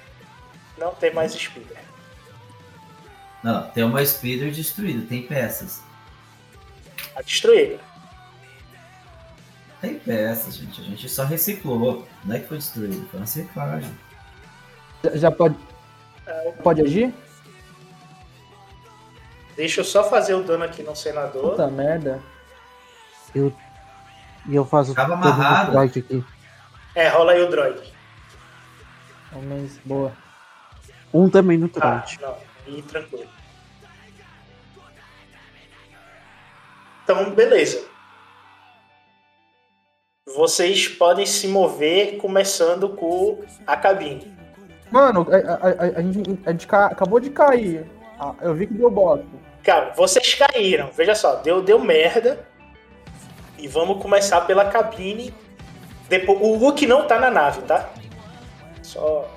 Não tem mais speeder. Não, tem uma speeder destruída, tem peças. Tá destruída. Tem peças, gente. A gente só reciclou. Não é que foi destruído, foi uma reciclagem. Já, já pode. Pode agir? Deixa eu só fazer o dano aqui no senador. Puta merda. Eu, e eu faço Tava amarrado. droid aqui. É, rola aí o droid. Um mês. Boa. Um também no Ah, droid. não. E tranquilo. Então, beleza. Vocês podem se mover começando com a cabine. Mano, a, a- a- gente, a gente ca- acabou de cair. Ah, eu vi que deu bosta. Cara, vocês caíram. Veja só, deu, deu merda. E vamos começar pela cabine. Depois, o Hulk não tá na nave, tá? Só.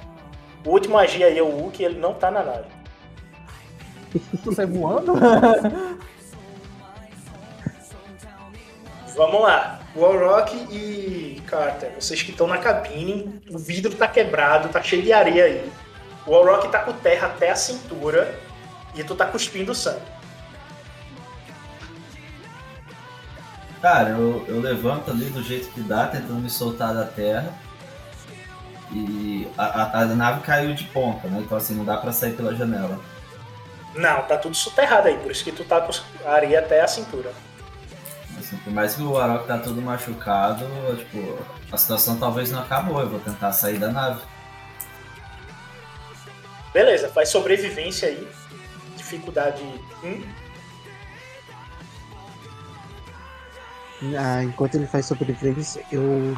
O último magia aí é o Hulk, ele não tá na nave. Tu sai voando? Vamos lá. Warrock e Carter, vocês que estão na cabine, o vidro tá quebrado, tá cheio de areia aí. O Warrock tá com terra até a cintura e tu tá cuspindo sangue. Cara, eu, eu levanto ali do jeito que dá, tentando me soltar da terra. E a, a, a nave caiu de ponta, né? Então assim, não dá pra sair pela janela. Não, tá tudo soterrado aí, por isso que tu tá com a areia até a cintura. Assim, por mais que o Arok tá todo machucado, tipo, a situação talvez não acabou. Eu vou tentar sair da nave. Beleza, faz sobrevivência aí. Dificuldade 1. Ah, enquanto ele faz sobrevivência, eu.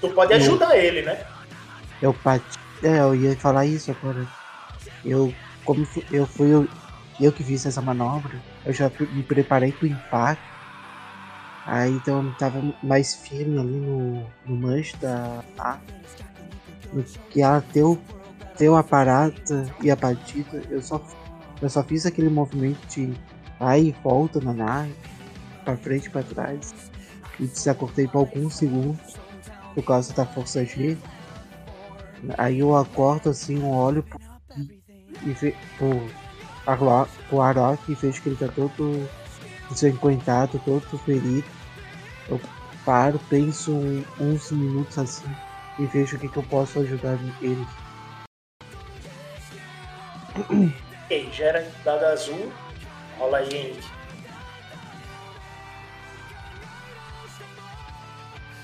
Tu pode eu- ajudar ele, né? Eu. É, eu ia falar isso agora. Eu, como eu fui eu, eu que fiz essa manobra, eu já me preparei pro impacto. Aí então eu tava mais firme ali no, no manche da. No que ela deu, deu a parada e a batida, eu só, eu só fiz aquele movimento de vai e volta na nave, pra frente e pra trás. E desacordei por alguns segundos por causa da força G. Aí eu acordo assim, eu olho pro, e ve, pro, Arlo- pro Arok e vejo que ele tá todo desencontado, todo ferido. Eu paro, penso um- uns minutos assim e vejo o que, que eu posso ajudar ele. Ok, gera dado azul. Rola aí.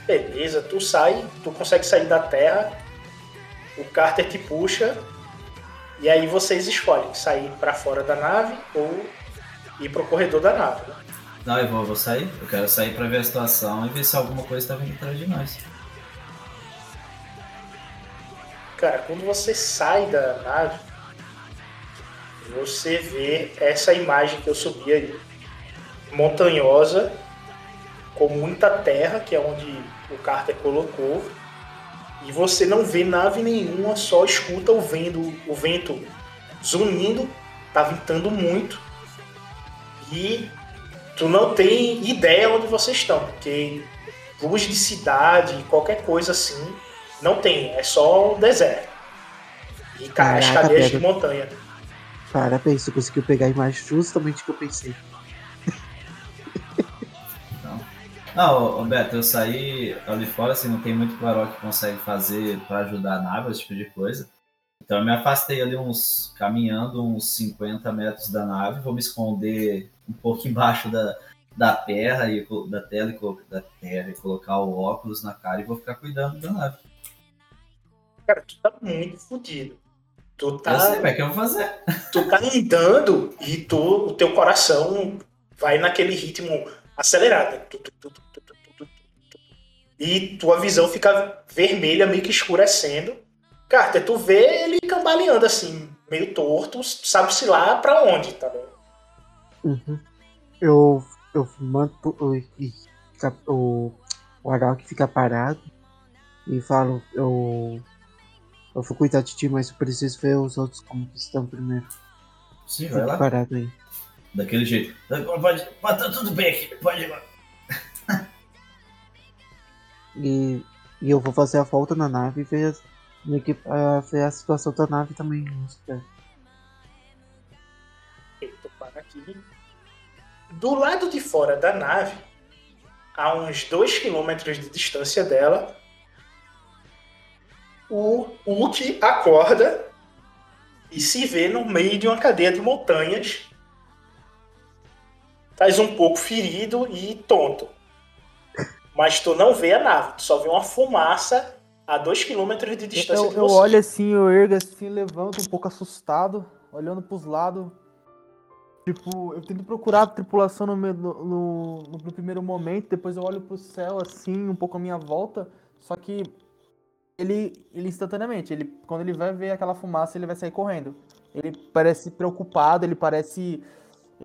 Beleza, tu sai, tu consegue sair da terra. O Carter te puxa. E aí vocês escolhem sair pra fora da nave ou ir pro corredor da nave. né? Não, eu vou, eu vou sair. Eu quero sair pra ver a situação e ver se alguma coisa tá vindo atrás de nós. Cara, quando você sai da nave, você vê essa imagem que eu subi aí. Montanhosa, com muita terra, que é onde o Carter colocou. E você não vê nave nenhuma, só escuta o vento, o vento zunindo, tá ventando muito. E tu não tem ideia onde vocês estão, porque luz de cidade, qualquer coisa assim, não tem, é só um deserto. E cara, as Caraca, cadeias de Pedro. montanha. Parabéns, você conseguiu pegar a imagem justamente o que eu pensei. Não, Beto, eu saí ali fora, assim, não tem muito que o Arok consegue fazer pra ajudar a nave, esse tipo de coisa. Então eu me afastei ali uns, caminhando uns 50 metros da nave, vou me esconder um pouco embaixo da, da terra e da tela e da terra e colocar o óculos na cara e vou ficar cuidando da nave. Cara, tu tá muito fodido. Tu tá. Eu sei, mas o que eu vou fazer? Tu tá andando e tu, o teu coração vai naquele ritmo acelerada. E tua visão fica vermelha, meio que escurecendo. Carter, tu vê ele cambaleando assim, meio torto, sabe-se lá pra onde, tá vendo? Uhum. Eu, eu manto o, o, o que fica parado e falo, eu, eu vou cuidar de ti, mas eu preciso ver os outros como estão primeiro. Sim, vai lá. Parado aí. Daquele jeito. Pode, pode, tá tudo bem aqui, pode ir lá. E, e eu vou fazer a volta na nave e ver, que, ah, ver a situação da nave também. né? Tu para aqui. Do lado de fora da nave, a uns 2 km de distância dela, o Hulk acorda e se vê no meio de uma cadeia de montanhas. Estás um pouco ferido e tonto. Mas tu não vê a nave, tu só vê uma fumaça a 2 km de distância Eu, de eu você. olho assim, eu ergo assim, levanto um pouco assustado, olhando pros lados. Tipo, eu tento procurar a tripulação no, me- no, no- no primeiro momento, depois eu olho pro céu assim, um pouco à minha volta. Só que ele, ele instantaneamente, ele, quando ele vai ver aquela fumaça, ele vai sair correndo. Ele parece preocupado, ele parece.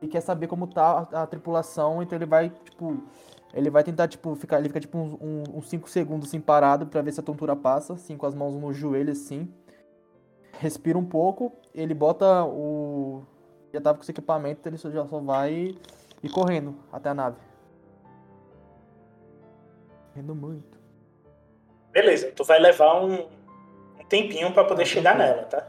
Ele quer saber como tá a, a tripulação, então ele vai, tipo. Ele vai tentar, tipo, ficar. Ele fica tipo uns 5 um, cinco segundos assim parado pra ver se a tontura passa, assim, com as mãos no joelho, assim. Respira um pouco, ele bota o. já tava com esse equipamento, ele só, já só vai ir correndo até a nave. Correndo muito. Beleza, tu vai levar um, um tempinho pra poder chegar nela, tá?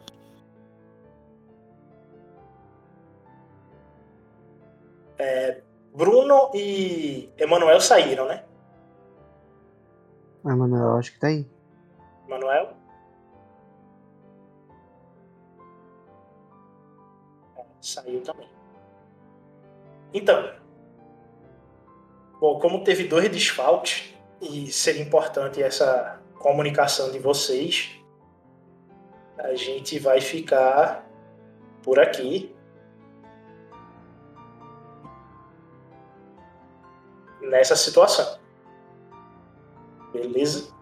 É, Bruno e Emanuel saíram, né? Mano, eu acho que tá aí. Emanuel? É, Saiu também. Então. Bom, como teve dois desfalques e seria importante essa comunicação de vocês, a gente vai ficar por aqui. Nessa situação. Beleza?